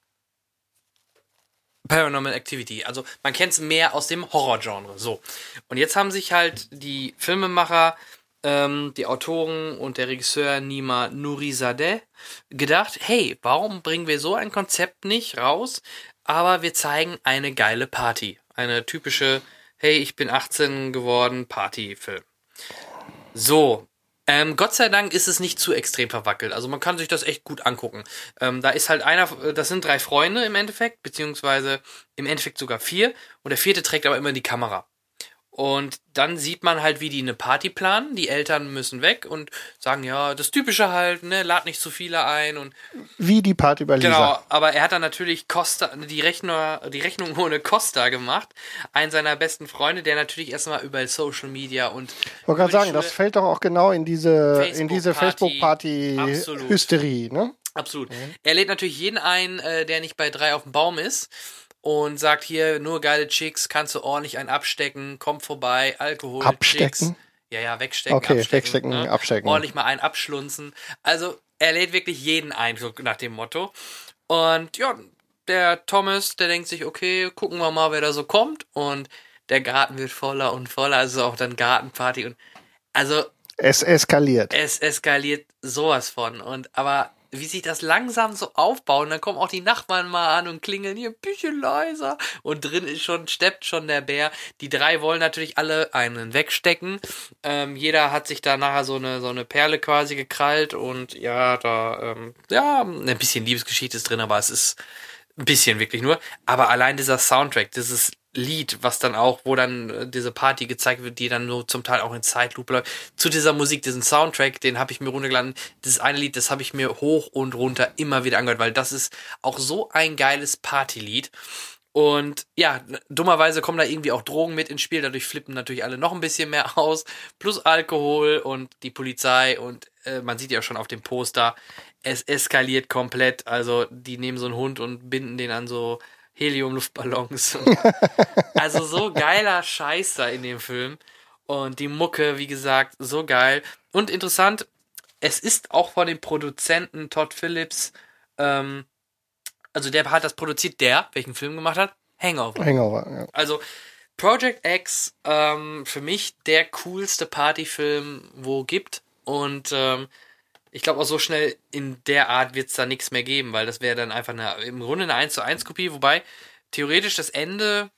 Paranormal Activity. Also man kennt es mehr aus dem Horror-Genre. So. Und jetzt haben sich halt die Filmemacher, ähm, die Autoren und der Regisseur Nima Nurizadeh gedacht, hey, warum bringen wir so ein Konzept nicht raus, aber wir zeigen eine geile Party. Eine typische, hey, ich bin 18 geworden, Partyfilm. So, ähm, Gott sei Dank ist es nicht zu extrem verwackelt. Also man kann sich das echt gut angucken. Ähm, da ist halt einer, das sind drei Freunde im Endeffekt, beziehungsweise im Endeffekt sogar vier. Und der vierte trägt aber immer die Kamera. Und dann sieht man halt, wie die eine Party planen. Die Eltern müssen weg und sagen, ja, das Typische halt, ne, lad nicht zu viele ein und. Wie die Party bei Lisa. Genau, aber er hat dann natürlich Costa, die, Rechner, die Rechnung ohne Costa gemacht. Einen seiner besten Freunde, der natürlich erstmal über Social Media und. Ich wollte gerade sagen, das fällt doch auch genau in diese, in diese Facebook-Party-Hysterie, ne? Absolut. Mhm. Er lädt natürlich jeden ein, äh, der nicht bei drei auf dem Baum ist und sagt hier nur geile Chicks, kannst du ordentlich einen abstecken, komm vorbei, Alkohol, abstecken? Chicks. Ja, ja, wegstecken, Okay, abstecken, wegstecken, ne? abstecken. Ordentlich mal einen abschlunzen. Also, er lädt wirklich jeden ein, so nach dem Motto. Und ja, der Thomas, der denkt sich, okay, gucken wir mal, wer da so kommt. Und der Garten wird voller und voller, also auch dann Gartenparty und also Es eskaliert. es eskaliert sowas von. Und aber wie sich das langsam so aufbaut, und dann kommen auch die Nachbarn mal an und klingeln hier ein bisschen leiser. Und drin ist schon, steppt schon der Bär. Die drei wollen natürlich alle einen wegstecken. Ähm, jeder hat sich da nachher so eine, so eine Perle quasi gekrallt und ja, da, ähm, ja, ein bisschen Liebesgeschichte ist drin, aber es ist ein bisschen wirklich nur. Aber allein dieser Soundtrack, dieses Lied, was dann auch, wo dann äh, diese Party gezeigt wird, die dann nur zum Teil auch in Zeitlupe läuft, zu dieser Musik, diesen Soundtrack, den habe ich mir runtergeladen. Das eine Lied, das habe ich mir hoch und runter immer wieder angehört, weil das ist auch so ein geiles Partylied. Und ja, dummerweise kommen da irgendwie auch Drogen mit ins Spiel, dadurch flippen natürlich alle noch ein bisschen mehr aus, plus Alkohol und die Polizei und äh, man sieht ja schon auf dem Poster, es eskaliert komplett. Also die nehmen so einen Hund und binden den an so Helium-Luftballons. also so geiler Scheiß da in dem Film. Und die Mucke, wie gesagt, so geil. Und interessant, es ist auch von dem Produzenten Todd Phillips, ähm, also der hat das produziert, der, welchen Film gemacht hat? Hangover. Hangover, ja. Also Project X, ähm, für mich der coolste Partyfilm, wo gibt. Und ähm, ich glaube auch so schnell in der Art wird es da nichts mehr geben, weil das wäre dann einfach eine, im Grunde eine 1 zu 1 Kopie, wobei theoretisch das Ende,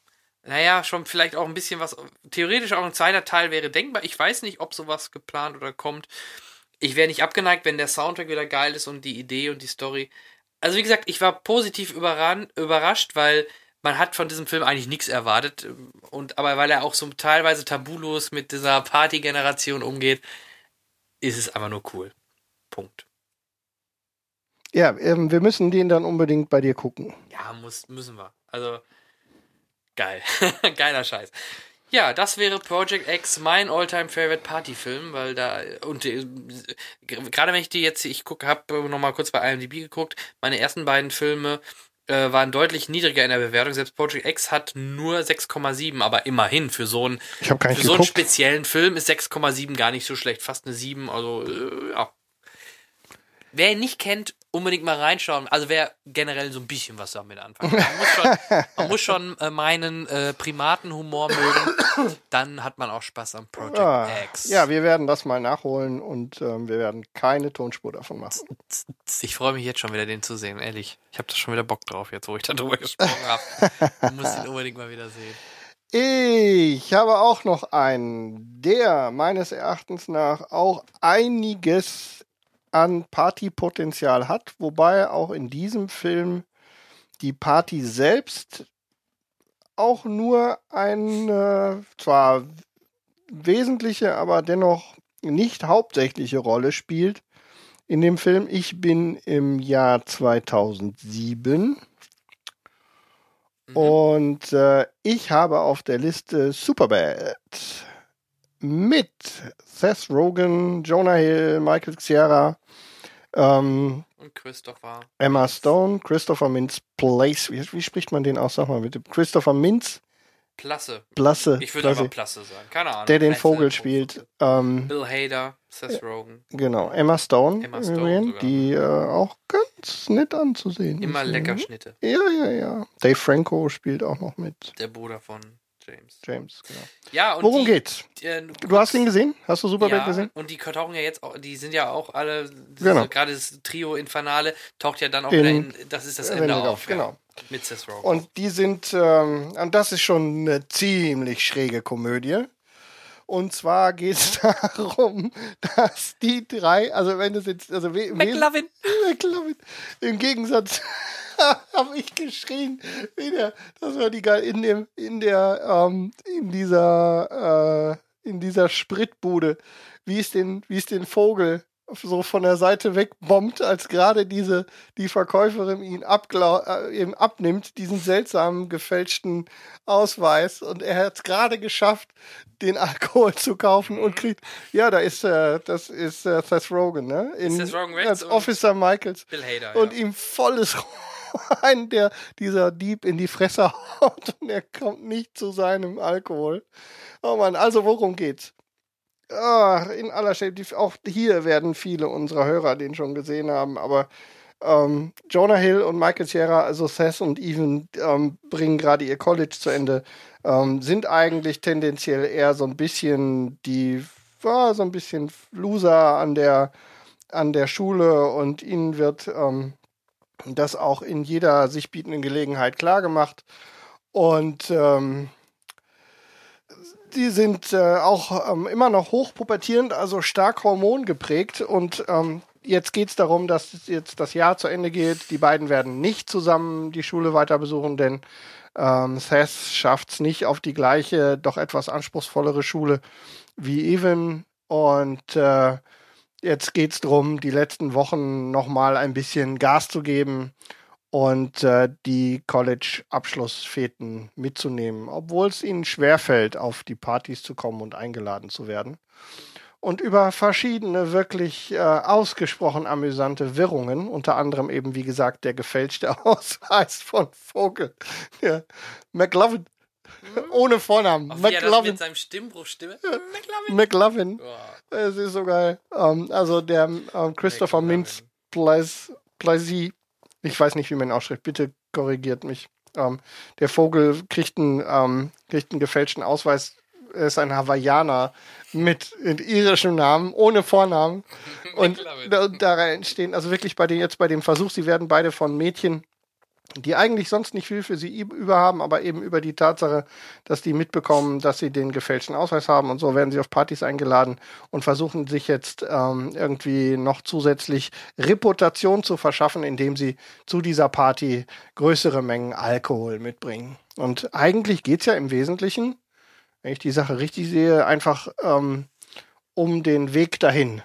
naja, schon vielleicht auch ein bisschen was, theoretisch auch ein zweiter Teil wäre denkbar. Ich weiß nicht, ob sowas geplant oder kommt. Ich wäre nicht abgeneigt, wenn der Soundtrack wieder geil ist und die Idee und die Story. Also wie gesagt, ich war positiv überrascht, weil man hat von diesem Film eigentlich nichts erwartet. Und aber weil er auch so teilweise tabulos mit dieser Party-Generation umgeht, ist es einfach nur cool. Punkt. Ja, ähm, wir müssen den dann unbedingt bei dir gucken. Ja, muss, müssen wir. Also, geil. Geiler Scheiß. Ja, das wäre Project X mein Alltime Favorite Partyfilm, weil da und äh, gerade wenn ich die jetzt ich gucke, habe noch mal kurz bei IMDb geguckt, meine ersten beiden Filme äh, waren deutlich niedriger in der Bewertung. Selbst Project X hat nur 6,7, aber immerhin für so einen für so einen geguckt. speziellen Film ist 6,7 gar nicht so schlecht, fast eine 7, also äh, ja. Wer ihn nicht kennt, unbedingt mal reinschauen. Also wer generell so ein bisschen was damit anfangen kann. Man muss schon, man muss schon äh, meinen äh, Primatenhumor mögen. Dann hat man auch Spaß am Project Ah, X. ja, wir werden das mal nachholen und ähm, wir werden keine Tonspur davon machen. Ich freue mich jetzt schon wieder, den zu sehen, ehrlich. Ich habe da schon wieder Bock drauf, jetzt wo ich darüber gesprochen habe. muss ihn unbedingt mal wieder sehen. Ich habe auch noch einen, der meines Erachtens nach auch einiges an Partypotenzial hat, wobei auch in diesem Film die Party selbst auch nur eine zwar wesentliche, aber dennoch nicht hauptsächliche Rolle spielt in dem Film. Ich bin im Jahr 2007 und äh, ich habe auf der Liste Superbad mit Seth Rogen, Jonah Hill, Michael Cera. Ähm, Und Christopher. Emma Stone, Christopher Mintz Place. Wie, wie spricht man den aus? Sag mal bitte. Christopher Mintz Plasse. Plasse. Ich würde aber Plasse sagen. Keine Ahnung. der den Plasse, Vogel spielt. Ähm, Bill Hader, Seth Rogen. genau. Emma Stone, Emma Stone die äh, auch ganz nett anzusehen Immer lecker Mhm. Schnitte. Ja, ja, ja. Dave Franco spielt auch noch mit. Der Bruder von James. James, genau. Ja, und Worum die, geht's? die, äh, Du hast ihn gesehen? Hast du Superbad ja, gesehen? Und die tauchen ja jetzt auch, die sind ja auch alle, Genau. gerade das Trio Infernale taucht ja dann auch In- wieder in, das ist das Ende Ende auf. auf, genau. Ja, mit Seth Rogen. Und die sind, ähm, und das ist schon eine ziemlich schräge Komödie. Und zwar geht es darum, dass die drei, also wenn es jetzt, also McLovin. McLovin. Im Gegensatz habe ich geschrien, wie der, das war die geil in dem, in der, ähm, in dieser, äh, in dieser Spritbude, wie es den, wie es den Vogel so von der Seite wegbombt, als gerade diese, die Verkäuferin ihn äh, eben abnimmt, diesen seltsamen gefälschten Ausweis und er hat es gerade geschafft, den Alkohol zu kaufen und kriegt, ja, da ist, äh, das ist äh, Seth Rogen, ne? In, Seth Rogen als und- Officer Michaels Bill Hader. und ja. ihm volles ein, der dieser Dieb in die Fresse haut und er kommt nicht zu seinem Alkohol. Oh Mann, also worum geht's? Ah, in aller die- auch hier werden viele unserer Hörer den schon gesehen haben, aber ähm, Jonah Hill und Michael Sierra, also Seth und Even, ähm, bringen gerade ihr College zu Ende, ähm, sind eigentlich tendenziell eher so ein bisschen die, war so ein bisschen Loser an der, an der Schule und ihnen wird ähm, das auch in jeder sich bietenden Gelegenheit klargemacht. Und ähm, die sind äh, auch ähm, immer noch hochpubertierend, also stark hormongeprägt. Und ähm, jetzt geht es darum, dass jetzt das Jahr zu Ende geht. Die beiden werden nicht zusammen die Schule weiter besuchen, denn ähm, Seth schafft es nicht auf die gleiche, doch etwas anspruchsvollere Schule wie Evan. Und äh, jetzt geht es darum, die letzten Wochen nochmal ein bisschen Gas zu geben und äh, die College-Abschlussfeten mitzunehmen, obwohl es ihnen schwerfällt, auf die Partys zu kommen und eingeladen zu werden. Und über verschiedene wirklich äh, ausgesprochen amüsante Wirrungen, unter anderem eben, wie gesagt, der gefälschte Ausweis von Vogel, der McLovin, ohne Vornamen, das McLovin, mit seinem Stimmbruch Stimme. McLovin. McLovin, es ist so geil. Ähm, also der ähm, Christopher McLovin. Mintz Plais- Plaisy, ich weiß nicht, wie man ihn ausspricht, bitte korrigiert mich. Ähm, der Vogel kriegt einen, ähm, kriegt einen gefälschten Ausweis. Er ist ein Hawaiianer mit, mit irischem Namen, ohne Vornamen. Und da, da entstehen, also wirklich bei den, jetzt bei dem Versuch, sie werden beide von Mädchen, die eigentlich sonst nicht viel für sie über haben, aber eben über die Tatsache, dass die mitbekommen, dass sie den gefälschten Ausweis haben und so werden sie auf Partys eingeladen und versuchen sich jetzt ähm, irgendwie noch zusätzlich Reputation zu verschaffen, indem sie zu dieser Party größere Mengen Alkohol mitbringen. Und eigentlich geht's ja im Wesentlichen, wenn ich die Sache richtig sehe, einfach ähm, um den Weg dahin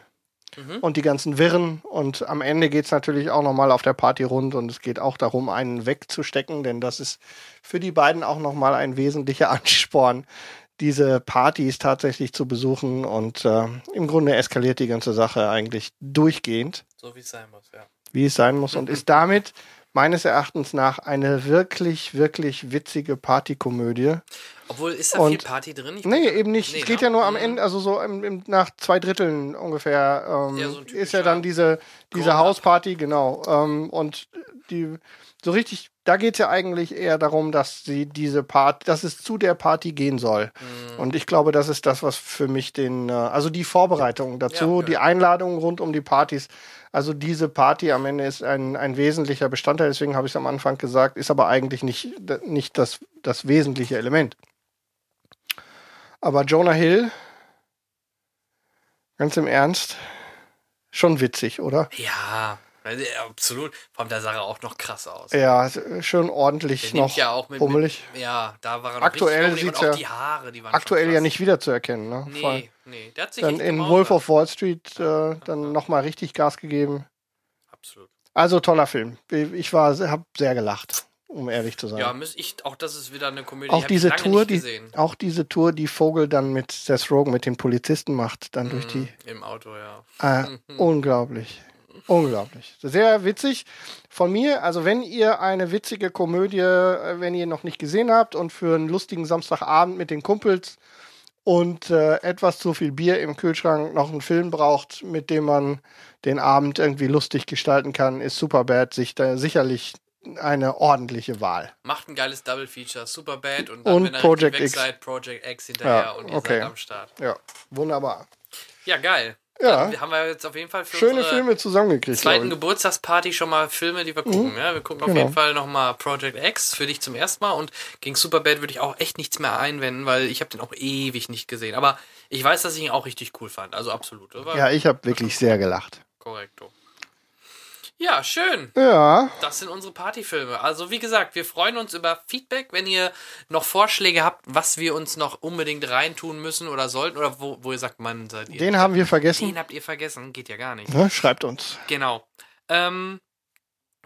Mhm. und die ganzen Wirren. Und am Ende geht's natürlich auch nochmal auf der Party rund und es geht auch darum, einen wegzustecken, denn das ist für die beiden auch nochmal ein wesentlicher Ansporn, diese Partys tatsächlich zu besuchen. Und äh, im Grunde eskaliert die ganze Sache eigentlich durchgehend, So wie es sein muss, ja. wie es sein muss, und ist damit meines Erachtens nach eine wirklich, wirklich witzige Partykomödie. Obwohl, ist da Und- viel Party drin? Ich Nee, eben nicht. Nee, es geht ne? ja nur am Mhm. Ende, also so im, im, nach zwei Dritteln ungefähr ähm, Ja, so ist ja dann diese, diese. Hausparty, genau. Ähm, und die so richtig, da geht es ja eigentlich eher darum, dass sie diese Party, dass es zu der Party gehen soll. Mhm. Und ich glaube, das ist das, was für mich den, äh, also die Vorbereitung dazu, Ja, die ja. Einladungen rund um die Partys. Also diese Party am Ende ist ein, ein wesentlicher Bestandteil, deswegen habe ich es am Anfang gesagt, ist aber eigentlich nicht, nicht das, das wesentliche Element. Aber Jonah Hill, ganz im Ernst, schon witzig, oder? Ja, also, ja, absolut. Vor allem, da sah er auch noch krass aus. Ja, schon ordentlich Der noch ja auch mit, pummelig. Mit, ja, da war er noch Aktuell pummelig. ja und auch die Haare, die waren Aktuell ja nicht wiederzuerkennen. Ne? Vor allem Nee, nee, der hat sich Dann in gemausert. Wolf of Wall Street äh, dann nochmal richtig Gas gegeben. Absolut. Also toller Film. Ich war, habe sehr gelacht, um ehrlich zu sein. Ja, muss ich, auch das ist wieder eine Komödie. auch die diese Tour, die, auch diese Tour, die Vogel dann mit Seth Rogen, mit den Polizisten macht, dann durch die, Mhm, Im Auto, ja. äh, unglaublich. Unglaublich. Sehr witzig. Von mir, also wenn ihr eine witzige Komödie, äh, wenn ihr noch nicht gesehen habt und für einen lustigen Samstagabend mit den Kumpels und äh, etwas zu viel Bier im Kühlschrank noch einen Film braucht, mit dem man den Abend irgendwie lustig gestalten kann, ist Superbad sich da sicherlich eine ordentliche Wahl. Macht ein geiles Double Feature, Superbad und dann, und wenn ihr Project X. Seid, Project X hinterher ja, und ihr okay. seid am Start. Ja, wunderbar. Ja, geil. Ja. Dann haben wir jetzt auf jeden Fall für schöne Filme zusammengekriegt. Zweiten Geburtstagsparty schon mal Filme, die wir gucken. Mhm. Ja, wir gucken auf genau. jeden Fall nochmal Project X für dich zum ersten Mal und gegen Superbad würde ich auch echt nichts mehr einwenden, weil ich habe den auch ewig nicht gesehen. Aber ich weiß, dass ich ihn auch richtig cool fand. Also absolut. ja, ich habe wirklich sehr gelacht. Korrekto. Ja, schön. Ja. Das sind unsere Partyfilme. Also wie gesagt, wir freuen uns über Feedback, wenn ihr noch Vorschläge habt, was wir uns noch unbedingt reintun müssen oder sollten oder wo, wo ihr sagt, Mann, seid ihr. Den haben wir vergessen. Den habt ihr vergessen, geht ja gar nicht. Ja, schreibt uns. Genau. Ähm,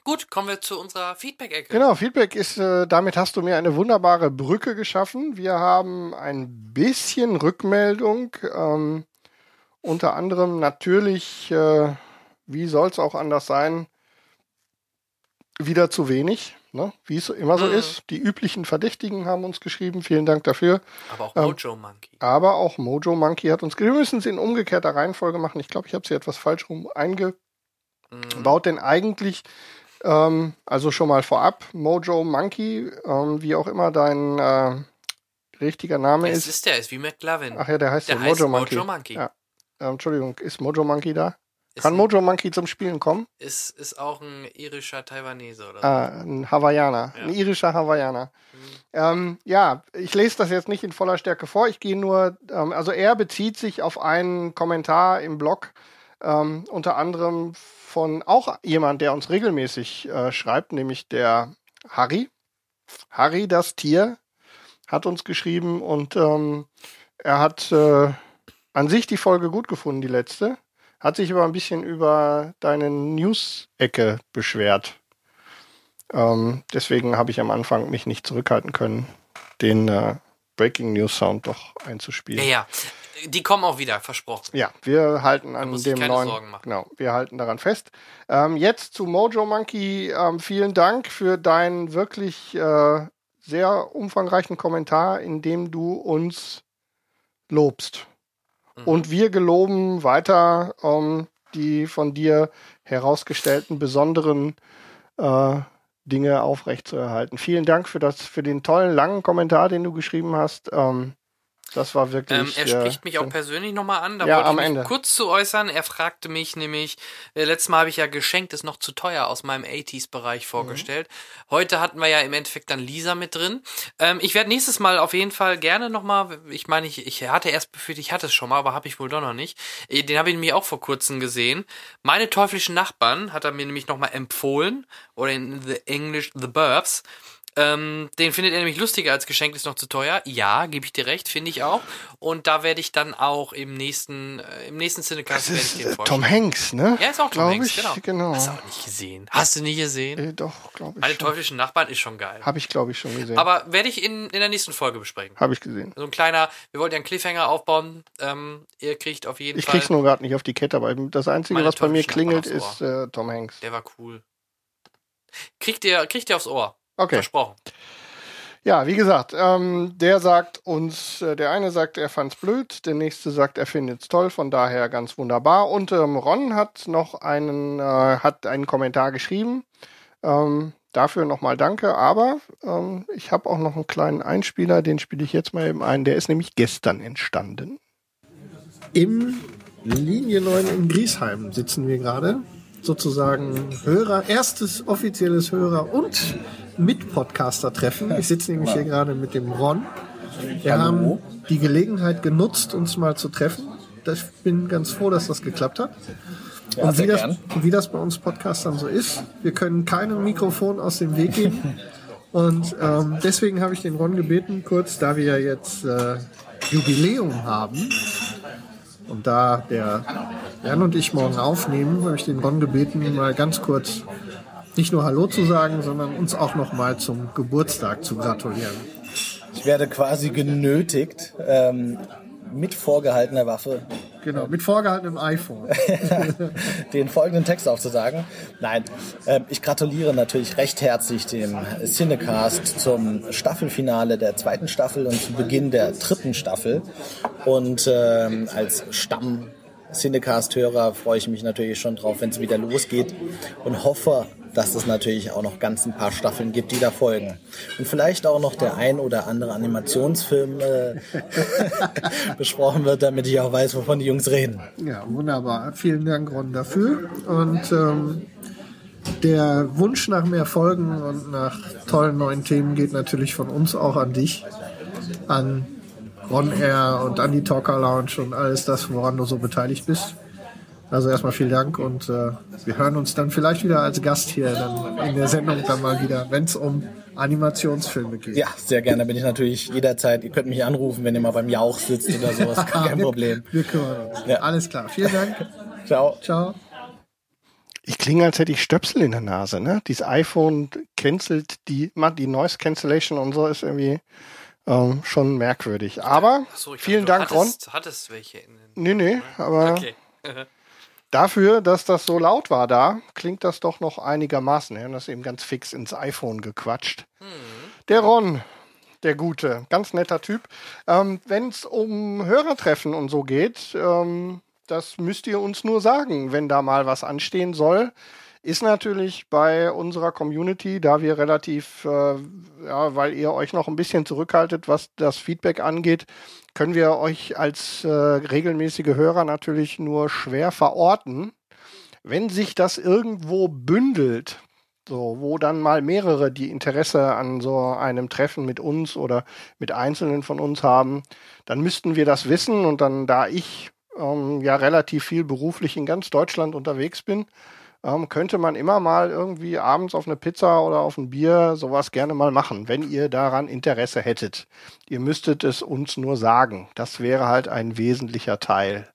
gut, kommen wir zu unserer Feedback-Ecke. Genau, Feedback ist, äh, damit hast du mir eine wunderbare Brücke geschaffen. Wir haben ein bisschen Rückmeldung. Ähm, unter anderem natürlich. Äh, wie soll es auch anders sein, wieder zu wenig, ne? wie es immer so mhm. ist. Die üblichen Verdächtigen haben uns geschrieben, vielen Dank dafür. Aber auch Mojo ähm, Monkey. Aber auch Mojo Monkey hat uns geschrieben, wir müssen es in umgekehrter Reihenfolge machen. Ich glaube, ich habe sie etwas falsch rum eingebaut, mhm. denn eigentlich, ähm, also schon mal vorab, Mojo Monkey, ähm, wie auch immer dein äh, richtiger Name es ist. ist der, ist wie McLovin. Ach ja, der heißt der so, heißt Mojo Monkey. Mojo Monkey. Ja. Ähm, Entschuldigung, ist Mojo Monkey da? Kann Mojo Monkey zum Spielen kommen? Ist, ist auch ein irischer Taiwanese oder so. Ah, ein Hawaiianer. Ja. Ein irischer Hawaiianer. Mhm. Ähm, ja, ich lese das jetzt nicht in voller Stärke vor. Ich gehe nur, ähm, also er bezieht sich auf einen Kommentar im Blog, ähm, unter anderem von auch jemand, der uns regelmäßig äh, schreibt, nämlich der Harry. Harry, das Tier, hat uns geschrieben und ähm, er hat äh, an sich die Folge gut gefunden, die letzte. Hat sich aber ein bisschen über deine News-Ecke beschwert. Ähm, deswegen habe ich am Anfang mich nicht zurückhalten können, den äh, Breaking News Sound doch einzuspielen. Ja, ja. Die kommen auch wieder, versprochen. Ja, wir halten an dem neuen. Genau, wir halten daran fest. Ähm, jetzt zu Mojo Monkey. Ähm, vielen Dank für deinen wirklich äh, sehr umfangreichen Kommentar, in dem du uns lobst. Mhm. Und wir geloben weiter ähm, die von dir herausgestellten besonderen äh, Dinge aufrechtzuerhalten. Vielen Dank für das, für den tollen langen Kommentar, den du geschrieben hast. Ähm, das war wirklich. Ähm, er spricht äh, mich auch persönlich nochmal an. Da ja, wollte am ich Ende. kurz zu äußern. Er fragte mich nämlich, äh, letztes Mal habe ich ja geschenkt, ist noch zu teuer aus meinem 80s-Bereich vorgestellt. Mhm. Heute hatten wir ja im Endeffekt dann Lisa mit drin. Ähm, ich werde nächstes Mal auf jeden Fall gerne nochmal, ich meine, ich, ich hatte erst befürchtet, ich hatte es schon mal, aber habe ich wohl doch noch nicht. Äh, den habe ich nämlich auch vor kurzem gesehen. Meine teuflischen Nachbarn hat er mir nämlich nochmal empfohlen. Oder in the English The Burbs. Ähm, den findet er nämlich lustiger als Geschenk ist noch zu teuer. Ja, gebe ich dir recht, finde ich auch. Und da werde ich dann auch im nächsten, äh, im nächsten Cinecast werde ich den vorstellen. Tom Hanks, ne? Ja, ist auch Tom Hanks, ich, genau. genau. Hast du auch nicht gesehen. Hast du nicht gesehen? Äh, doch, glaube ich. Meine teuflischen Nachbarn ist schon geil. Habe ich, glaube ich, schon gesehen. Aber werde ich in, in der nächsten Folge besprechen. Habe ich gesehen. So ein kleiner, wir wollten ja einen Cliffhanger aufbauen. Ähm, ihr kriegt auf jeden ich Fall. Ich krieg's nur gerade nicht auf die Kette, aber das Einzige, was bei mir klingelt, ist äh, Tom Hanks. Der war cool. Kriegt ihr, kriegt ihr aufs Ohr. Okay. Versprochen. Ja, wie gesagt, ähm, der sagt uns, äh, der eine sagt, er fand's blöd, der nächste sagt, er findet's toll, von daher ganz wunderbar. Und ähm, Ron hat noch einen, äh, hat einen Kommentar geschrieben. Ähm, dafür nochmal danke, aber ähm, ich habe auch noch einen kleinen Einspieler, den spiele ich jetzt mal eben ein. Der ist nämlich gestern entstanden. Im Linie 9 in Griesheim sitzen wir gerade. Sozusagen Hörer, erstes offizielles Hörer und mit-Podcaster-Treffen. Ich sitze nämlich hier gerade mit dem Ron. Wir haben die Gelegenheit genutzt, uns mal zu treffen. Ich bin ganz froh, dass das geklappt hat. Ja, und wie das, wie das bei uns Podcastern so ist, wir können keinem Mikrofon aus dem Weg gehen. Und ähm, deswegen habe ich den Ron gebeten, kurz, da wir ja jetzt äh, Jubiläum haben und da der Jan und ich morgen aufnehmen, habe ich den Ron gebeten, mal ganz kurz nicht nur Hallo zu sagen, sondern uns auch noch mal zum Geburtstag zu gratulieren. Ich werde quasi genötigt, ähm, mit vorgehaltener Waffe Genau, mit vorgehaltenem iPhone. den folgenden Text aufzusagen. Nein, äh, ich gratuliere natürlich recht herzlich dem Cinecast zum Staffelfinale der zweiten Staffel und zu Beginn der dritten Staffel. Und ähm, als Stamm Cinecast-Hörer freue ich mich natürlich schon drauf, wenn es wieder losgeht und hoffe, dass es natürlich auch noch ganz ein paar Staffeln gibt, die da folgen. Und vielleicht auch noch der ein oder andere Animationsfilm äh, besprochen wird, damit ich auch weiß, wovon die Jungs reden. Ja, wunderbar. Vielen Dank, Ron, dafür. Und ähm, der Wunsch nach mehr Folgen und nach tollen neuen Themen geht natürlich von uns auch an dich, an Ron Air und an die Talker Lounge und alles das, woran du so beteiligt bist. Also erstmal vielen Dank und äh, wir hören uns dann vielleicht wieder als Gast hier dann in der Sendung dann mal wieder, wenn es um Animationsfilme geht. Ja, sehr gerne. Bin ich natürlich jederzeit. Ihr könnt mich anrufen, wenn ihr mal beim Jauch sitzt oder sowas. Kein Problem. Wir kümmern uns. Ja. Alles klar. Vielen Dank. Ciao. Ciao. Ich klinge, als hätte ich Stöpsel in der Nase, ne? Dieses iPhone cancelt die, die Noise Cancellation und so ist irgendwie ähm, schon merkwürdig. Aber so, vielen Dank, hattest, Ron. Hattest welche in den Nee, nee, aber okay. dafür, dass das so laut war da, klingt das doch noch einigermaßen. Wir haben das eben ganz fix ins iPhone gequatscht. Hm. Der Ron, der Gute, ganz netter Typ. Ähm, Wenn es um Hörertreffen und so geht, ähm, das müsst ihr uns nur sagen, wenn da mal was anstehen soll ist natürlich bei unserer Community, da wir relativ, äh, ja, weil ihr euch noch ein bisschen zurückhaltet, was das Feedback angeht, können wir euch als äh, regelmäßige Hörer natürlich nur schwer verorten. Wenn sich das irgendwo bündelt, so, wo dann mal mehrere, die Interesse an so einem Treffen mit uns oder mit Einzelnen von uns haben, dann müssten wir das wissen und dann, da ich ähm, ja relativ viel beruflich in ganz Deutschland unterwegs bin, ähm, könnte man immer mal irgendwie abends auf eine Pizza oder auf ein Bier sowas gerne mal machen, wenn ihr daran Interesse hättet. Ihr müsstet es uns nur sagen. Das wäre halt ein wesentlicher Teil,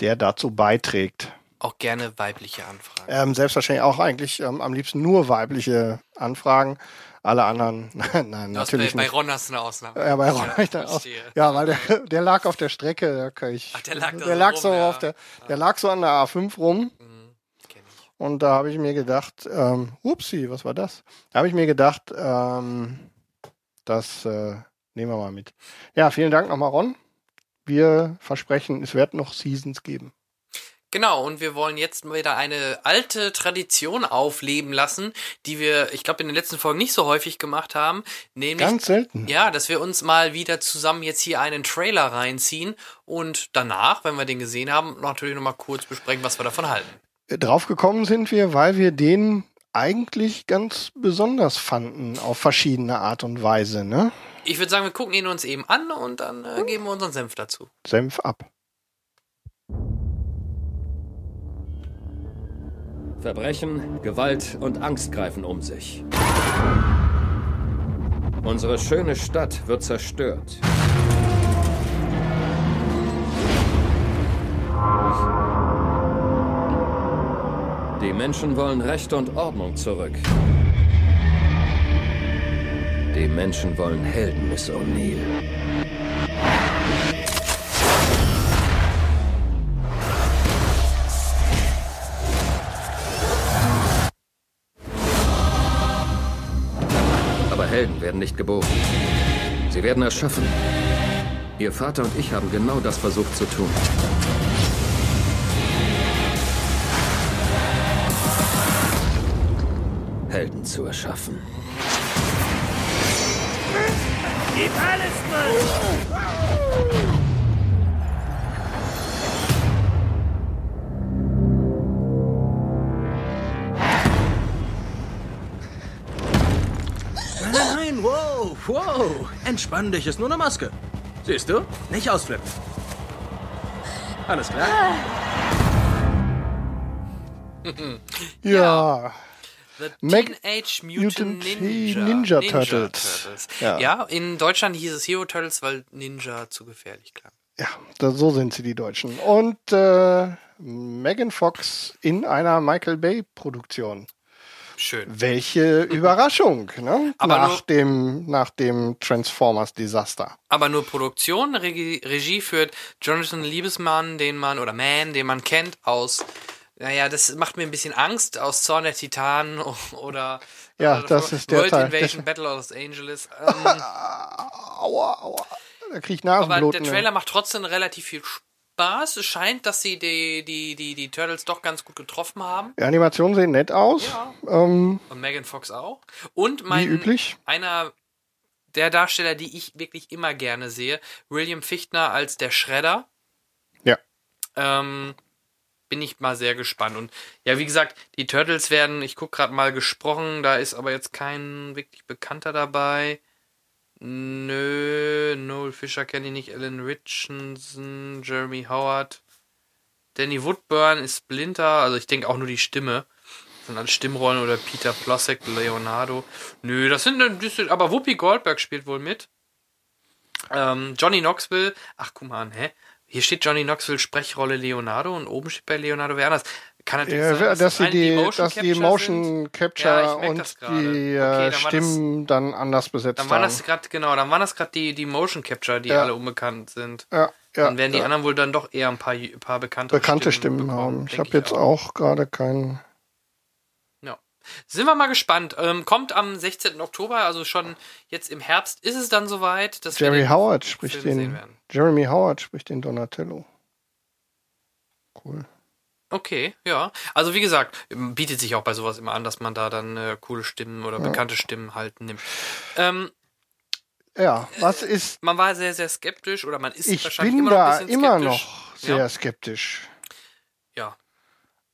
der dazu beiträgt. Auch gerne weibliche Anfragen. Ähm, selbstverständlich auch eigentlich ähm, am liebsten nur weibliche Anfragen. Alle anderen, nein, nein natürlich bei, nicht. Bei Ron hast du eine Ausnahme. Ja, bei Ron ja, ich aus, ja weil der, der lag auf der Strecke. Da ich, Ach, der lag, der lag rum, so ja. auf der, der lag so an der A5 rum. Mhm. Und da habe ich mir gedacht, ähm, upsi, was war das? Da habe ich mir gedacht, ähm, das äh, nehmen wir mal mit. Ja, vielen Dank nochmal, Ron. Wir versprechen, es wird noch Seasons geben. Genau, und wir wollen jetzt wieder eine alte Tradition aufleben lassen, die wir, ich glaube, in den letzten Folgen nicht so häufig gemacht haben. Nämlich, Ganz selten. Ja, dass wir uns mal wieder zusammen jetzt hier einen Trailer reinziehen und danach, wenn wir den gesehen haben, natürlich nochmal kurz besprechen, was wir davon halten. Draufgekommen sind wir, weil wir den eigentlich ganz besonders fanden, auf verschiedene Art und Weise, ne? Ich würde sagen, wir gucken ihn uns eben an und dann äh, geben wir unseren Senf dazu. Senf ab. Verbrechen, Gewalt und Angst greifen um sich. Unsere schöne Stadt wird zerstört. Die Menschen wollen Recht und Ordnung zurück. Die Menschen wollen Helden, Miss O'Neill. Aber Helden werden nicht geboren. Sie werden erschaffen. Ihr Vater und ich haben genau das versucht zu tun. Helden zu erschaffen. Gib alles, Mann! Nein, nein, nein, wow, wow. Entspann dich, ist nur eine Maske. Siehst du? Nicht ausflippen. Alles klar? ja. The Teenage Mutant, Mutant Ninja, Ninja, Ninja Turtles. Turtles. Ja. ja. in Deutschland hieß es Hero Turtles, weil Ninja zu gefährlich klang. Ja, da, so sind sie, die Deutschen. Und äh, Megan Fox in einer Michael Bay-Produktion. Schön. Welche Überraschung, ne? Aber nach, nur- dem, nach dem Transformers-Desaster. Aber nur Produktion, Regie, Regie führt Jonathan Liebesmann, den man, oder Man, den man kennt aus, naja, das macht mir ein bisschen Angst, aus Zorn der Titanen oder Ja, oder das ist der World Teil. Invasion Battle of Los Angeles. Ähm, Aua, aua. Da krieg ich aber Nasenbluten. der Trailer macht trotzdem relativ viel Spaß. Es scheint, dass sie die, die, die, die Turtles doch ganz gut getroffen haben. Die Animationen sehen nett aus. Ja. Ähm, Und Megan Fox auch. Und wie mein, üblich. einer der Darsteller, die ich wirklich immer gerne sehe, William Fichtner als der Shredder. Ja. Ähm, bin ich mal sehr gespannt. Und ja, wie gesagt, die Turtles werden, ich gucke gerade mal gesprochen, da ist aber jetzt kein wirklich Bekannter dabei. Nö, Noel Fischer kenne ich nicht, Alan Richardson, Jeremy Howard. Danny Woodburn ist Splinter, also ich denke auch nur die Stimme. Das sind alles Stimmrollen oder Peter Plosek, Leonardo. Nö, das sind, das sind aber Whoopi Goldberg spielt wohl mit. Ähm, Johnny Knoxville, ach guck mal hä? Hier steht Johnny Knoxville Sprechrolle Leonardo und oben steht bei Leonardo wer anders. Kann natürlich Ja, sein, dass, dass eine die, Motion dass die Capture Motion sind. Capture Ja, und die Okay, äh, dann war das- Stimmen dann anders besetzt Dann waren haben. das gerade, genau, dann waren das gerade die, die Motion Capture, die Ja. alle unbekannt sind. ja, ja, dann werden die anderen wohl dann doch eher ein paar, ein paar bekannte bekannte Stimmen, bekommen, haben. Ich habe jetzt auch gerade keinen. Ja. Sind wir mal gespannt. Ähm, kommt am 16. Oktober, also schon jetzt im Herbst, ist es dann soweit, dass den Howard spricht Film den. werden. Jeremy Howard spricht den Donatello. Cool. Okay, ja. Also wie gesagt, bietet sich auch bei sowas immer an, dass man da dann äh, coole Stimmen oder bekannte Stimmen halt nimmt. Ähm, Ja, was ist. man war sehr, sehr skeptisch oder man ist Ich wahrscheinlich bin immer noch da bisschen immer noch sehr Ja. skeptisch.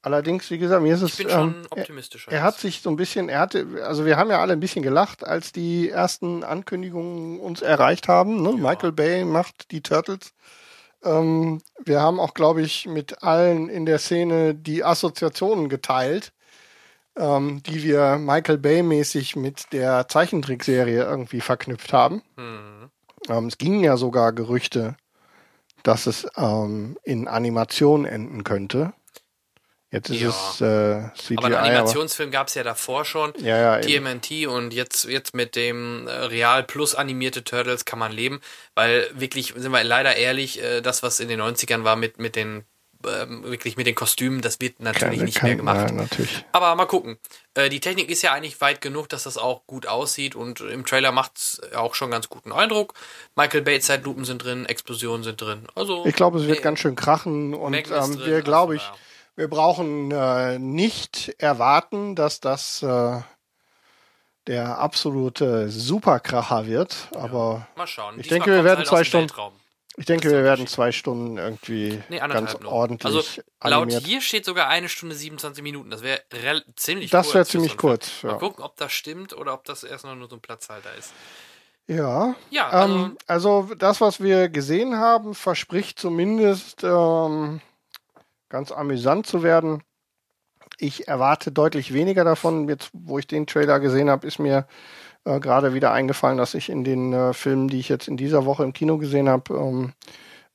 Ja, Allerdings, wie gesagt, mir ist es. ähm, optimistischer. Er hat sich so ein bisschen, er hatte, also wir haben ja alle ein bisschen gelacht, als die ersten Ankündigungen uns erreicht haben. Ne? Michael Bay macht die Turtles. Ähm, wir haben auch, glaube ich, mit allen in der Szene die Assoziationen geteilt, ähm, die wir Michael Bay-mäßig mit der Zeichentrickserie irgendwie verknüpft haben. Hm. Ähm, es gingen ja sogar Gerüchte, dass es ähm, in Animation enden könnte. Jetzt ist Ja. es äh, CGI. Aber einen Animationsfilm gab es ja davor schon. Ja, ja, eben. TMNT und jetzt, jetzt mit dem äh, Real plus animierte Turtles kann man leben, weil wirklich, sind wir leider ehrlich, äh, das, was in den 90ern war mit, mit den ähm, wirklich mit den Kostümen, das wird natürlich Kann- nicht kann- mehr gemacht. Ja, natürlich. Aber mal gucken. Äh, die Technik ist ja eigentlich weit genug, dass das auch gut aussieht und im Trailer macht es auch schon ganz guten Eindruck. Michael Bay Zeitlupen sind drin, Explosionen sind drin. Also Ich glaube, es wird nee, ganz schön krachen und ähm, wir, also glaube ich, ja. Wir brauchen äh, nicht erwarten, dass das äh, der absolute Superkracher wird. Aber Mal schauen. Ich Diesmal denke, wir werden halt zwei Stunden- Weltraum. ich denke, Das wir werden zwei Stunden irgendwie Nee, ganz nur. ordentlich Also laut animiert. hier steht sogar eine Stunde 27 Minuten. Das wäre ziemlich Das kurz. wäre für ziemlich kurz, Mal ja. gucken, ob das stimmt oder ob das erst noch nur so ein Platzhalter ist. Ja, Ja, also, ähm, also das, was wir gesehen haben, verspricht zumindest ähm, ganz amüsant zu werden. Ich erwarte deutlich weniger davon. Jetzt, wo ich den Trailer gesehen habe, ist mir äh, gerade wieder eingefallen, dass ich in den äh, Filmen, die ich jetzt in dieser Woche im Kino gesehen habe, ähm,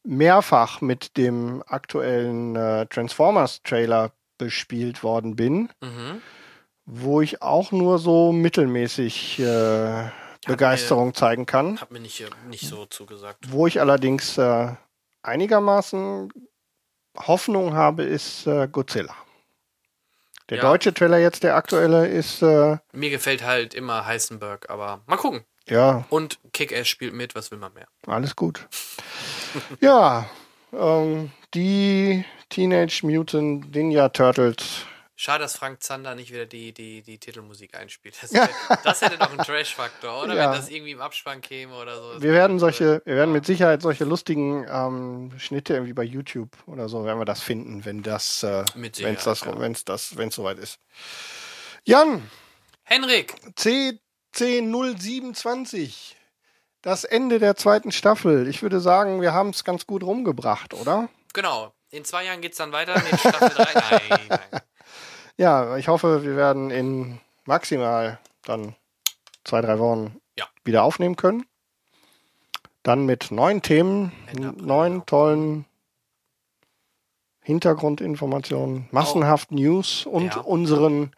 mehrfach mit dem aktuellen äh, Transformers-Trailer bespielt worden bin, mhm. wo ich auch nur so mittelmäßig äh, Begeisterung zeigen kann. hat mir nicht, äh, nicht so zugesagt. Wo ich allerdings äh, einigermaßen Hoffnung habe, ist äh, Godzilla. Der Ja. deutsche Trailer jetzt, der aktuelle, ist äh, Mir gefällt halt immer Heisenberg, aber mal gucken. ja Und Kick-Ass spielt mit, was will man mehr? alles gut. ja, ähm, die Teenage Mutant Ninja Turtles. Schade, dass Frank Zander nicht wieder die, die, die Titelmusik einspielt. Das, hätte- das hätte doch einen Trash-Faktor, oder? Ja. Wenn das irgendwie im Abspann käme oder so. Wir werden solche, wir werden mit Sicherheit solche lustigen ähm, Schnitte irgendwie bei YouTube oder so werden wir das finden, wenn das, äh, wenn es das, ja. wenn es das, wenn es soweit ist. Jan, Henrik, CC027. Das Ende der zweiten Staffel. Ich würde sagen, wir haben es ganz gut rumgebracht, oder? genau. In zwei Jahren geht's dann weiter mit Staffel 3. Nein, nein. Ja, ich hoffe, wir werden in maximal dann zwei, drei Wochen Ja. wieder aufnehmen können. Dann mit neuen Themen, neuen genau. tollen Hintergrundinformationen, massenhaft News und Ja. unseren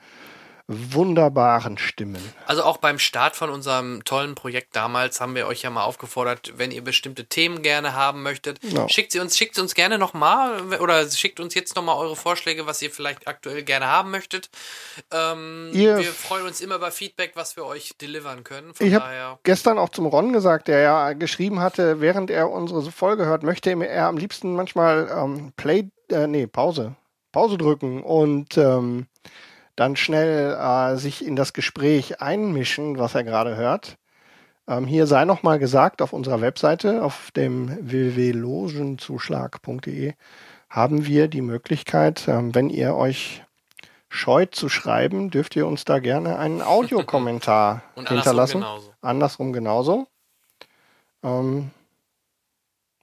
wunderbaren Stimmen. Also auch beim Start von unserem tollen Projekt damals haben wir euch ja mal aufgefordert, wenn ihr bestimmte Themen gerne haben möchtet, Ja. schickt sie uns, schickt sie uns gerne nochmal oder schickt uns jetzt nochmal eure Vorschläge, was ihr vielleicht aktuell gerne haben möchtet. Ähm, Ihr- wir freuen uns immer über Feedback, was wir euch delivern können. Von Ich habe gestern auch zum Ron gesagt, der ja geschrieben hatte, während er unsere Folge hört, möchte er am liebsten manchmal ähm, Play, äh, nee, Pause, Pause drücken und ähm, dann schnell äh, sich in das Gespräch einmischen, was er gerade hört. Ähm, hier sei nochmal gesagt, auf unserer Webseite, auf dem www.logenzuschlag.de, haben wir die Möglichkeit, ähm, wenn ihr euch scheut zu schreiben, dürft ihr uns da gerne einen Audiokommentar hinterlassen. genauso. Andersrum genauso. Ähm,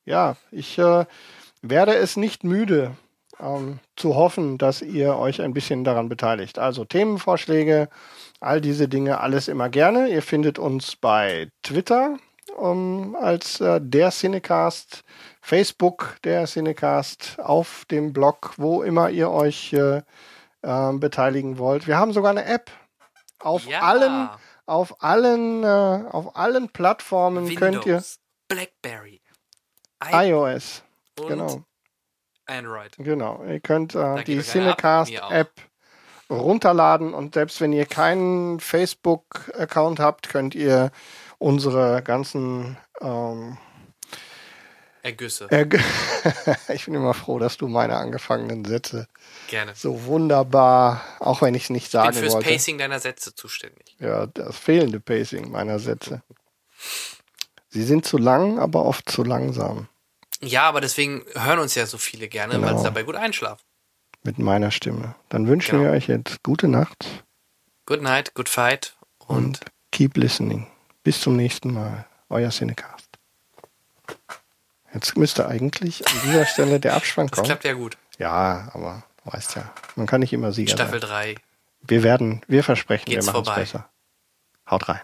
ja, ich äh, werde es nicht müde ähm, zu hoffen, dass ihr euch ein bisschen daran beteiligt. Also Themenvorschläge, all diese Dinge, alles immer gerne. Ihr findet uns bei Twitter ähm, als äh, der Cinecast, Facebook der Cinecast, auf dem Blog, wo immer ihr euch äh, ähm, beteiligen wollt. Wir haben sogar eine App. Auf Ja. allen, auf allen, äh, auf allen Plattformen Windows, könnt ihr Blackberry, iOS, genau, Android. genau. Ihr könnt äh, die euch einer ab, Cinecast mir auch. App runterladen und selbst wenn ihr keinen Facebook-Account habt, könnt ihr unsere ganzen ähm, Ergüsse. Erg- ich bin immer froh, dass du meine angefangenen Sätze Gerne. so wunderbar, auch wenn ich es nicht Ich bin sagen fürs wollte. Pacing deiner Sätze zuständig. Ja, das fehlende Pacing meiner Sätze. Sie sind zu lang, aber oft zu langsam. Ja, aber deswegen hören uns ja so viele gerne, weil Genau. sie dabei gut einschlafen. Mit meiner Stimme. Dann wünschen Genau. wir euch jetzt gute Nacht Good night, good fight und und keep listening. Bis zum nächsten Mal. Euer Cinecast. Jetzt müsste eigentlich an dieser Stelle der Abspann das kommen. klappt ja gut. Ja, aber weißt ja, man kann nicht immer Sieger Staffel sein. 3. Wir werden, wir versprechen, Geht's wir machen es besser. Haut rein.